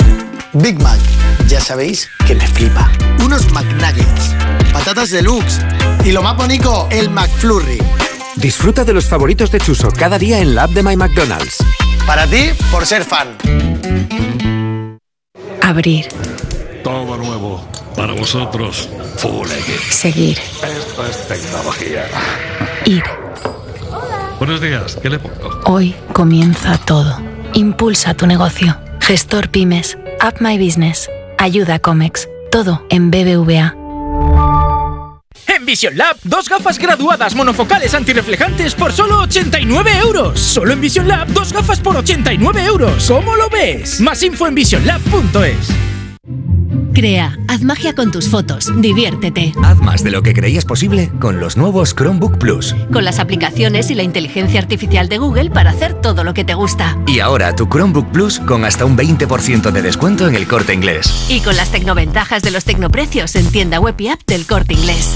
Big Mac, ya sabéis que me flipa. Unos McNuggets, patatas deluxe y lo más bonito, el McFlurry. Disfruta de los favoritos de Chuso cada día en la app de My McDonald's. Para ti, por ser fan. Abrir. Todo nuevo. Para vosotros, Full. Seguir. Esto es tecnología. Ir. Buenos días, ¿qué le pongo? Hoy comienza todo. Impulsa tu negocio. Gestor Pymes. App My Business. Ayuda Comex. Todo en BBVA. En Vision Lab, dos gafas graduadas monofocales antirreflejantes por solo 89 euros. Solo en Vision Lab, dos gafas por 89 euros. ¿Cómo lo ves? Más info en visionlab.es. Crea, haz magia con tus fotos, diviértete. Haz más de lo que creías posible con los nuevos Chromebook Plus. Con las aplicaciones y la inteligencia artificial de Google para hacer todo lo que te gusta. Y ahora tu Chromebook Plus con hasta un 20% de descuento en el corte inglés. Y con las tecnoventajas de los tecnoprecios en tienda web y app del corte inglés.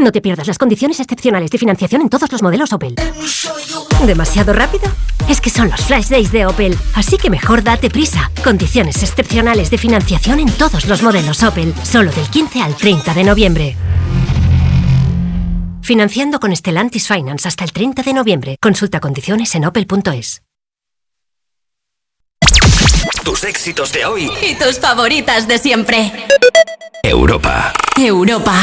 No te pierdas las condiciones excepcionales de financiación en todos los modelos Opel. ¿Demasiado rápido? Es que son los Flash Days de Opel, así que mejor date prisa. Condiciones excepcionales de financiación en todos los modelos Opel, solo del 15 al 30 de noviembre. Financiando con Stellantis Finance hasta el 30 de noviembre. Consulta condiciones en opel.es. Tus éxitos de hoy. Y tus favoritas de siempre. Europa. Europa.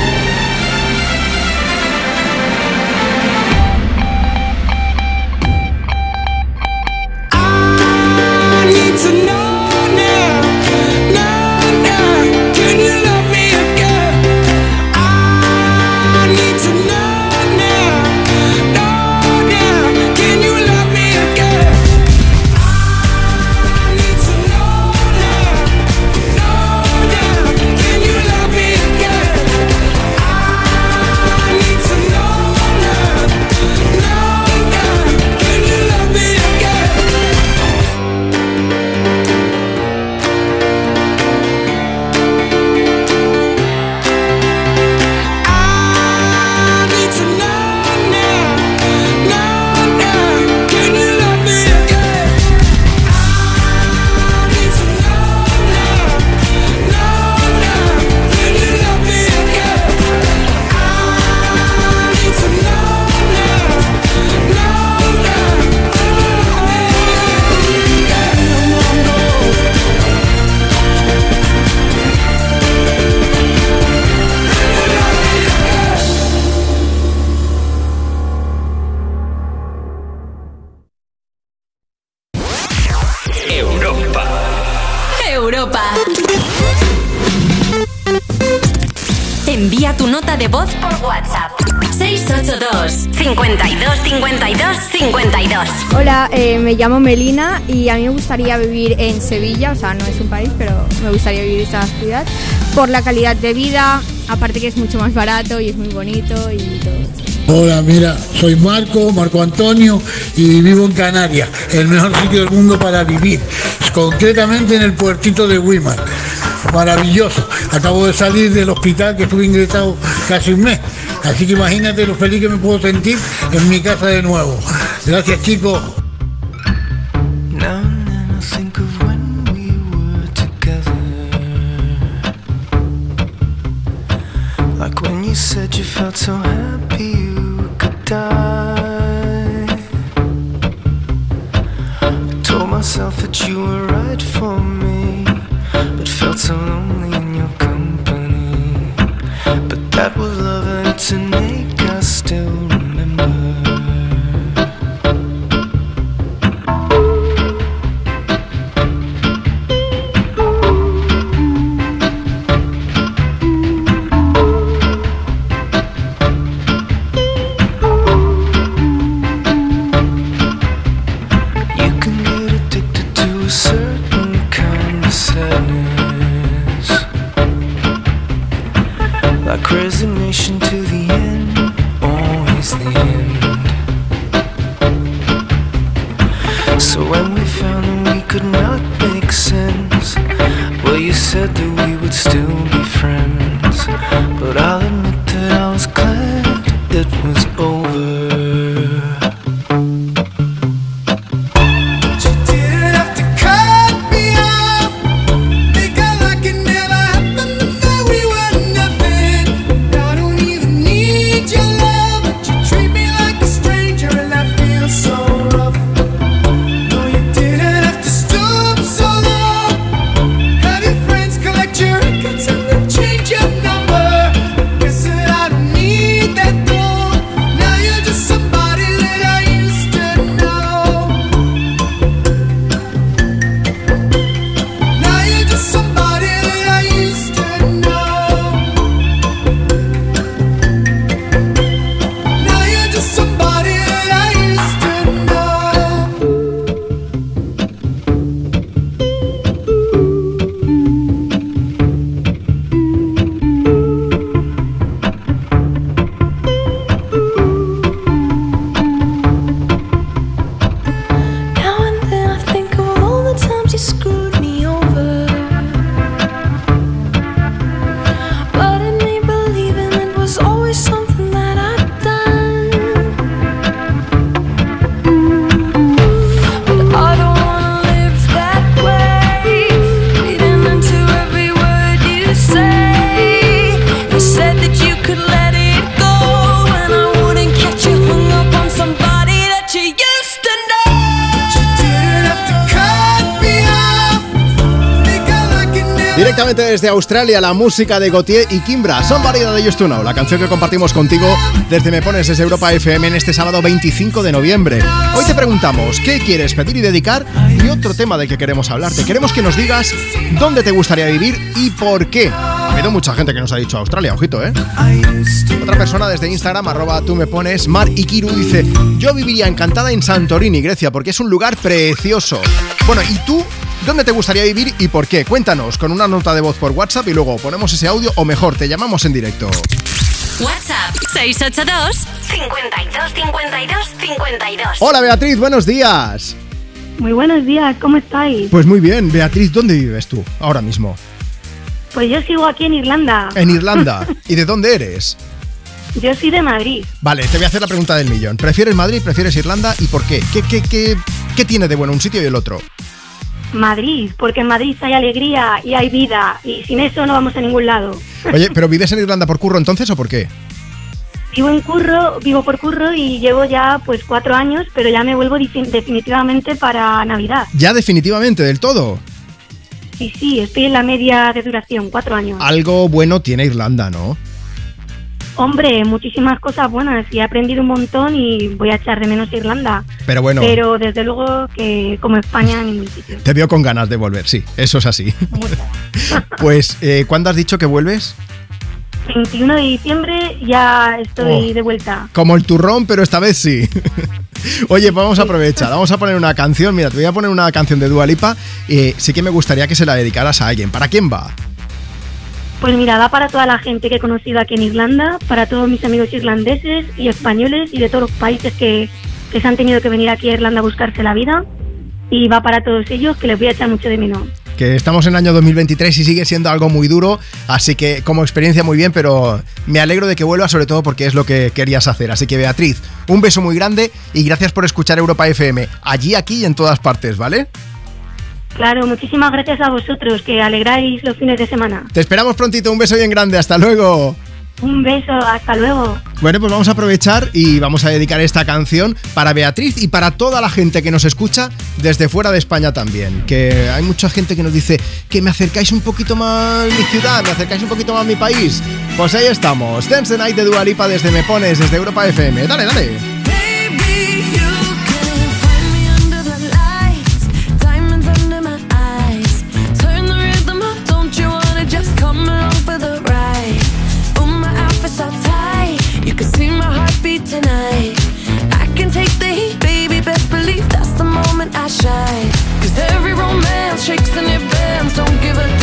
Need to know me llamo Melina y a mí me gustaría vivir en Sevilla, o sea, no es un país, pero me gustaría vivir en esta ciudad por la calidad de vida, aparte que es mucho más barato y es muy bonito y todo. Hola, mira, soy Marco, Marco Antonio y vivo en Canarias, el mejor sitio del mundo para vivir, concretamente en el puertito de Wimar. Maravilloso. Acabo de salir del hospital que estuve ingresado casi un mes. Así que imagínate lo feliz que me puedo sentir en mi casa de nuevo. Gracias chicos. Said you desde Australia, la música de Gautier y Kimbra. Son variedad de Just to la canción que compartimos contigo desde Me Pones desde Europa FM en este sábado 25 de noviembre. Hoy te preguntamos qué quieres pedir y dedicar y otro tema del que queremos hablarte. Queremos que nos digas dónde te gustaría vivir y por qué. Ha habido mucha gente que nos ha dicho Australia, ojito, ¿eh? Otra persona desde Instagram, arroba tú me pones, Mar Ikiru dice, yo viviría encantada en Santorini, Grecia, porque es un lugar precioso. Bueno, ¿y tú? ¿Dónde te gustaría vivir y por qué? Cuéntanos con una nota de voz por WhatsApp y luego ponemos ese audio o mejor, te llamamos en directo. WhatsApp 682 52 52 52. Hola Beatriz, buenos días. Muy buenos días, ¿cómo estáis? Pues muy bien, Beatriz, ¿dónde vives tú ahora mismo? Pues yo sigo aquí en Irlanda. En [laughs] Irlanda. ¿Y de dónde eres? Yo soy de Madrid. Vale, te voy a hacer la pregunta del millón. ¿Prefieres Madrid, prefieres Irlanda y por qué? ¿Qué, qué, qué, qué tiene de bueno un sitio y el otro? Madrid, porque en Madrid hay alegría y hay vida y sin eso no vamos a ningún lado. Oye, [laughs] ¿pero vives en Irlanda por curro entonces o por qué? Vivo en curro, vivo por curro y llevo ya pues cuatro años, pero ya me vuelvo definitivamente para Navidad. Ya definitivamente, del todo. Sí, sí, estoy en la media de duración, cuatro años. Algo bueno tiene Irlanda, ¿no? Hombre, muchísimas cosas buenas y he aprendido un montón y voy a echar de menos Irlanda. Pero bueno, Pero desde luego que como España en ningún sitio. te veo con ganas de volver, sí, eso es así. [laughs] pues, eh, ¿cuándo has dicho que vuelves? 21 de diciembre ya estoy Oh. de vuelta. Como el turrón, pero esta vez sí. [laughs] Oye, vamos a aprovechar, vamos a poner una canción. Mira, te voy a poner una canción de Dua Lipa. Eh, sí que me gustaría que se la dedicaras a alguien. ¿Para quién va? Pues mira, va para toda la gente que he conocido aquí en Irlanda, para todos mis amigos irlandeses y españoles y de todos los países que, que se han tenido que venir aquí a Irlanda a buscarse la vida. Y va para todos ellos que les voy a echar mucho de menos. Que estamos en año 2023 y sigue siendo algo muy duro, así que como experiencia muy bien, pero me alegro de que vuelva sobre todo porque es lo que querías hacer. Así que Beatriz, un beso muy grande y gracias por escuchar Europa FM, allí, aquí y en todas partes, ¿vale? Claro, muchísimas gracias a vosotros que alegráis los fines de semana. Te esperamos prontito, un beso bien grande, hasta luego. Un beso, hasta luego. Bueno, pues vamos a aprovechar y vamos a dedicar esta canción para Beatriz y para toda la gente que nos escucha desde fuera de España también. Que hay mucha gente que nos dice que me acercáis un poquito más mi ciudad, me acercáis un poquito más mi país. Pues ahí estamos. Dance the Night de Dua Lipa desde Me Pones, desde Europa FM. Dale, dale. Shine. Cause every romance shakes and it bends, don't give a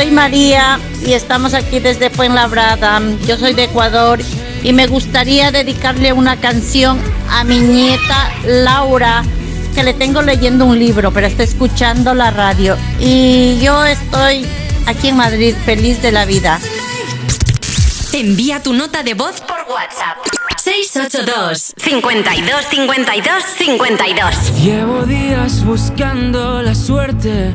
Soy María y estamos aquí desde Fuenlabrada. Yo soy de Ecuador y me gustaría dedicarle una canción a mi nieta Laura, que le tengo leyendo un libro, pero está escuchando la radio. Y yo estoy aquí en Madrid feliz de la vida. Envía tu nota de voz por WhatsApp. 682 52 52 52 Llevo días buscando la suerte,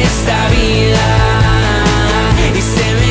esta vida. Y se me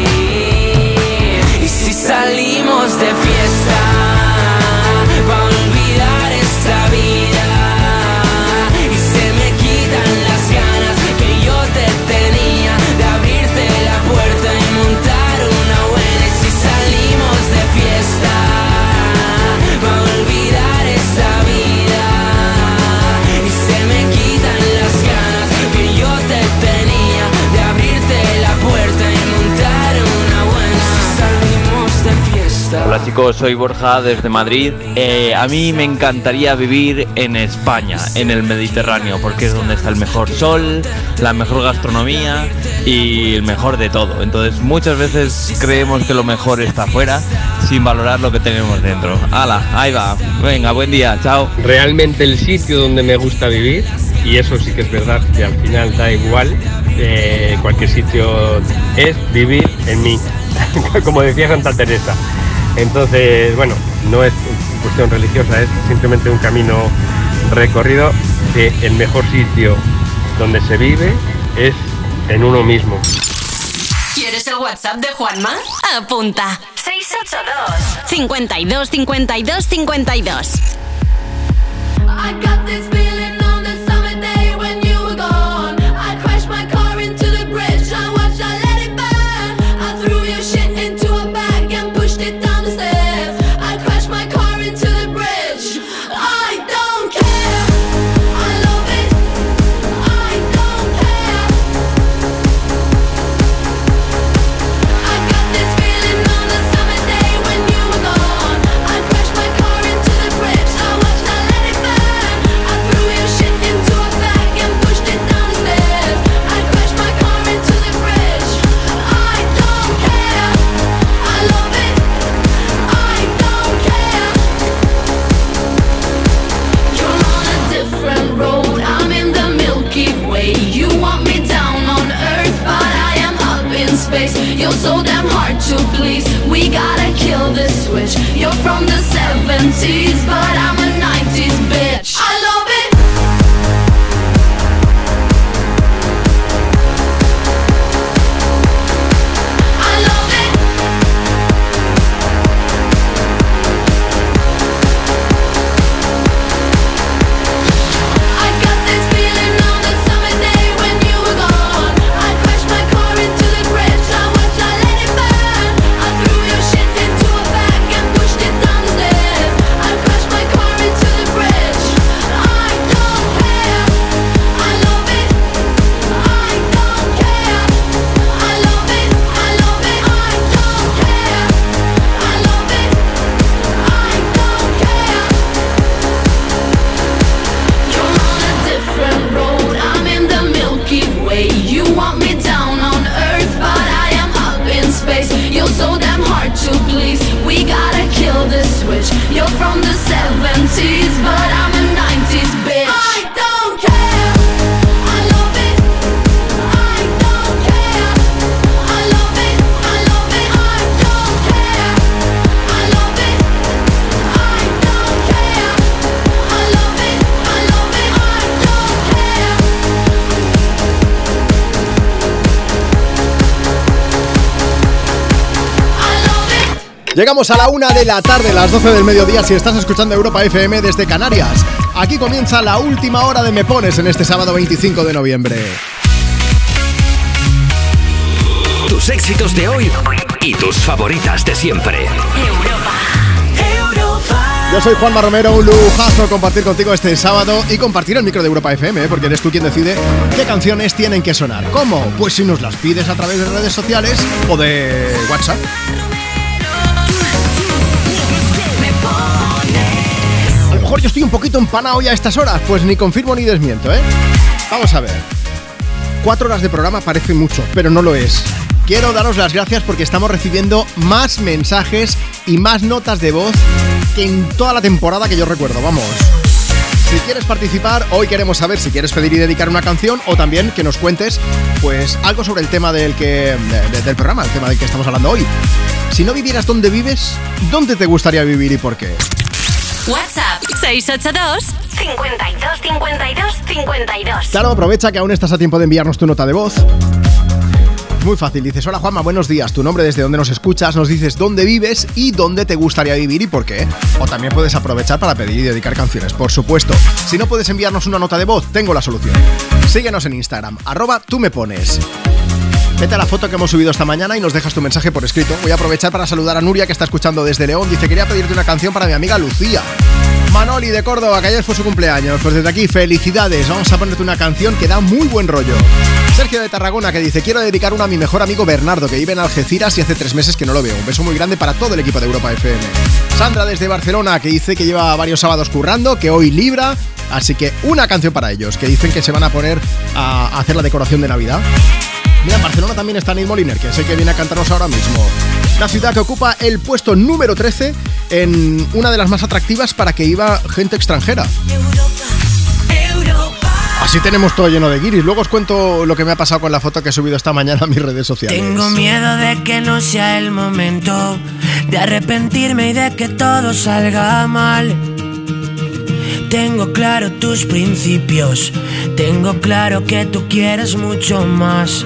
Chicos, soy Borja desde Madrid. Eh, a mí me encantaría vivir en España, en el Mediterráneo, porque es donde está el mejor sol, la mejor gastronomía y el mejor de todo. Entonces muchas veces creemos que lo mejor está afuera sin valorar lo que tenemos dentro. ¡Hala! Ahí va. Venga, buen día, chao. Realmente el sitio donde me gusta vivir, y eso sí que es verdad que al final da igual, eh, cualquier sitio es vivir en mí, [laughs] como decía Santa Teresa. Entonces, bueno, no es cuestión religiosa, es simplemente un camino recorrido que el mejor sitio donde se vive es en uno mismo. ¿Quieres el WhatsApp de Juanma? Apunta. 682 52 52 52 70s, but I'm Llegamos a la una de la tarde, las 12 del mediodía, si estás escuchando Europa FM desde Canarias. Aquí comienza la última hora de Me Pones en este sábado 25 de noviembre. Tus éxitos de hoy y tus favoritas de siempre. Yo soy Juanma Romero, un lujazo compartir contigo este sábado y compartir el micro de Europa FM, ¿eh? porque eres tú quien decide qué canciones tienen que sonar. ¿Cómo? Pues si nos las pides a través de redes sociales o de WhatsApp. Mejor yo estoy un poquito empanado ya a estas horas, pues ni confirmo ni desmiento, ¿eh? Vamos a ver. Cuatro horas de programa parece mucho, pero no lo es. Quiero daros las gracias porque estamos recibiendo más mensajes y más notas de voz que en toda la temporada que yo recuerdo, vamos. Si quieres participar, hoy queremos saber si quieres pedir y dedicar una canción o también que nos cuentes pues algo sobre el tema del que de- del programa, el tema del que estamos hablando hoy. Si no vivieras donde vives, ¿dónde te gustaría vivir y por qué? WhatsApp 682 52 52 52. Claro, aprovecha que aún estás a tiempo de enviarnos tu nota de voz. Muy fácil, dices, hola Juanma, buenos días, tu nombre, desde dónde nos escuchas, nos dices dónde vives y dónde te gustaría vivir y por qué. O también puedes aprovechar para pedir y dedicar canciones, por supuesto. Si no puedes enviarnos una nota de voz, tengo la solución. Síguenos en Instagram, arroba tú me pones. Vete a la foto que hemos subido esta mañana y nos dejas tu mensaje por escrito. Voy a aprovechar para saludar a Nuria que está escuchando desde León. Dice, quería pedirte una canción para mi amiga Lucía. Manoli de Córdoba, que ayer fue su cumpleaños. Pues desde aquí, felicidades. Vamos a ponerte una canción que da muy buen rollo. Sergio de Tarragona que dice, quiero dedicar una a mi mejor amigo Bernardo, que vive en Algeciras y hace tres meses que no lo veo. Un beso muy grande para todo el equipo de Europa FM. Sandra desde Barcelona que dice que lleva varios sábados currando, que hoy libra, así que una canción para ellos, que dicen que se van a poner a hacer la decoración de Navidad. Mira, en Barcelona también está Neil Moliner, que sé que viene a cantarnos ahora mismo. La ciudad que ocupa el puesto número 13 en una de las más atractivas para que iba gente extranjera. Así tenemos todo lleno de guiris. Luego os cuento lo que me ha pasado con la foto que he subido esta mañana a mis redes sociales. Tengo miedo de que no sea el momento de arrepentirme y de que todo salga mal. Tengo claro tus principios, tengo claro que tú quieres mucho más.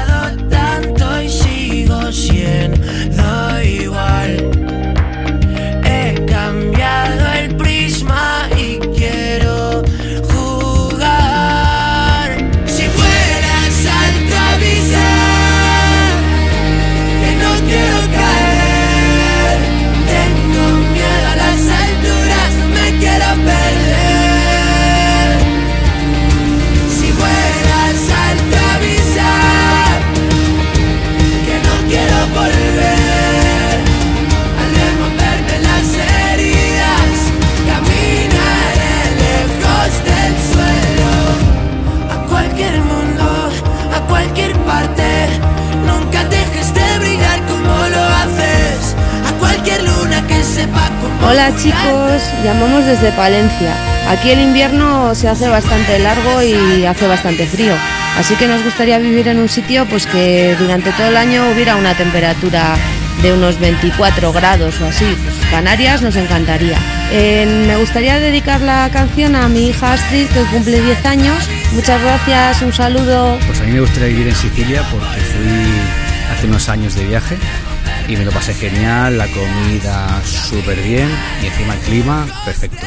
Hola chicos, llamamos desde Palencia. Aquí el invierno se hace bastante largo y hace bastante frío. Así que nos gustaría vivir en un sitio pues que durante todo el año hubiera una temperatura de unos 24 grados o así. Pues Canarias nos encantaría. Eh, me gustaría dedicar la canción a mi hija Astrid que cumple 10 años. Muchas gracias, un saludo. Pues a mí me gustaría vivir en Sicilia porque fui hace unos años de viaje y me lo pasé genial, la comida súper bien y encima el clima perfecto.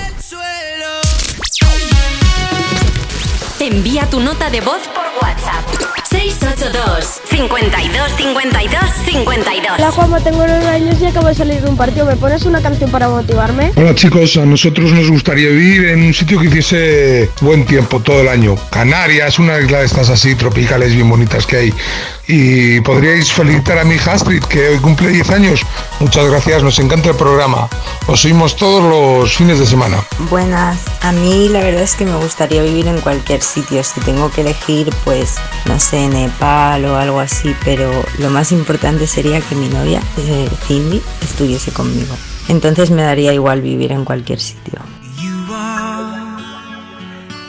Envía tu nota de voz por WhatsApp. 682 52 52 52. Hola Juanma, tengo nueve años y acabo de salir de un partido. ¿Me pones una canción para motivarme? Hola chicos, a nosotros nos gustaría vivir en un sitio que hiciese buen tiempo todo el año. Canarias, una isla de estas así tropicales bien bonitas que hay. Y podríais felicitar a mi hija Astrid, que hoy cumple 10 años. Muchas gracias, nos encanta el programa. Os oímos todos los fines de semana. Buenas, a mí la verdad es que me gustaría vivir en cualquier sitio. Si tengo que elegir, pues no sé, Nepal o algo así, pero lo más importante sería que mi novia, eh, Cindy, estuviese conmigo. Entonces me daría igual vivir en cualquier sitio.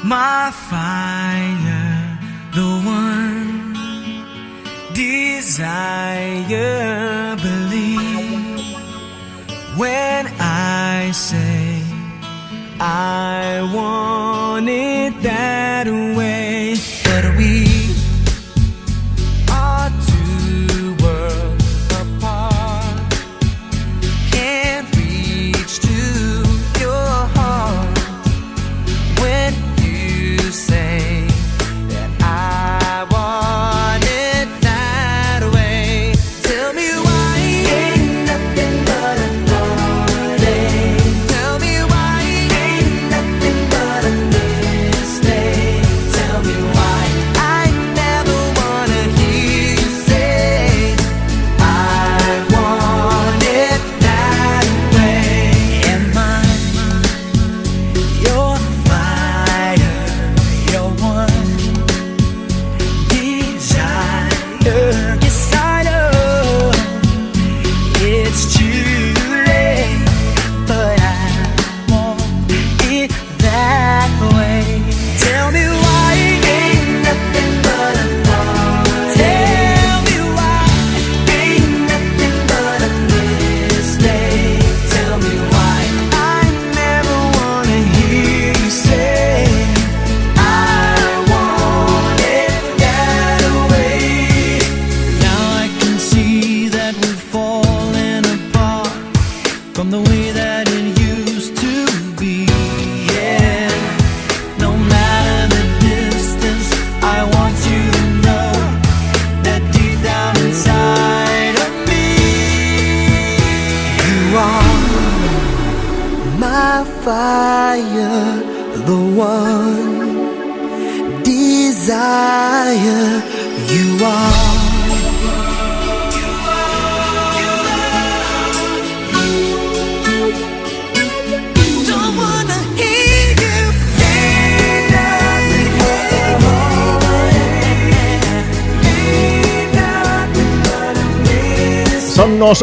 my fire, the one desire. Believe when I say I want it that way,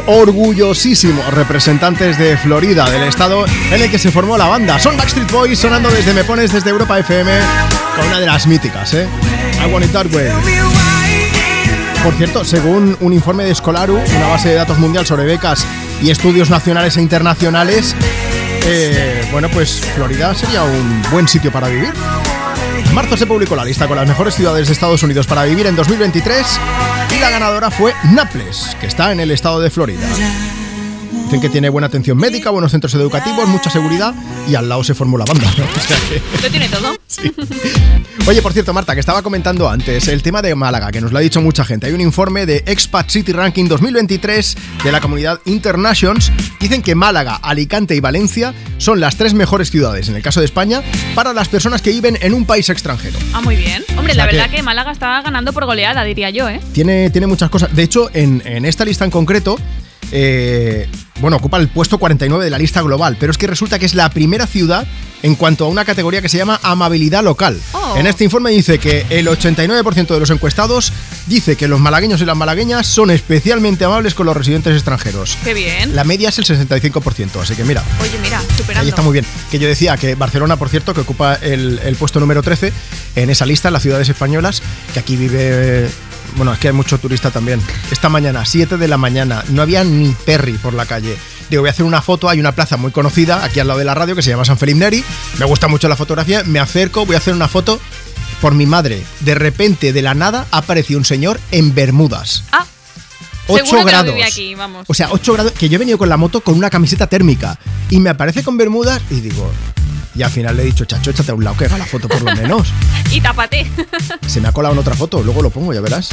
orgullosísimos representantes de Florida, del estado en el que se formó la banda. Son Backstreet Boys sonando desde Me Pones desde Europa FM con una de las míticas, ¿eh? I Want It That Way. Por cierto, según un informe de Escolaru, una base de datos mundial sobre becas y estudios nacionales e internacionales, eh, bueno, pues Florida sería un buen sitio para vivir. En marzo se publicó la lista con las mejores ciudades de Estados Unidos para vivir en 2023 y la ganadora fue Naples, que está en el estado de Florida. Dicen que tiene buena atención médica, buenos centros educativos, mucha seguridad y al lado se formó la banda. ¿no? [laughs] O sea que- Lo tiene todo. Oye, por cierto, Marta, que estaba comentando antes el tema de Málaga, que nos lo ha dicho mucha gente. Hay un informe de Expat City Ranking 2023 de la comunidad Internations. Dicen que Málaga, Alicante y Valencia son las tres mejores ciudades, en el caso de España, para las personas que viven en un país extranjero. Ah, muy bien. Hombre, O sea la verdad que- que... Málaga está ganando por goleada, diría yo, ¿eh? Tiene, tiene muchas cosas. De hecho, en, en esta lista en concreto, eh, bueno, ocupa el puesto 49 de la lista global, pero es que resulta que es la primera ciudad en cuanto a una categoría que se llama amabilidad local. Oh. En este informe dice que el 89% de los encuestados dice que los malagueños y las malagueñas son especialmente amables con los residentes extranjeros. Qué bien. La media es el 65%, así que mira, Oye, mira, superando. Ahí está muy bien. Que yo decía que Barcelona, por cierto, que ocupa el, el puesto número 13 en esa lista, las ciudades españolas, que aquí vive. Bueno, es que hay mucho turista también. Esta mañana, 7 de la mañana, no había ni Perry por la calle. Digo, voy a hacer una foto, hay una plaza muy conocida aquí al lado de la radio que se llama San Felipe Neri. Me gusta mucho la fotografía, me acerco, voy a hacer una foto por mi madre. De repente, de la nada, apareció un señor en Bermudas. Ah. 8 Seguro que no grados. vive aquí, vamos. O sea, 8 grados, que yo he venido con la moto con una camiseta térmica y me aparece con bermudas y digo, y al final le he dicho, chacho, échate a un lado que haga la foto por lo menos. [laughs] Y tápate. Se me ha colado en otra foto, luego lo pongo, ya verás.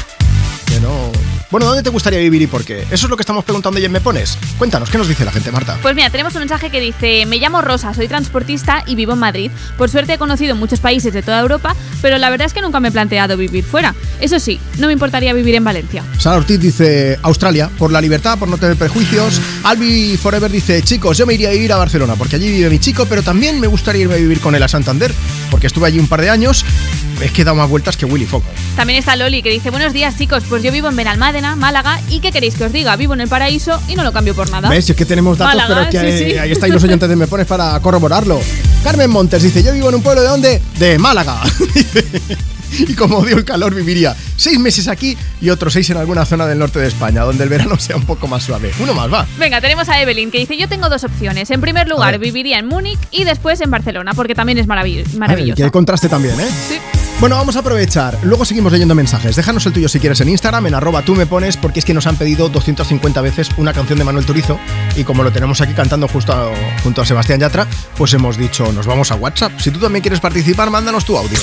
No... Bueno, ¿dónde te gustaría vivir y por qué? Eso es lo que estamos preguntando y en Me Pones. Cuéntanos, ¿qué nos dice la gente, Marta? Pues mira, tenemos un mensaje que dice, me llamo Rosa, soy transportista y vivo en Madrid. Por suerte he conocido muchos países de toda Europa, pero la verdad es que nunca me he planteado vivir fuera. Eso sí, no me importaría vivir en Valencia. Sara Ortiz dice Australia, por la libertad, por no tener prejuicios. Albi Forever dice, chicos, yo me iría a vivir a Barcelona porque allí vive mi chico, pero también me gustaría irme a vivir con él a Santander, porque estuve allí un par de años. Es que he dado más vueltas que Willy Fogg. También está Loli que dice, buenos días chicos, pues yo vivo en Benalmádena, Málaga, y ¿qué queréis que os diga? Vivo en el paraíso y no lo cambio por nada. ¿Ves? Si es que tenemos datos, Málaga, pero que sí, sí. ahí estáis los oyentes de Me Pones para corroborarlo. Carmen Montes dice, yo vivo en un pueblo de dónde? De Málaga. [laughs] y como odio el calor, viviría seis meses aquí y otros seis en alguna zona del norte de España, donde el verano sea un poco más suave. Uno más, va. Venga, tenemos a Evelyn que dice, yo tengo dos opciones. En primer lugar, viviría en Múnich y después en Barcelona, porque también es maravilloso. que contraste también, ¿eh? Sí. Bueno, vamos a aprovechar. Luego seguimos leyendo mensajes. Déjanos el tuyo si quieres en Instagram, en arroba tú me pones, porque es que nos han pedido 250 veces una canción de Manuel Turizo y como lo tenemos aquí cantando justo a- junto a Sebastián Yatra, pues hemos dicho, nos vamos a WhatsApp. Si tú también quieres participar, mándanos tu audio.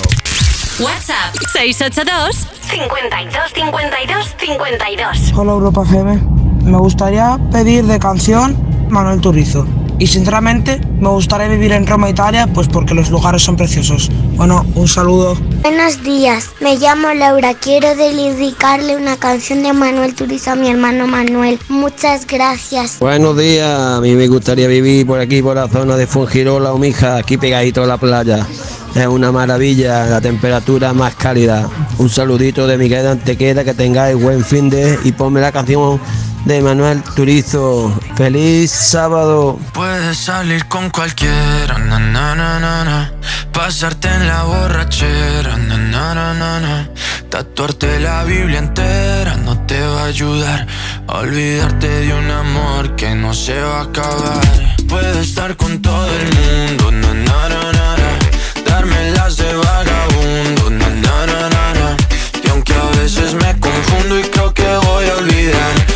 WhatsApp 682 52 52 52. Hola Europa FM. Me gustaría pedir de canción Manuel Turizo. Y sinceramente me gustaría vivir en Roma, Italia, pues porque los lugares son preciosos. Bueno, un saludo. Buenos días, me llamo Laura. Quiero dedicarle una canción de Manuel Turizo a mi hermano Manuel. Muchas gracias. Buenos días, a mí me gustaría vivir por aquí, por la zona de Fungirola o Mija, aquí pegadito a la playa. Es una maravilla, la temperatura más cálida. Un saludito de Miguel Antequera, que tengáis buen fin de y ponme la canción de Manuel Turizo. ¡Feliz sábado! Puedes salir con cualquiera, na, na, na, pasarte en la borrachera, tatuarte la Biblia entera no te va a ayudar olvidarte de un amor que no se va a acabar. Puedes estar con todo el mundo, darme las de vagabundo, y aunque a veces me confundo y creo que voy a olvidar,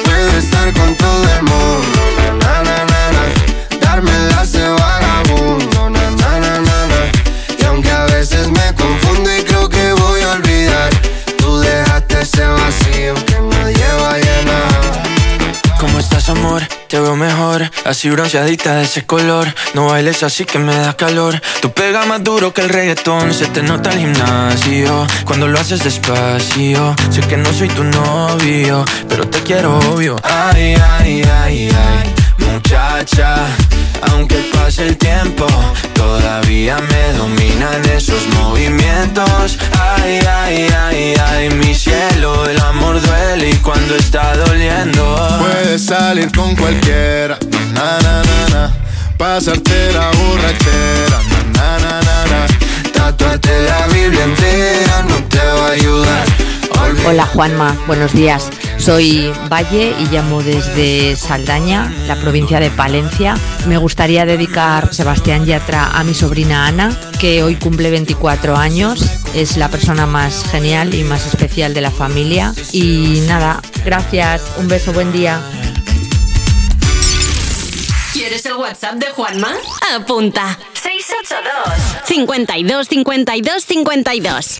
Puedo estar con todo el mundo, na, na, na, na. Darme las de vagabundo, na, na, na, na, na. Y aunque a veces me confundo y creo que voy a olvidar, tú dejaste ese vacío que nadie va a llenar. ¿Cómo estás, amor? Te veo mejor, así bronceadita de ese color. No bailes así que me da calor. Tú pegas más duro que el reggaetón, se te nota el gimnasio. Cuando lo haces despacio, sé que no soy tu novio, pero te quiero obvio. Ay, ay, ay, ay, muchacha. Aunque pase el tiempo, todavía me dominan esos movimientos. Ay, ay, ay, ay, mi cielo, el amor duele y cuando está doliendo. Puedes salir con cualquiera, na na na na. Pasarte la borrachera, na na na na na. Tatuarte la Biblia entera no te va a ayudar. Hola Juanma, buenos días. Soy Valle y llamo desde Saldaña, la provincia de Palencia. Me gustaría dedicar Sebastián Yatra a mi sobrina Ana, que hoy cumple 24 años. Es la persona más genial y más especial de la familia. Y nada, gracias, un beso, buen día. ¿Quieres el WhatsApp de Juanma? Apunta. 682 52 52 52.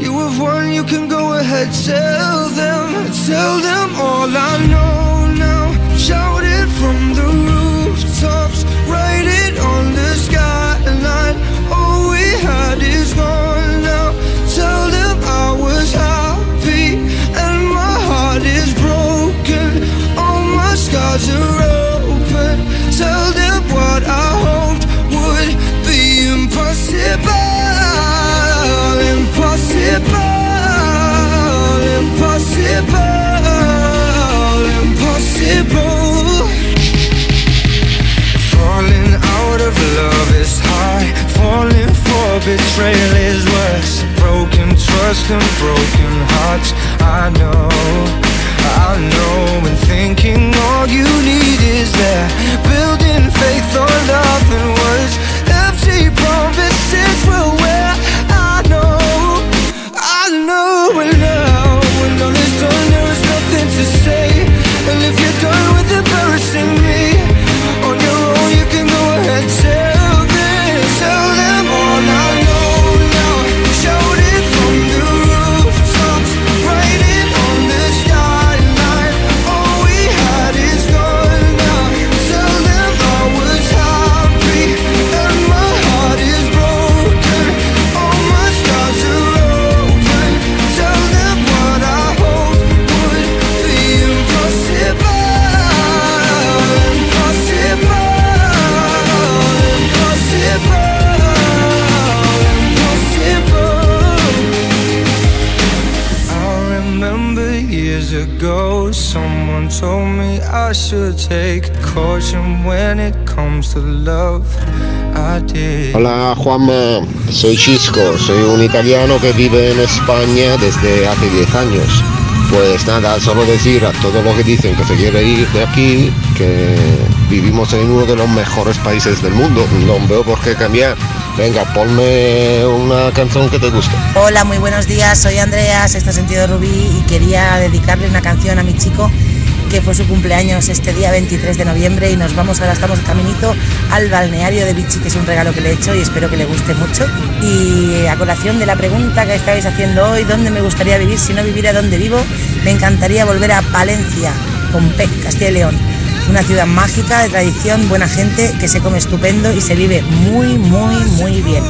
you have won, you can go ahead, tell them, tell them all I know now. Shout it from the rooftops, write it on the skyline. All we had is gone now. Tell them I was happy and my heart is broken. All my scars are open. Tell them Betrayal is worse. Broken trust and broken hearts. I know, I know. And thinking all you need is that. Building faith on nothing words. Hola Juanma, soy Chisco, soy un italiano que vive en España desde hace 10 años. Pues nada, solo decir a todos los que dicen que se quiere ir de aquí, que vivimos en uno de los mejores países del mundo, no veo por qué cambiar. Venga, ponme una canción que te guste. Hola, muy buenos días. Soy Andrea, sexto sentido Rubí, y quería dedicarle una canción a mi chico que fue su cumpleaños este día 23 de noviembre y nos vamos, ahora estamos caminito al balneario de Vichy, que es un regalo que le he hecho y espero que le guste mucho. Y a colación de la pregunta que estabais haciendo hoy, ¿dónde me gustaría vivir si no viviera donde vivo? Me encantaría volver a Palencia, Pompey, Castilla y León. Una ciudad mágica, de tradición, buena gente, que se come estupendo y se vive muy, muy, muy bien.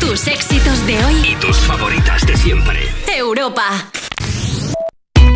Tus éxitos de hoy. Y tus favoritas de siempre. Europa.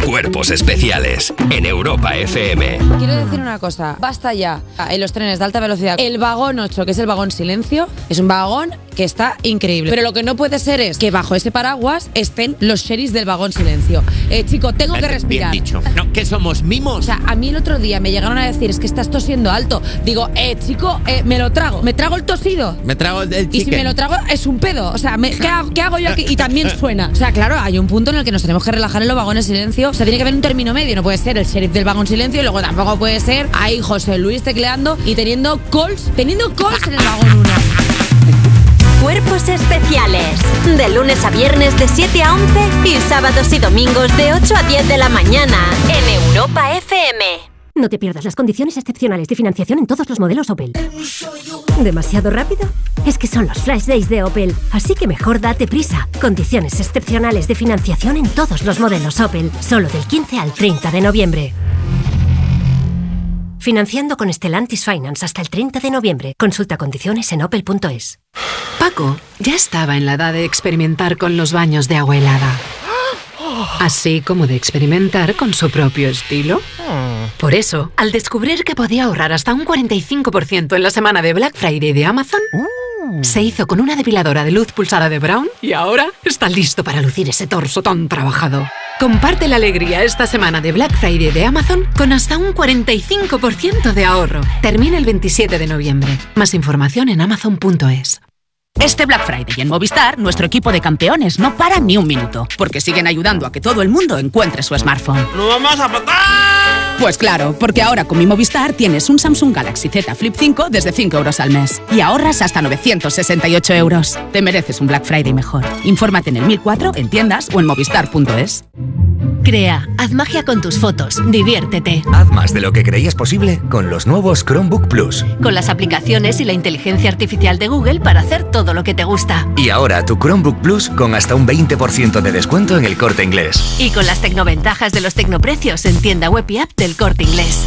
Cuerpos especiales en Europa FM. Quiero decir una cosa, basta ya en los trenes de alta velocidad. El vagón 8, que es el vagón silencio, es un vagón que está increíble. Pero lo que no puede ser es que bajo ese paraguas estén los sherries del vagón silencio. Eh, chico, tengo que respirar. Bien dicho. No, ¿qué somos? ¿Mimos? O sea, a mí el otro día me llegaron a decir, es que estás tosiendo alto. Digo, eh, chico, eh, me lo trago. Me trago el tosido. Me trago el del Y si me lo trago, es un pedo. O sea, me- ¿qué, hago, qué hago yo aquí? Y también suena. O sea, claro, hay un punto en el que nos tenemos que relajar en los vagones silencio. O sea, tiene que haber un término medio. No puede ser el sheriff del vagón silencio y luego tampoco puede ser ahí José Luis tecleando y teniendo calls, teniendo calls en el vagón 1. Cuerpos especiales. De lunes a viernes de 7 a 11 y sábados y domingos de 8 a 10 de la mañana en Europa FM. No te pierdas las condiciones excepcionales de financiación en todos los modelos Opel. ¿Demasiado rápido? Es que son los Flash Days de Opel, así que mejor date prisa. Condiciones excepcionales de financiación en todos los modelos Opel, solo del 15 al 30 de noviembre. Financiando con Stellantis Finance hasta el 30 de noviembre. Consulta condiciones en opel.es. Paco ya estaba en la edad de experimentar con los baños de agua helada. Así como de experimentar con su propio estilo. Por eso, al descubrir que podía ahorrar hasta un 45% en la semana de Black Friday de Amazon, se hizo con una depiladora de luz pulsada de Brown y ahora está listo para lucir ese torso tan trabajado. Comparte la alegría esta semana de Black Friday de Amazon con hasta un 45% de ahorro. Termina el 27 de noviembre. Más información en amazon.es. Este Black Friday en Movistar, nuestro equipo de campeones no para ni un minuto, porque siguen ayudando a que todo el mundo encuentre su smartphone. ¡No vamos a matar! Pues claro, porque ahora con mi Movistar tienes un Samsung Galaxy Z Flip 5 desde 5 euros al mes y ahorras hasta 968 euros. Te mereces un Black Friday mejor. Infórmate en el 1004, en tiendas o en movistar.es. Crea, haz magia con tus fotos, diviértete. Haz más de lo que creías posible con los nuevos Chromebook Plus. Con las aplicaciones y la inteligencia artificial de Google para hacer todo lo que te gusta. Y ahora tu Chromebook Plus con hasta un 20% de descuento en el corte inglés. Y con las tecnoventajas de los tecnoprecios en tienda web y app del corte inglés.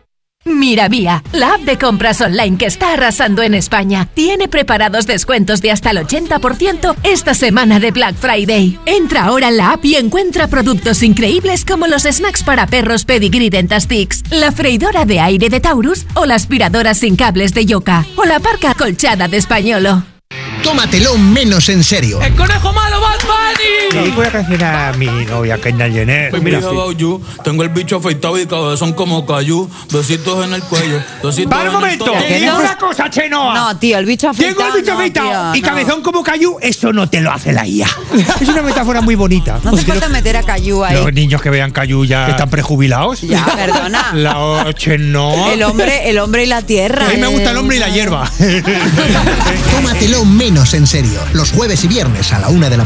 Miravía, la app de compras online que está arrasando en España, tiene preparados descuentos de hasta el 80% esta semana de Black Friday. Entra ahora en la app y encuentra productos increíbles como los snacks para perros Pedigree Dentastix, la freidora de aire de Taurus o la aspiradora sin cables de Yoka o la parca colchada de Españolo. Tómatelo menos en serio. ¡El conejo malo, Bad Bunny! Y voy a cancelar a mi novia Kendall Jenner. Baby, about you? Tengo el bicho afeitado y cabezón como cayú. Besitos en el cuello. Besitos ¡Para un en el momento! tobillo. Te digo una cosa, Chenoa. No, tío, el bicho afeitado. Tengo el bicho no, afeitado tío, y no. cabezón como cayú. Eso no te lo hace la IA. es una metáfora muy bonita. No hace falta meter a Cayu ahí. Los niños que vean cayú ya que están prejubilados. Ya, [laughs] perdona. La Chenoa. El hombre, el hombre y la tierra. A mí me gusta el hombre y la hierba. [laughs] Tómatelo menos en serio. Los jueves y viernes a la una de la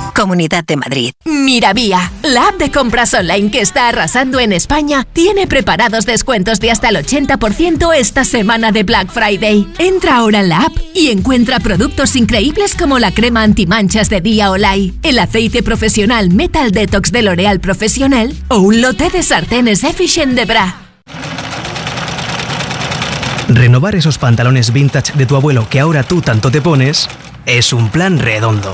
Comunidad de Madrid. Miravía, la app de compras online que está arrasando en España, tiene preparados descuentos de hasta el 80% esta semana de Black Friday. Entra ahora en la app y encuentra productos increíbles como la crema antimanchas de Día Olay, el aceite profesional Metal Detox de L'Oreal Profesional o un lote de sartenes Efficient de Bra. Renovar esos pantalones vintage de tu abuelo que ahora tú tanto te pones es un plan redondo.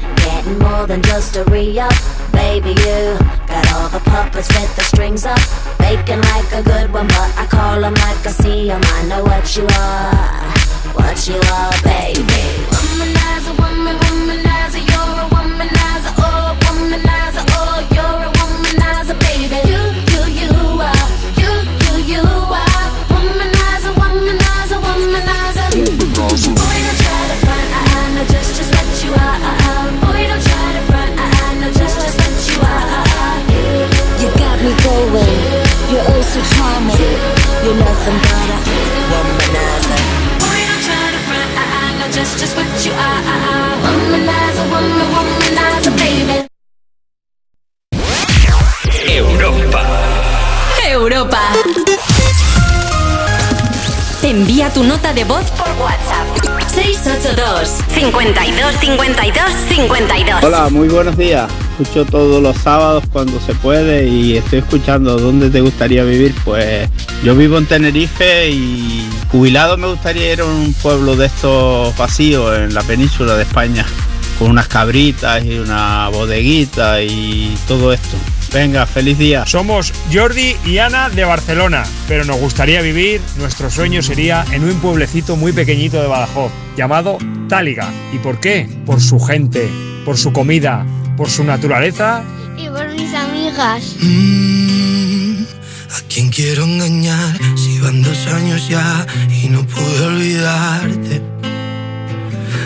getting more than just a re-up, baby. You got all the puppets with the strings up, faking like a good one, but I call 'em like I see 'em. I know what you are, what you are, baby. Womanizer, you're nothing but a womanizer. Boy, don't try to front, I, I know just, just what you are. Womanizer, woman, womanizer, baby. Europa. Europa. Envía tu nota de voz por WhatsApp. 682 52 52 52. Hola, muy buenos días. Escucho todos los sábados cuando se puede y estoy escuchando dónde te gustaría vivir. Pues yo vivo en Tenerife y jubilado me gustaría ir a un pueblo de estos vacíos en la península de España, con unas cabritas y una bodeguita y todo esto. Venga, feliz día. Somos Jordi y Ana de Barcelona, pero nos gustaría vivir, nuestro sueño sería en un pueblecito muy pequeñito de Badajoz, llamado Táliga. ¿Y por qué? Por su gente, por su comida, por su naturaleza. Y por mis amigas. ¿A quién quiero engañar si van dos años ya y no pude olvidarte?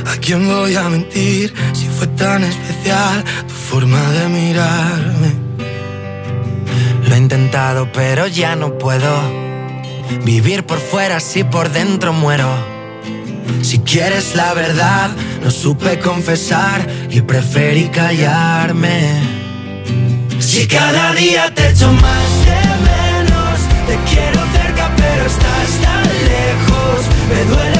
¿A quién voy a mentir si fue tan especial tu forma de mirarme? Intentado pero ya no puedo vivir por fuera si por dentro muero. Si quieres la verdad, no supe confesar y preferí callarme. Si cada día te echo más de menos, te quiero cerca pero estás tan lejos. Me duele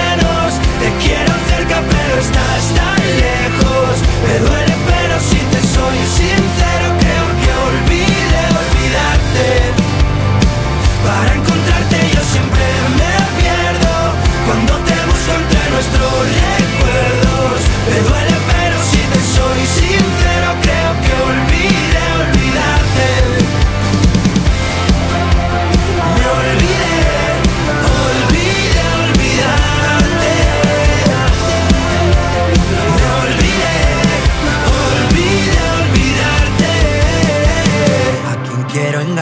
quiero cerca, pero estás tan lejos. Me duele, pero si te soy sincero, creo que olvide olvidarte. Para encontrarte yo siempre me pierdo cuando te busco entre nuestros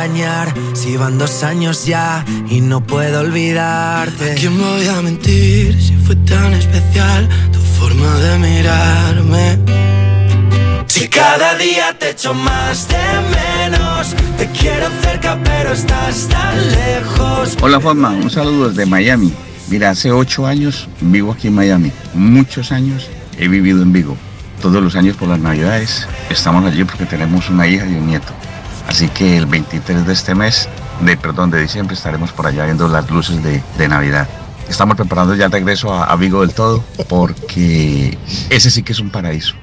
engañar si van dos años ya y no puedo olvidarte? ¿A quién voy a mentir si fue tan especial tu forma de mirarme? Si cada día te echo más de menos, te quiero cerca pero estás tan lejos. Hola Juanma, un saludo desde Miami. Mira, hace ocho años vivo aquí en Miami. Muchos años he vivido en Vigo. Todos los años por las navidades estamos allí porque tenemos una hija y un nieto. Así que el 23 de este mes, de perdón, de diciembre, estaremos por allá viendo las luces de, Navidad. Estamos preparando ya el regreso a, a Vigo del todo porque ese sí que es un paraíso.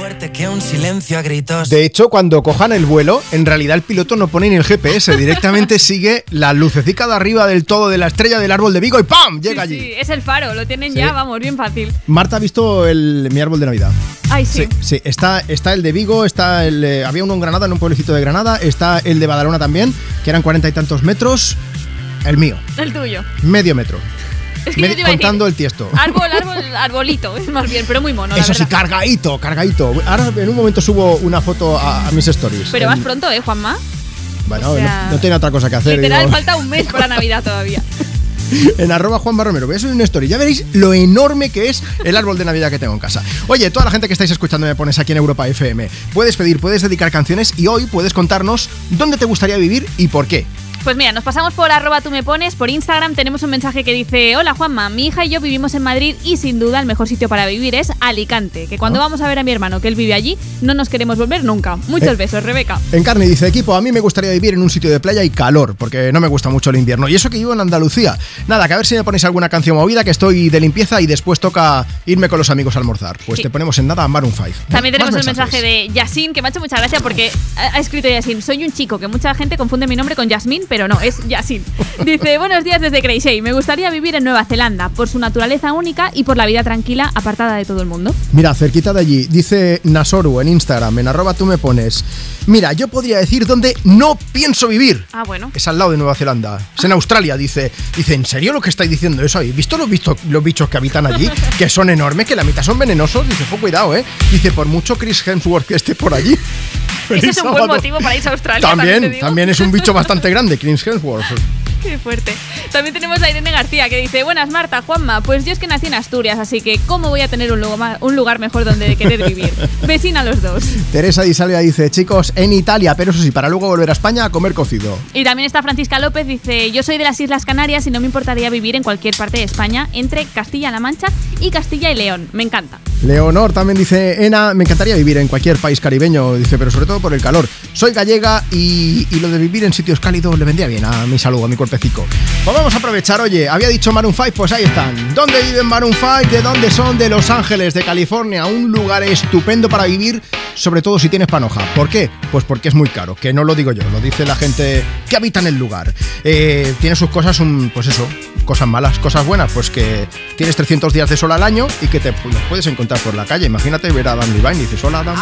Fuerte que un silencio a gritos. De hecho, cuando cojan el vuelo, en realidad el piloto no pone ni el GPS, directamente [laughs] sigue la lucecica de arriba del todo de la estrella del árbol de Vigo y ¡pam! Llega allí. Sí, es el faro, lo tienen Sí. ya, vamos, bien fácil. Marta ha visto el, mi árbol de Navidad. Ay, sí. Sí, está, está el de Vigo, está el. eh, había uno en Granada, en un pueblecito de Granada, está el de Badalona también, que eran cuarenta y tantos metros. El mío, El tuyo. medio metro. Es que Medi- yo te iba a decir, contando el tiesto. Árbol, árbol, arbolito, es más bien, pero muy mono, la Eso sí, cargadito, cargadito. Ahora en un momento subo una foto a, a mis stories. Pero En- vas pronto, ¿eh, Juanma? Bueno, o sea, no, no tiene otra cosa que hacer. Literal, digo. falta un mes para Navidad todavía. [laughs] en arroba Juan Romero. Voy a subir una story. Ya veréis lo enorme que es el árbol de Navidad que tengo en casa. Oye, toda la gente que estáis escuchando me pones aquí en Europa FM. Puedes pedir, puedes dedicar canciones y hoy puedes contarnos dónde te gustaría vivir y por qué. Pues mira, nos pasamos por arroba tú me pones, por Instagram tenemos un mensaje que dice, hola Juanma, mi hija y yo vivimos en Madrid y sin duda el mejor sitio para vivir es Alicante, que cuando vamos a ver a mi hermano que él vive allí, no nos queremos volver nunca. Muchos Eh. besos, Rebeca. En carne dice equipo, a mí me gustaría vivir en un sitio de playa y calor, porque no me gusta mucho el invierno. Y eso que vivo en Andalucía. Nada, que a ver si me ponéis alguna canción movida, que estoy de limpieza y después toca irme con los amigos a almorzar. Pues Sí. te ponemos en nada Maroon 5. También tenemos el mensaje de Yasin, que me ha hecho mucha gracia porque ha escrito Yasin, soy un chico, que mucha gente confunde mi nombre con Yasmín, pero no, es Yasin. Dice, buenos días desde Crazy, me gustaría vivir en Nueva Zelanda, por su naturaleza única y por la vida tranquila, apartada de todo el mundo. Mira, cerquita de allí, dice Nasoru en Instagram, en arroba tú me pones. Mira, yo podría decir dónde no pienso vivir. Ah, bueno. Es al lado de Nueva Zelanda. Es en Australia, dice. Dice, ¿en serio lo que estáis diciendo eso? ¿Habéis visto los, visto- los bichos que habitan allí? Que son enormes, que la mitad son venenosos. Dice, pues cuidado, ¿eh? Dice, por mucho Chris Hemsworth que esté por allí. Ese es un buen motivo para irse a Australia. También, También, también es un bicho bastante grande, Chris Hemsworth. Qué fuerte. También tenemos a Irene García que dice, buenas Marta, Juanma, pues yo es que nací en Asturias, así que ¿cómo voy a tener un lugar, un lugar mejor donde querer vivir? [laughs] Vecina los dos. Teresa Di Salvia dice, chicos, en Italia, pero eso sí, para luego volver a España a comer cocido. Y también está Francisca López, dice, yo soy de las Islas Canarias y no me importaría vivir en cualquier parte de España, entre Castilla-La Mancha y Castilla y León. Me encanta. Leonor también dice, Ena, me encantaría vivir en cualquier país caribeño, dice, pero sobre todo por el calor. Soy gallega y, y lo de vivir en sitios cálidos le vendría bien a mi salud, a mi cuerpecico. Pues vamos a aprovechar, oye, había dicho Maroon 5, pues ahí están. ¿Dónde viven Maroon 5? ¿De dónde son? De Los Ángeles, de California. Un lugar estupendo para vivir, sobre todo si tienes panoja. ¿Por qué? Pues porque es muy caro, que no lo digo yo, lo dice la gente que habita en el lugar. Eh, tiene sus cosas, un, pues eso, cosas malas, cosas buenas, pues que tienes 300 días de sol al año y que te los puedes encontrar por la calle. Imagínate ver a Adam Levine y dices, hola Adam.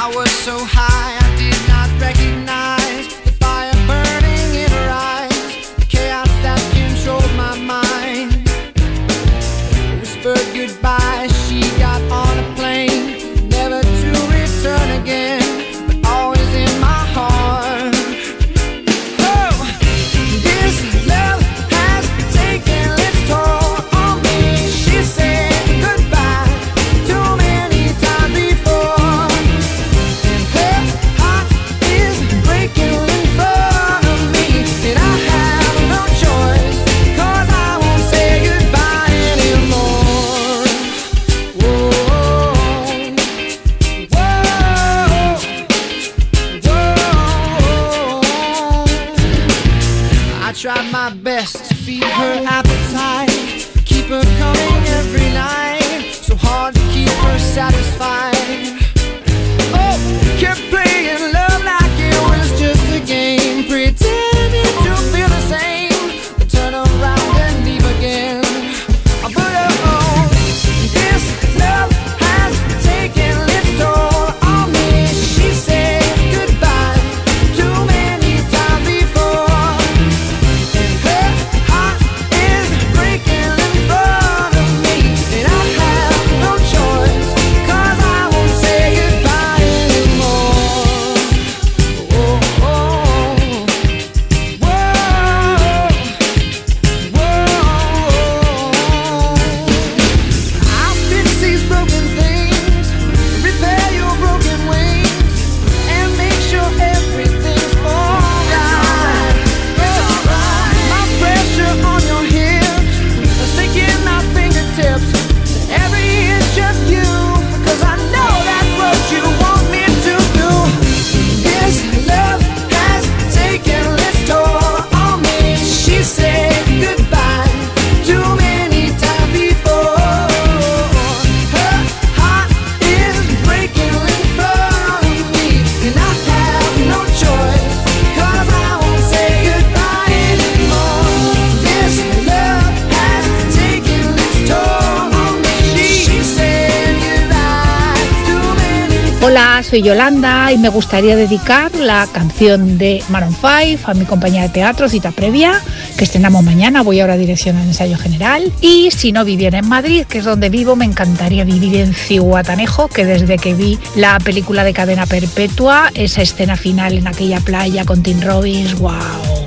Soy Yolanda y me gustaría dedicar la canción de Maroon 5 a mi compañía de teatro Cita Previa, que estrenamos mañana, voy ahora a dirección al ensayo general. Y si no viviera en Madrid, que es donde vivo, me encantaría vivir en Cihuatanejo, que desde que vi la película de Cadena Perpetua, esa escena final en aquella playa con Tim Robbins, wow,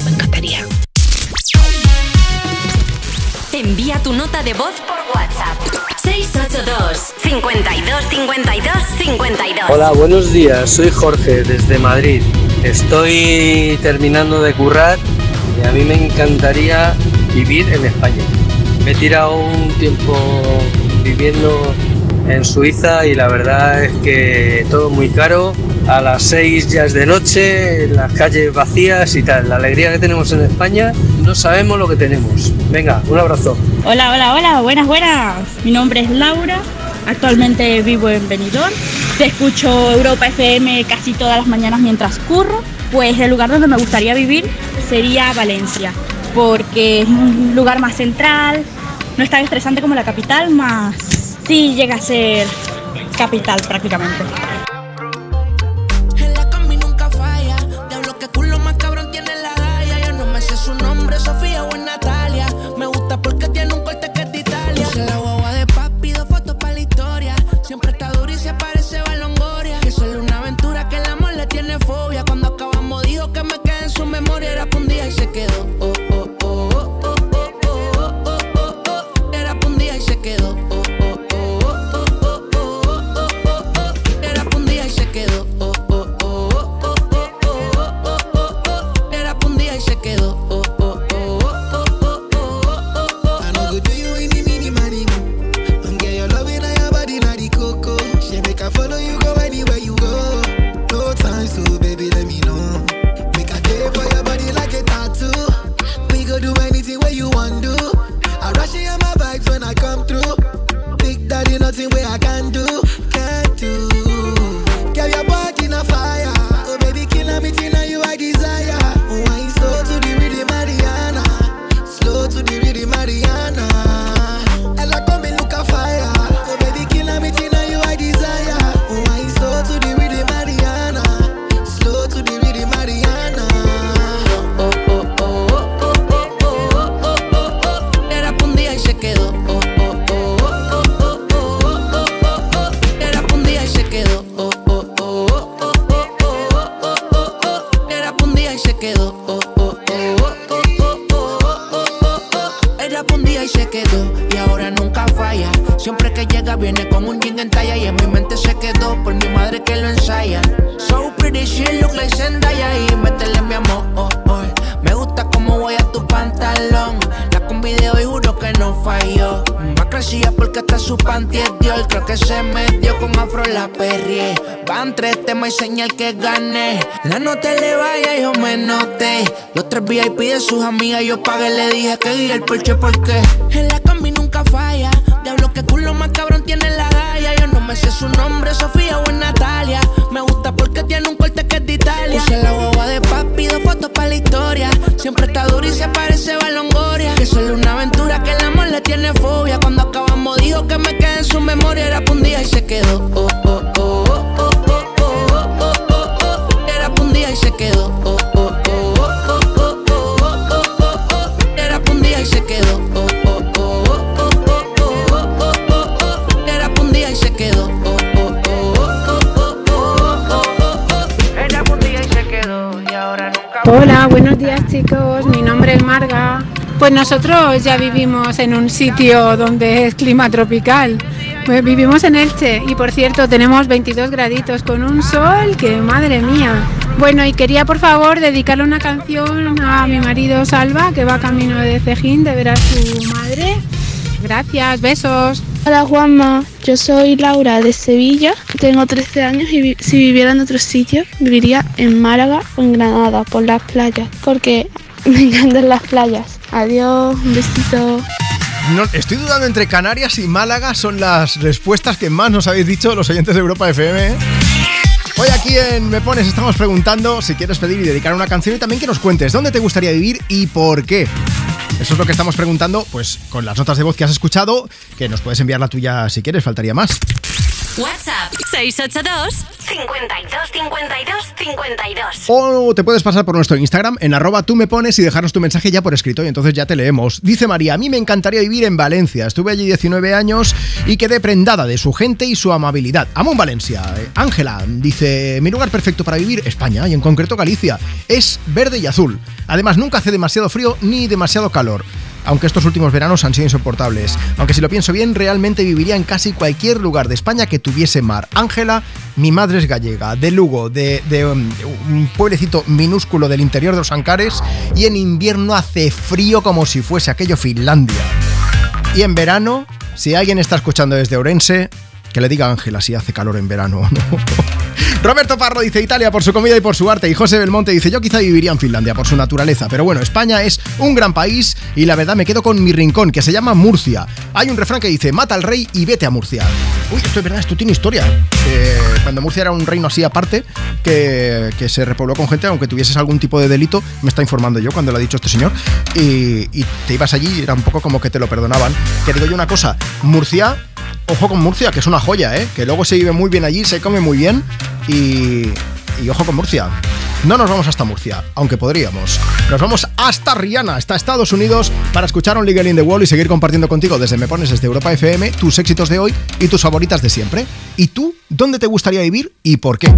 me encantaría. Envía tu nota de voz por WhatsApp. 682 52 52 52. Hola, buenos días. Soy Jorge desde Madrid. Estoy terminando de currar y a mí me encantaría vivir en España. Me he tirado un tiempo viviendo en Suiza y la verdad es que todo muy caro. A las 6 ya es de noche, las calles vacías y tal. La alegría que tenemos en España, no sabemos lo que tenemos. Venga, un abrazo. Hola, hola, hola, buenas, buenas. Mi nombre es Laura, actualmente vivo en Benidorm. Te escucho Europa FM casi todas las mañanas mientras curro. Pues el lugar donde me gustaría vivir sería Valencia, porque es un lugar más central, no es tan estresante como la capital, más sí llega a ser capital prácticamente. La no te le vaya, yo me noté. Los tres VIP de sus amigas yo pagué. Le dije que guía el porche porque en la combi nunca falla. Diablo, que culo más cabrón tiene la galla. Yo no me sé su nombre, Sofía o Natalia. Me gusta porque tiene un corte que es de Italia. Puse la guagua de papi, dos fotos para la historia. Siempre está duro y se parece a Longoria. Que solo una aventura que el amor le tiene fobia. Cuando acabamos dijo que me quedé en su memoria. Era pa' un día y se quedó. Oh, oh, oh, oh, oh, Oh, oh, oh, oh, oh, oh, oh, oh, oh, oh. Oh, oh, oh, oh, oh, oh, oh, oh, oh, oh. Oh, oh, oh, oh, oh, oh, oh, oh, oh. Hola, buenos días chicos, mi nombre es Marga. Pues nosotros ya vivimos en un sitio donde es clima tropical. Pues vivimos en Elche y por cierto tenemos 22 graditos con un sol que madre mía. Bueno, y quería por favor dedicarle una canción a mi marido Salva que va camino de Cejín de ver a su madre. Gracias, besos. Hola Juanma, yo soy Laura de Sevilla, tengo 13 años y vi- si viviera en otro sitio viviría en Málaga o en Granada por las playas, porque [laughs] me encantan las playas. Adiós, un besito. No, estoy dudando entre Canarias y Málaga, son las respuestas que más nos habéis dicho los oyentes de Europa FM. Hoy aquí en Me Pones estamos preguntando si quieres pedir y dedicar una canción y también que nos cuentes dónde te gustaría vivir y por qué. Eso es lo que estamos preguntando, pues con las notas de voz que has escuchado, que nos puedes enviar la tuya si quieres, faltaría más. WhatsApp 682 52 52 52. O te puedes pasar por nuestro Instagram en arroba tú me pones y dejarnos tu mensaje ya por escrito y entonces ya te leemos. Dice María, a mí me encantaría vivir en Valencia. Estuve allí 19 años y quedé prendada de su gente y su amabilidad. Amo en Valencia. Eh, Ángela dice, mi lugar perfecto para vivir, España y en concreto Galicia. Es verde y azul. Además nunca hace demasiado frío ni demasiado calor. Aunque estos últimos veranos han sido insoportables. Aunque si lo pienso bien, realmente viviría en casi cualquier lugar de España que tuviese mar. Ángela, mi madre es gallega, de Lugo, de, um, un pueblecito minúsculo del interior de los Ancares, y en invierno hace frío como si fuese aquello Finlandia. Y en verano, si alguien está escuchando desde Orense, que le diga a Ángela si hace calor en verano o no. [laughs] Roberto Parro dice Italia por su comida y por su arte. Y José Belmonte dice: Yo quizá viviría en Finlandia por su naturaleza. Pero bueno, España es un gran país y la verdad me quedo con mi rincón, que se llama Murcia. Hay un refrán que dice: Mata al rey y vete a Murcia. Uy, esto es verdad, esto tiene historia. Eh, cuando Murcia era un reino así aparte, que, que se repobló con gente, aunque tuvieses algún tipo de delito, me está informando yo cuando lo ha dicho este señor. Y, y te ibas allí y era un poco como que te lo perdonaban. Que digo yo una cosa: Murcia ojo con Murcia, que es una joya, ¿eh? Que luego se vive muy bien allí, se come muy bien y, y ojo con Murcia. No nos vamos hasta Murcia, aunque podríamos. Nos vamos hasta Rihanna, hasta Estados Unidos, para escuchar un Legal in the Wall y seguir compartiendo contigo desde Me Pones desde Europa FM tus éxitos de hoy y tus favoritas de siempre. ¿Y tú, dónde te gustaría vivir y por qué?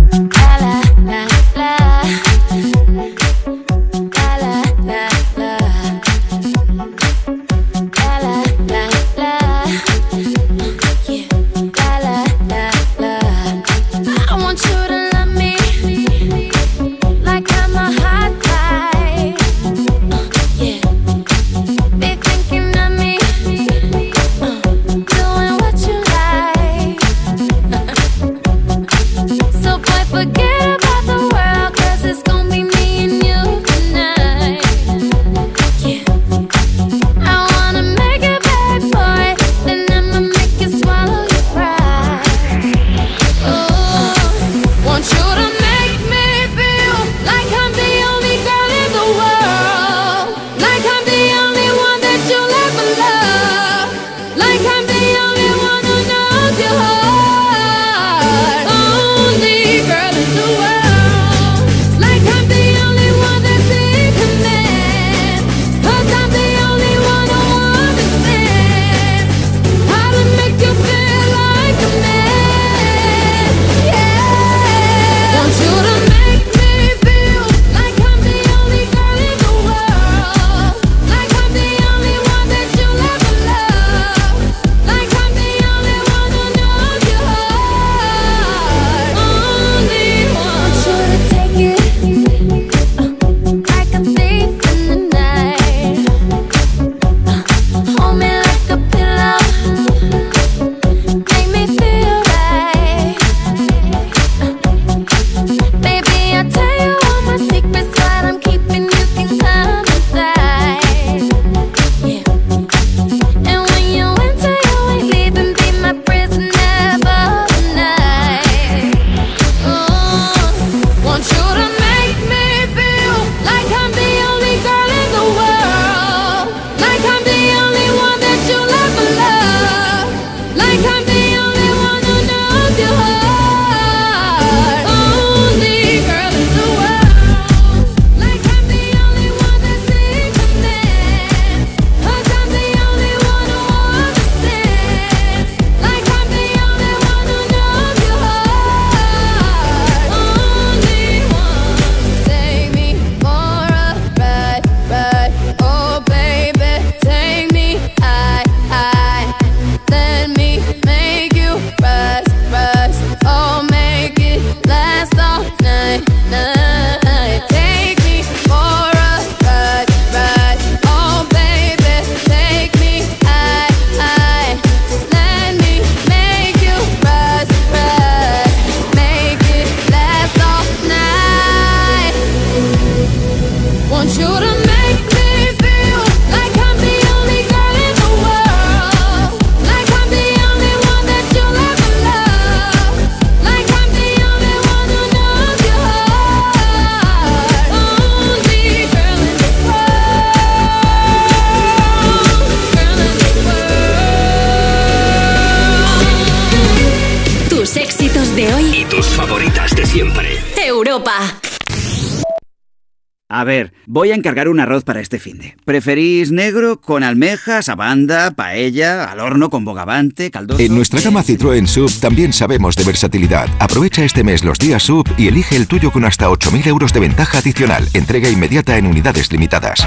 A encargar un arroz para este finde. ¿Preferís negro con almejas, abanda, paella, al horno con bogavante, caldoso? En nuestra gama Citroën Sub también sabemos de versatilidad. Aprovecha este mes los días Sub y elige el tuyo con hasta 8.000 euros de ventaja adicional. Entrega inmediata en unidades limitadas.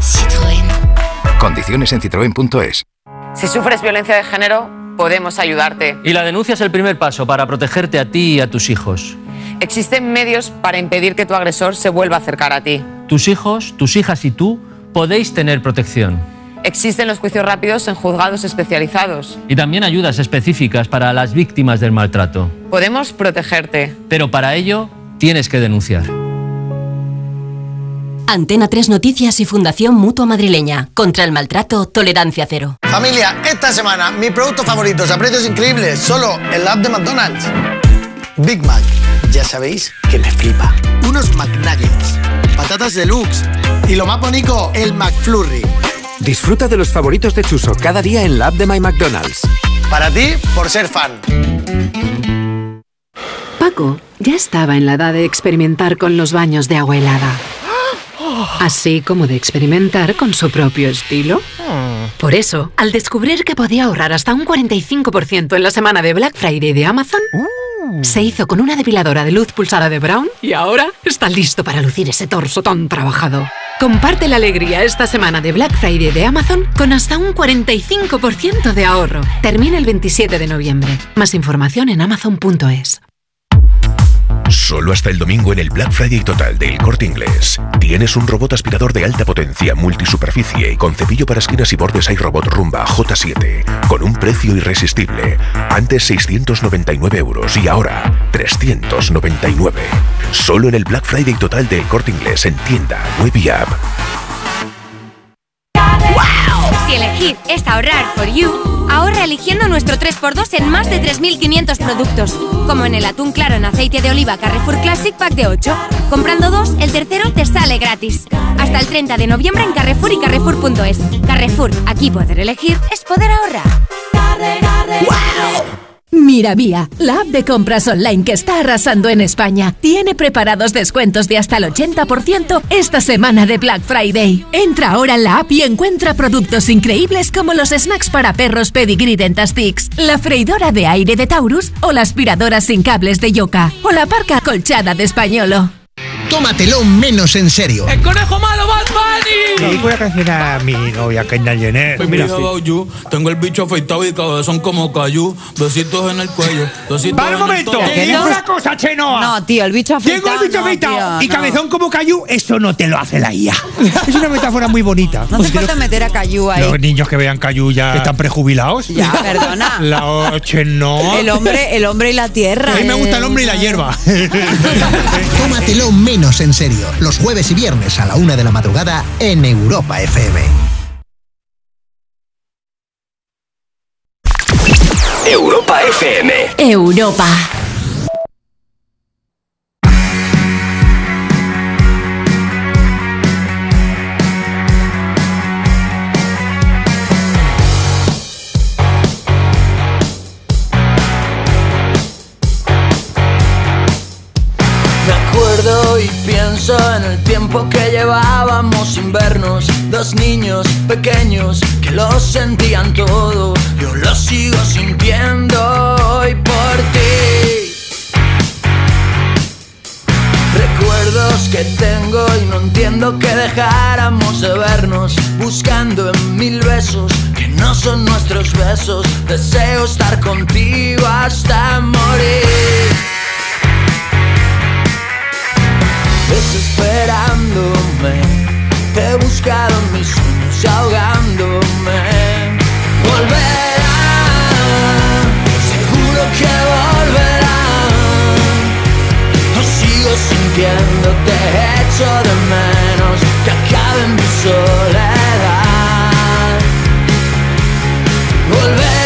Citroën. Condiciones en citroen.es. Si sufres violencia de género, podemos ayudarte. Y la denuncia es el primer paso para protegerte a ti y a tus hijos. Existen medios para impedir que tu agresor se vuelva a acercar a ti. Tus hijos, tus hijas y tú podéis tener protección. Existen los juicios rápidos en juzgados especializados. Y también ayudas específicas para las víctimas del maltrato. Podemos protegerte. Pero para ello tienes que denunciar. Antena 3 Noticias y Fundación Mutua Madrileña. Contra el maltrato, tolerancia cero. Familia, esta semana mis productos favoritos a precios increíbles solo en la app de McDonald's. Big Mac, ya sabéis que me flipa. Unos McNuggets, patatas deluxe y lo más bonito, el McFlurry. Disfruta de los favoritos de Chuso cada día en la app de My McDonald's. Para ti, por ser fan. Paco ya estaba en la edad de experimentar con los baños de agua helada. Así como de experimentar con su propio estilo. Por eso, al descubrir que podía ahorrar hasta un 45% en la semana de Black Friday de Amazon, se hizo con una depiladora de luz pulsada de Brown y ahora está listo para lucir ese torso tan trabajado. Comparte la alegría esta semana de Black Friday de Amazon con hasta un 45% de ahorro. Termina el 27 de noviembre. Más información en amazon.es. Solo hasta el domingo en el Black Friday total del Corte Inglés. Tienes un robot aspirador de alta potencia, multisuperficie y con cepillo para esquinas y bordes iRobot Rumba J7. Con un precio irresistible. Antes 699 euros y ahora 399. Solo en el Black Friday total del Corte Inglés en tienda, web y app. Si elegir es ahorrar for you, ahorra eligiendo nuestro 3x2 en más de 3.500 productos, como en el atún claro en aceite de oliva Carrefour Classic Pack de 8. Comprando dos, el tercero te sale gratis. Hasta el 30 de noviembre en Carrefour y Carrefour.es. Carrefour, aquí poder elegir es poder ahorrar. Miravía, la app de compras online que está arrasando en España, tiene preparados descuentos de hasta el 80% esta semana de Black Friday. Entra ahora en la app y encuentra productos increíbles como los snacks para perros Pedigree Dentastix, la freidora de aire de Taurus o la aspiradora sin cables de Yoka o la parca colchada de Españolo. Tómatelo menos en serio. ¡El conejo malo, Bad Bunny! Le dedico una canción a mi novia, Kendall Jenner. Pues mira, you, tengo el bicho afeitado y cabezón como cayú. Besitos en el cuello, besitos ¡Para un el momento! Te digo una cosa, Chenoa. No, tío, el bicho afeitado. Tengo el bicho no, afeitado tío, y no. cabezón como cayú, eso no te lo hace la IA. [laughs] es una metáfora muy bonita. No hace falta meter a Cayu ahí. Los niños que vean cayú ya que están prejubilados. Ya, perdona. [laughs] La Chenoa. El hombre, el hombre y la tierra. A mí me gusta el hombre y la hierba. [laughs] Tómatelo menos en serio. Los jueves y viernes a la una de la madrugada en Europa FM. Europa FM. Europa. En el tiempo que llevábamos sin vernos. Dos niños pequeños que lo sentían todo. Yo lo sigo sintiendo hoy por ti. Recuerdos que tengo y no entiendo que dejáramos de vernos. Buscando en mil besos que no son nuestros besos. Deseo estar contigo hasta morir. Desesperándome. Te he buscado en mis sueños ahogándome. Volverá, seguro que volverá. No sigo sintiéndote, echo de menos que acabe mi soledad. Volverá,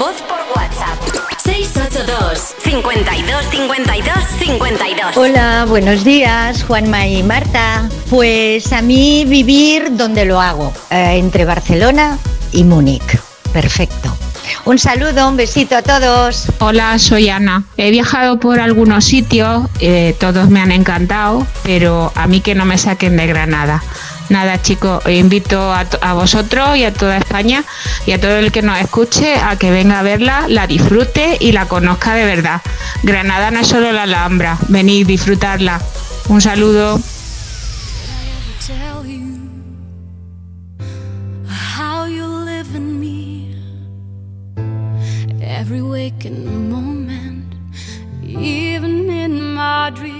voz por WhatsApp. 682 52 52 52 Hola, buenos días, Juanma y Marta. Pues a mí vivir donde lo hago, eh, entre Barcelona y Múnich. Perfecto. Un saludo, un besito a todos. Hola, soy Ana. He viajado por algunos sitios, eh, todos me han encantado, pero a mí que no me saquen de Granada. Nada, chicos, os invito a, vosotros y a toda España y a todo el que nos escuche a que venga a verla, la disfrute y la conozca de verdad. Granada no es solo la Alhambra, venid, disfrutarla. Un saludo. every in.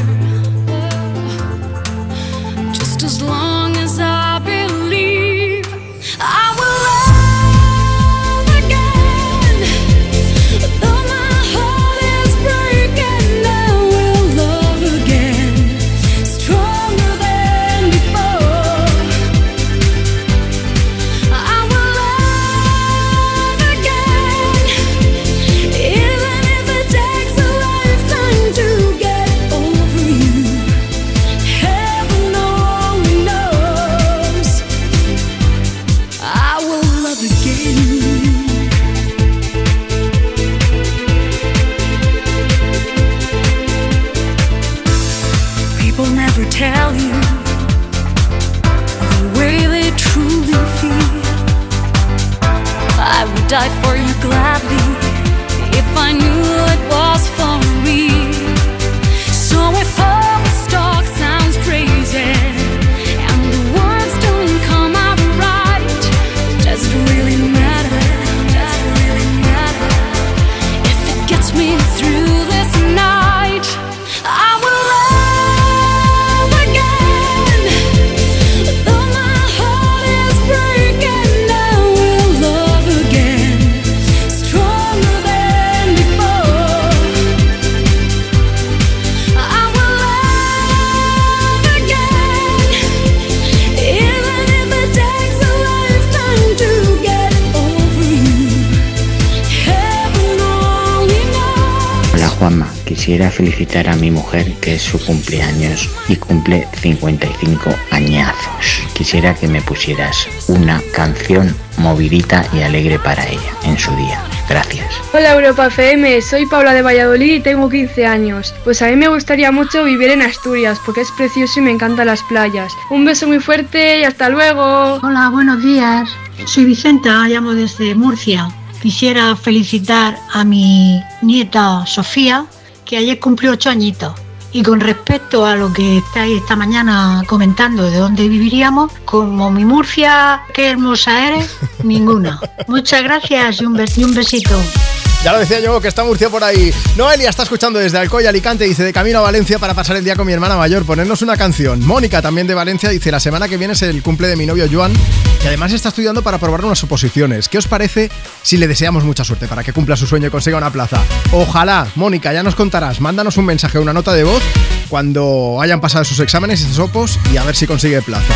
Juanma, quisiera felicitar a mi mujer que es su cumpleaños y cumple 55 añazos. Quisiera que me pusieras una canción movidita y alegre para ella en su día. Gracias. Hola Europa FM, soy Paula de Valladolid y tengo 15 años. Pues a mí me gustaría mucho vivir en Asturias porque es precioso y me encantan las playas. Un beso muy fuerte y hasta luego. Hola, buenos días. Soy Vicenta, llamo desde Murcia. Quisiera felicitar a mi nieta Sofía, que ayer cumplió ocho añitos. Y con respecto a lo que estáis esta mañana comentando de dónde viviríamos, como mi Murcia, qué hermosa eres, ninguna. [laughs] Muchas gracias y un, bes- y un besito. Ya lo decía yo, que está Murcia por ahí. Noelia está escuchando desde Alcoy, Alicante, dice de camino a Valencia para pasar el día con mi hermana mayor, ponernos una canción. Mónica, también de Valencia, dice la semana que viene es el cumple de mi novio Joan, y además está estudiando para probar unas oposiciones. ¿Qué os parece si le deseamos mucha suerte para que cumpla su sueño y consiga una plaza? Ojalá, Mónica, ya nos contarás. Mándanos un mensaje una nota de voz cuando hayan pasado sus exámenes y sus opos y a ver si consigue plaza.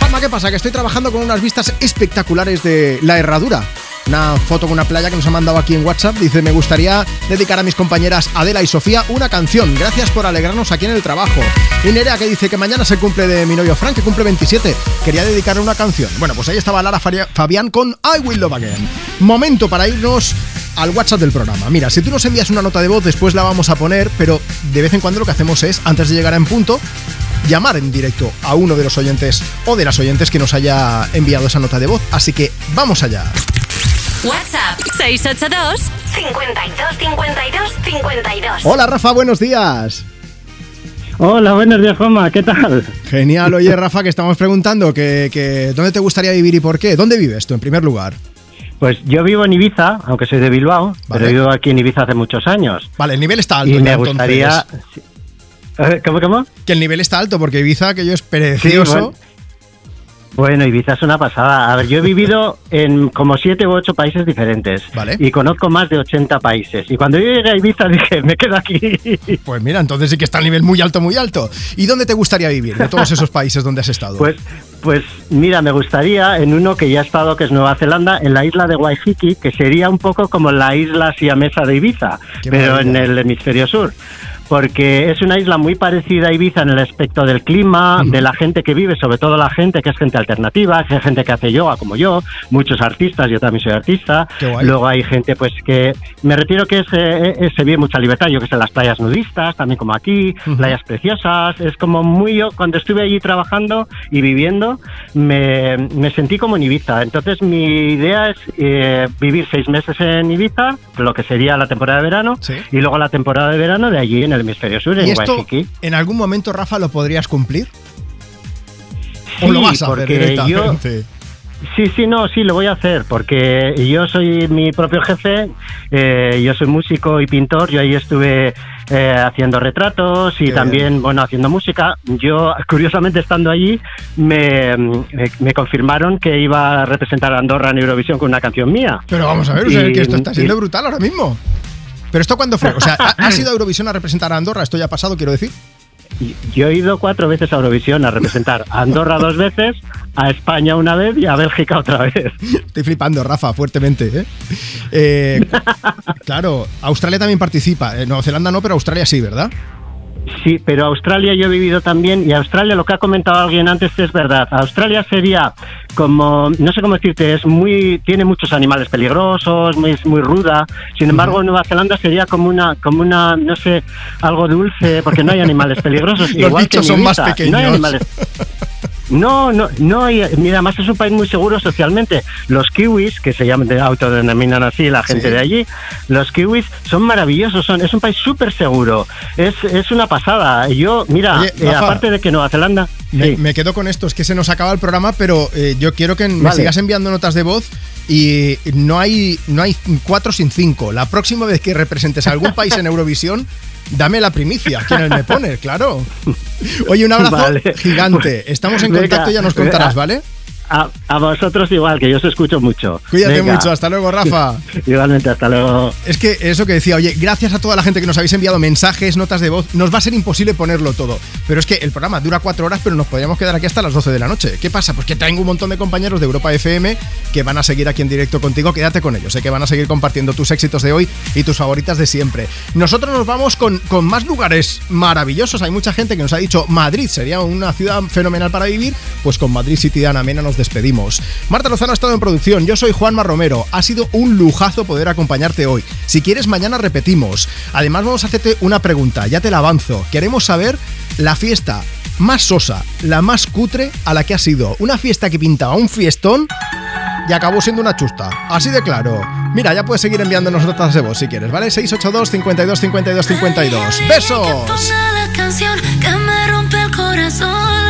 Palma, ¿qué pasa? Que estoy trabajando con unas vistas espectaculares de La Herradura. Una foto con una playa que nos ha mandado aquí en WhatsApp. Dice, me gustaría dedicar a mis compañeras Adela y Sofía una canción. Gracias por alegrarnos aquí en el trabajo. Y Nerea que dice que mañana es el cumple de mi novio Frank, que cumple 27. Quería dedicarle una canción. Bueno, pues ahí estaba Lara Fabián con I Will Love Again. Momento para irnos al WhatsApp del programa. Mira, si tú nos envías una nota de voz, después la vamos a poner, pero de vez en cuando lo que hacemos es, antes de llegar a en punto, llamar en directo a uno de los oyentes o de las oyentes que nos haya enviado esa nota de voz. Así que vamos allá. WhatsApp 682 52 52 52. Hola Rafa, buenos días. Hola, buenos días, Juanma, ¿qué tal? Genial, oye [laughs] Rafa, que estamos preguntando que, que dónde te gustaría vivir y por qué. ¿Dónde vives tú en primer lugar? Pues yo vivo en Ibiza, aunque soy de Bilbao, pero vivo aquí en Ibiza hace muchos años. Vale, el nivel está alto. Y me gustaría... ¿Cómo, cómo? Que el nivel está alto porque Ibiza, que yo es precioso. bueno. Bueno, Ibiza es una pasada. A ver, yo he vivido [laughs] en como siete u ocho países diferentes. Vale. Y conozco más de 80 países. Y cuando yo llegué a Ibiza [laughs] dije, me quedo aquí. [laughs] Pues mira, entonces sí que está a nivel muy alto, muy alto. ¿Y dónde te gustaría vivir de todos esos países donde has estado? Pues, pues mira, me gustaría en uno que ya he estado, que es Nueva Zelanda, en la isla de Waiheke, que sería un poco como la isla siamesa de Ibiza, Qué pero en el hemisferio sur. Porque es una isla muy parecida a Ibiza en el aspecto del clima, de la gente que vive, sobre todo la gente que es gente alternativa, que es gente que hace yoga como yo, muchos artistas, yo también soy artista. Luego hay gente pues que me refiero que es, eh, eh, se vive mucha libertad, yo que sé, las playas nudistas, también como aquí, playas preciosas, es como muy yo, cuando estuve allí trabajando y viviendo, me, me sentí como en Ibiza. Entonces mi idea es eh, vivir seis meses en Ibiza, lo que sería la temporada de verano, y luego la temporada de verano de allí en el hemisferio sur, en ¿Y esto Waikiki. en algún momento, Rafa, lo podrías cumplir? ¿O Sí, lo vas a hacer yo- directamente? Sí, sí, no, sí, lo voy a hacer, porque yo soy mi propio jefe, eh, yo soy músico y pintor, yo ahí estuve eh, haciendo retratos y Qué también, bueno, haciendo música. Yo, [laughs] curiosamente, estando allí, me, me, me confirmaron que iba a representar a Andorra en Eurovisión con una canción mía. Pero vamos a ver, o sea, Y- que esto está siendo y- brutal ahora mismo. ¿Pero esto cuándo fue? O sea, ¿ha- ¿has ido a Eurovisión a representar a Andorra? Esto ya ha pasado, quiero decir. Yo he ido cuatro veces a Eurovisión a representar a Andorra dos veces, a España una vez y a Bélgica otra vez. Estoy flipando, Rafa, fuertemente. ¿eh? Eh, claro, Australia también participa. Eh, Nueva Zelanda no, pero Australia sí, ¿verdad? Sí, pero Australia yo he vivido también y Australia, lo que ha comentado alguien antes es verdad. Australia sería como, no sé cómo decirte, es muy, tiene muchos animales peligrosos, muy, es muy ruda. Sin embargo, Nueva Zelanda sería como una, como una, no sé, algo dulce, porque no hay animales peligrosos. [laughs] Los igual que son más Ibiza, No pequeños. hay animales. [laughs] No, no, no hay, mira, además es un país muy seguro socialmente. Los kiwis, que se llaman, autodenominan así la gente Sí. de allí, los kiwis son maravillosos, son, es un país súper seguro, es, es una pasada. Yo, mira, Oye, eh, aparte de que Nueva Zelanda... Me, sí. me quedo con esto, es que se nos acaba el programa, pero eh, yo quiero que me Vale. sigas enviando notas de voz y no hay, no hay cuatro sin cinco. La próxima vez que representes a algún país en [laughs] Eurovisión, dame la primicia, el Me Pone, claro. Oye, un abrazo Vale. gigante. Estamos en contacto y ya nos contarás, ¿vale? A, a vosotros igual, que yo os escucho mucho. Cuídate Venga. mucho, hasta luego, Rafa. [laughs] Igualmente, hasta luego. Es que eso que decía, oye, gracias a toda la gente que nos habéis enviado mensajes, notas de voz, nos va a ser imposible ponerlo todo. Pero es que el programa dura cuatro horas, pero nos podríamos quedar aquí hasta las 12 de la noche. ¿Qué pasa? Pues que tengo un montón de compañeros de Europa FM que van a seguir aquí en directo contigo. Quédate con ellos, sé que van a seguir compartiendo tus éxitos de hoy y tus favoritas de siempre. Nosotros nos vamos con, con más lugares maravillosos. Hay mucha gente que nos ha dicho Madrid sería una ciudad fenomenal para vivir. Pues con Madrid City de Ana Mena nos despedimos. Marta Lozano ha estado en producción. Yo soy Juanma Romero. Ha sido un lujazo poder acompañarte hoy. Si quieres, mañana repetimos. Además, vamos a hacerte una pregunta. Ya te la avanzo. Queremos saber la fiesta más sosa, la más cutre a la que has ido. Una fiesta que pintaba un fiestón y acabó siendo una chusta. Así de claro. Mira, ya puedes seguir enviándonos notas de voz si quieres, ¿vale? 682 52 52 52. ¡Besos! Ponga la canción que me rompe el corazón,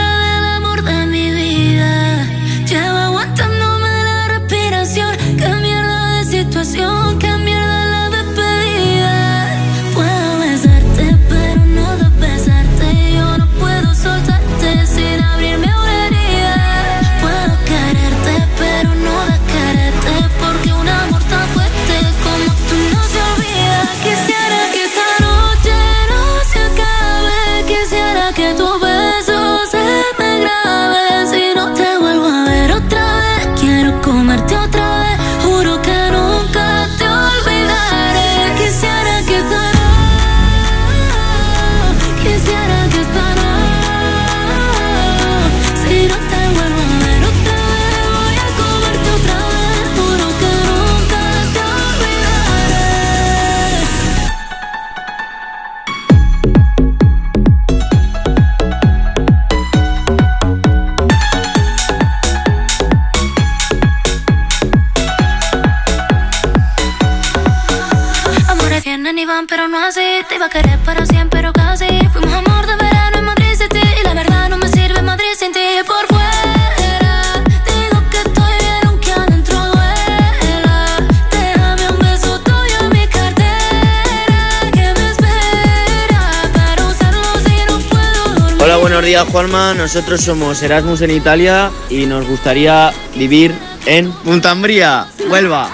Van, pero no así. Te iba a querer para siempre, pero casi. Fuimos amor de verano en Madrid City. Y la verdad no me sirve Madrid sin ti. Por fuera, digo que estoy bien, aunque adentro duela. Déjame un beso tuyo en mi cartera. Que me espera para usarlo si no puedo dormir. Hola, buenos buenos días Juanma, nosotros somos Erasmus en Italia y nos gustaría vivir en Puntambría, Huelva.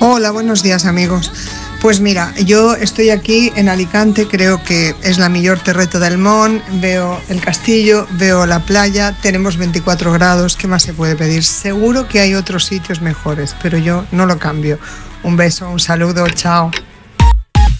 Hola, buenos días amigos. Pues mira, yo estoy aquí en Alicante, creo que es la mejor terreta del Mon, veo el castillo, veo la playa, tenemos 24 grados, ¿qué más se puede pedir? Seguro que hay otros sitios mejores, pero yo no lo cambio. Un beso, un saludo, chao.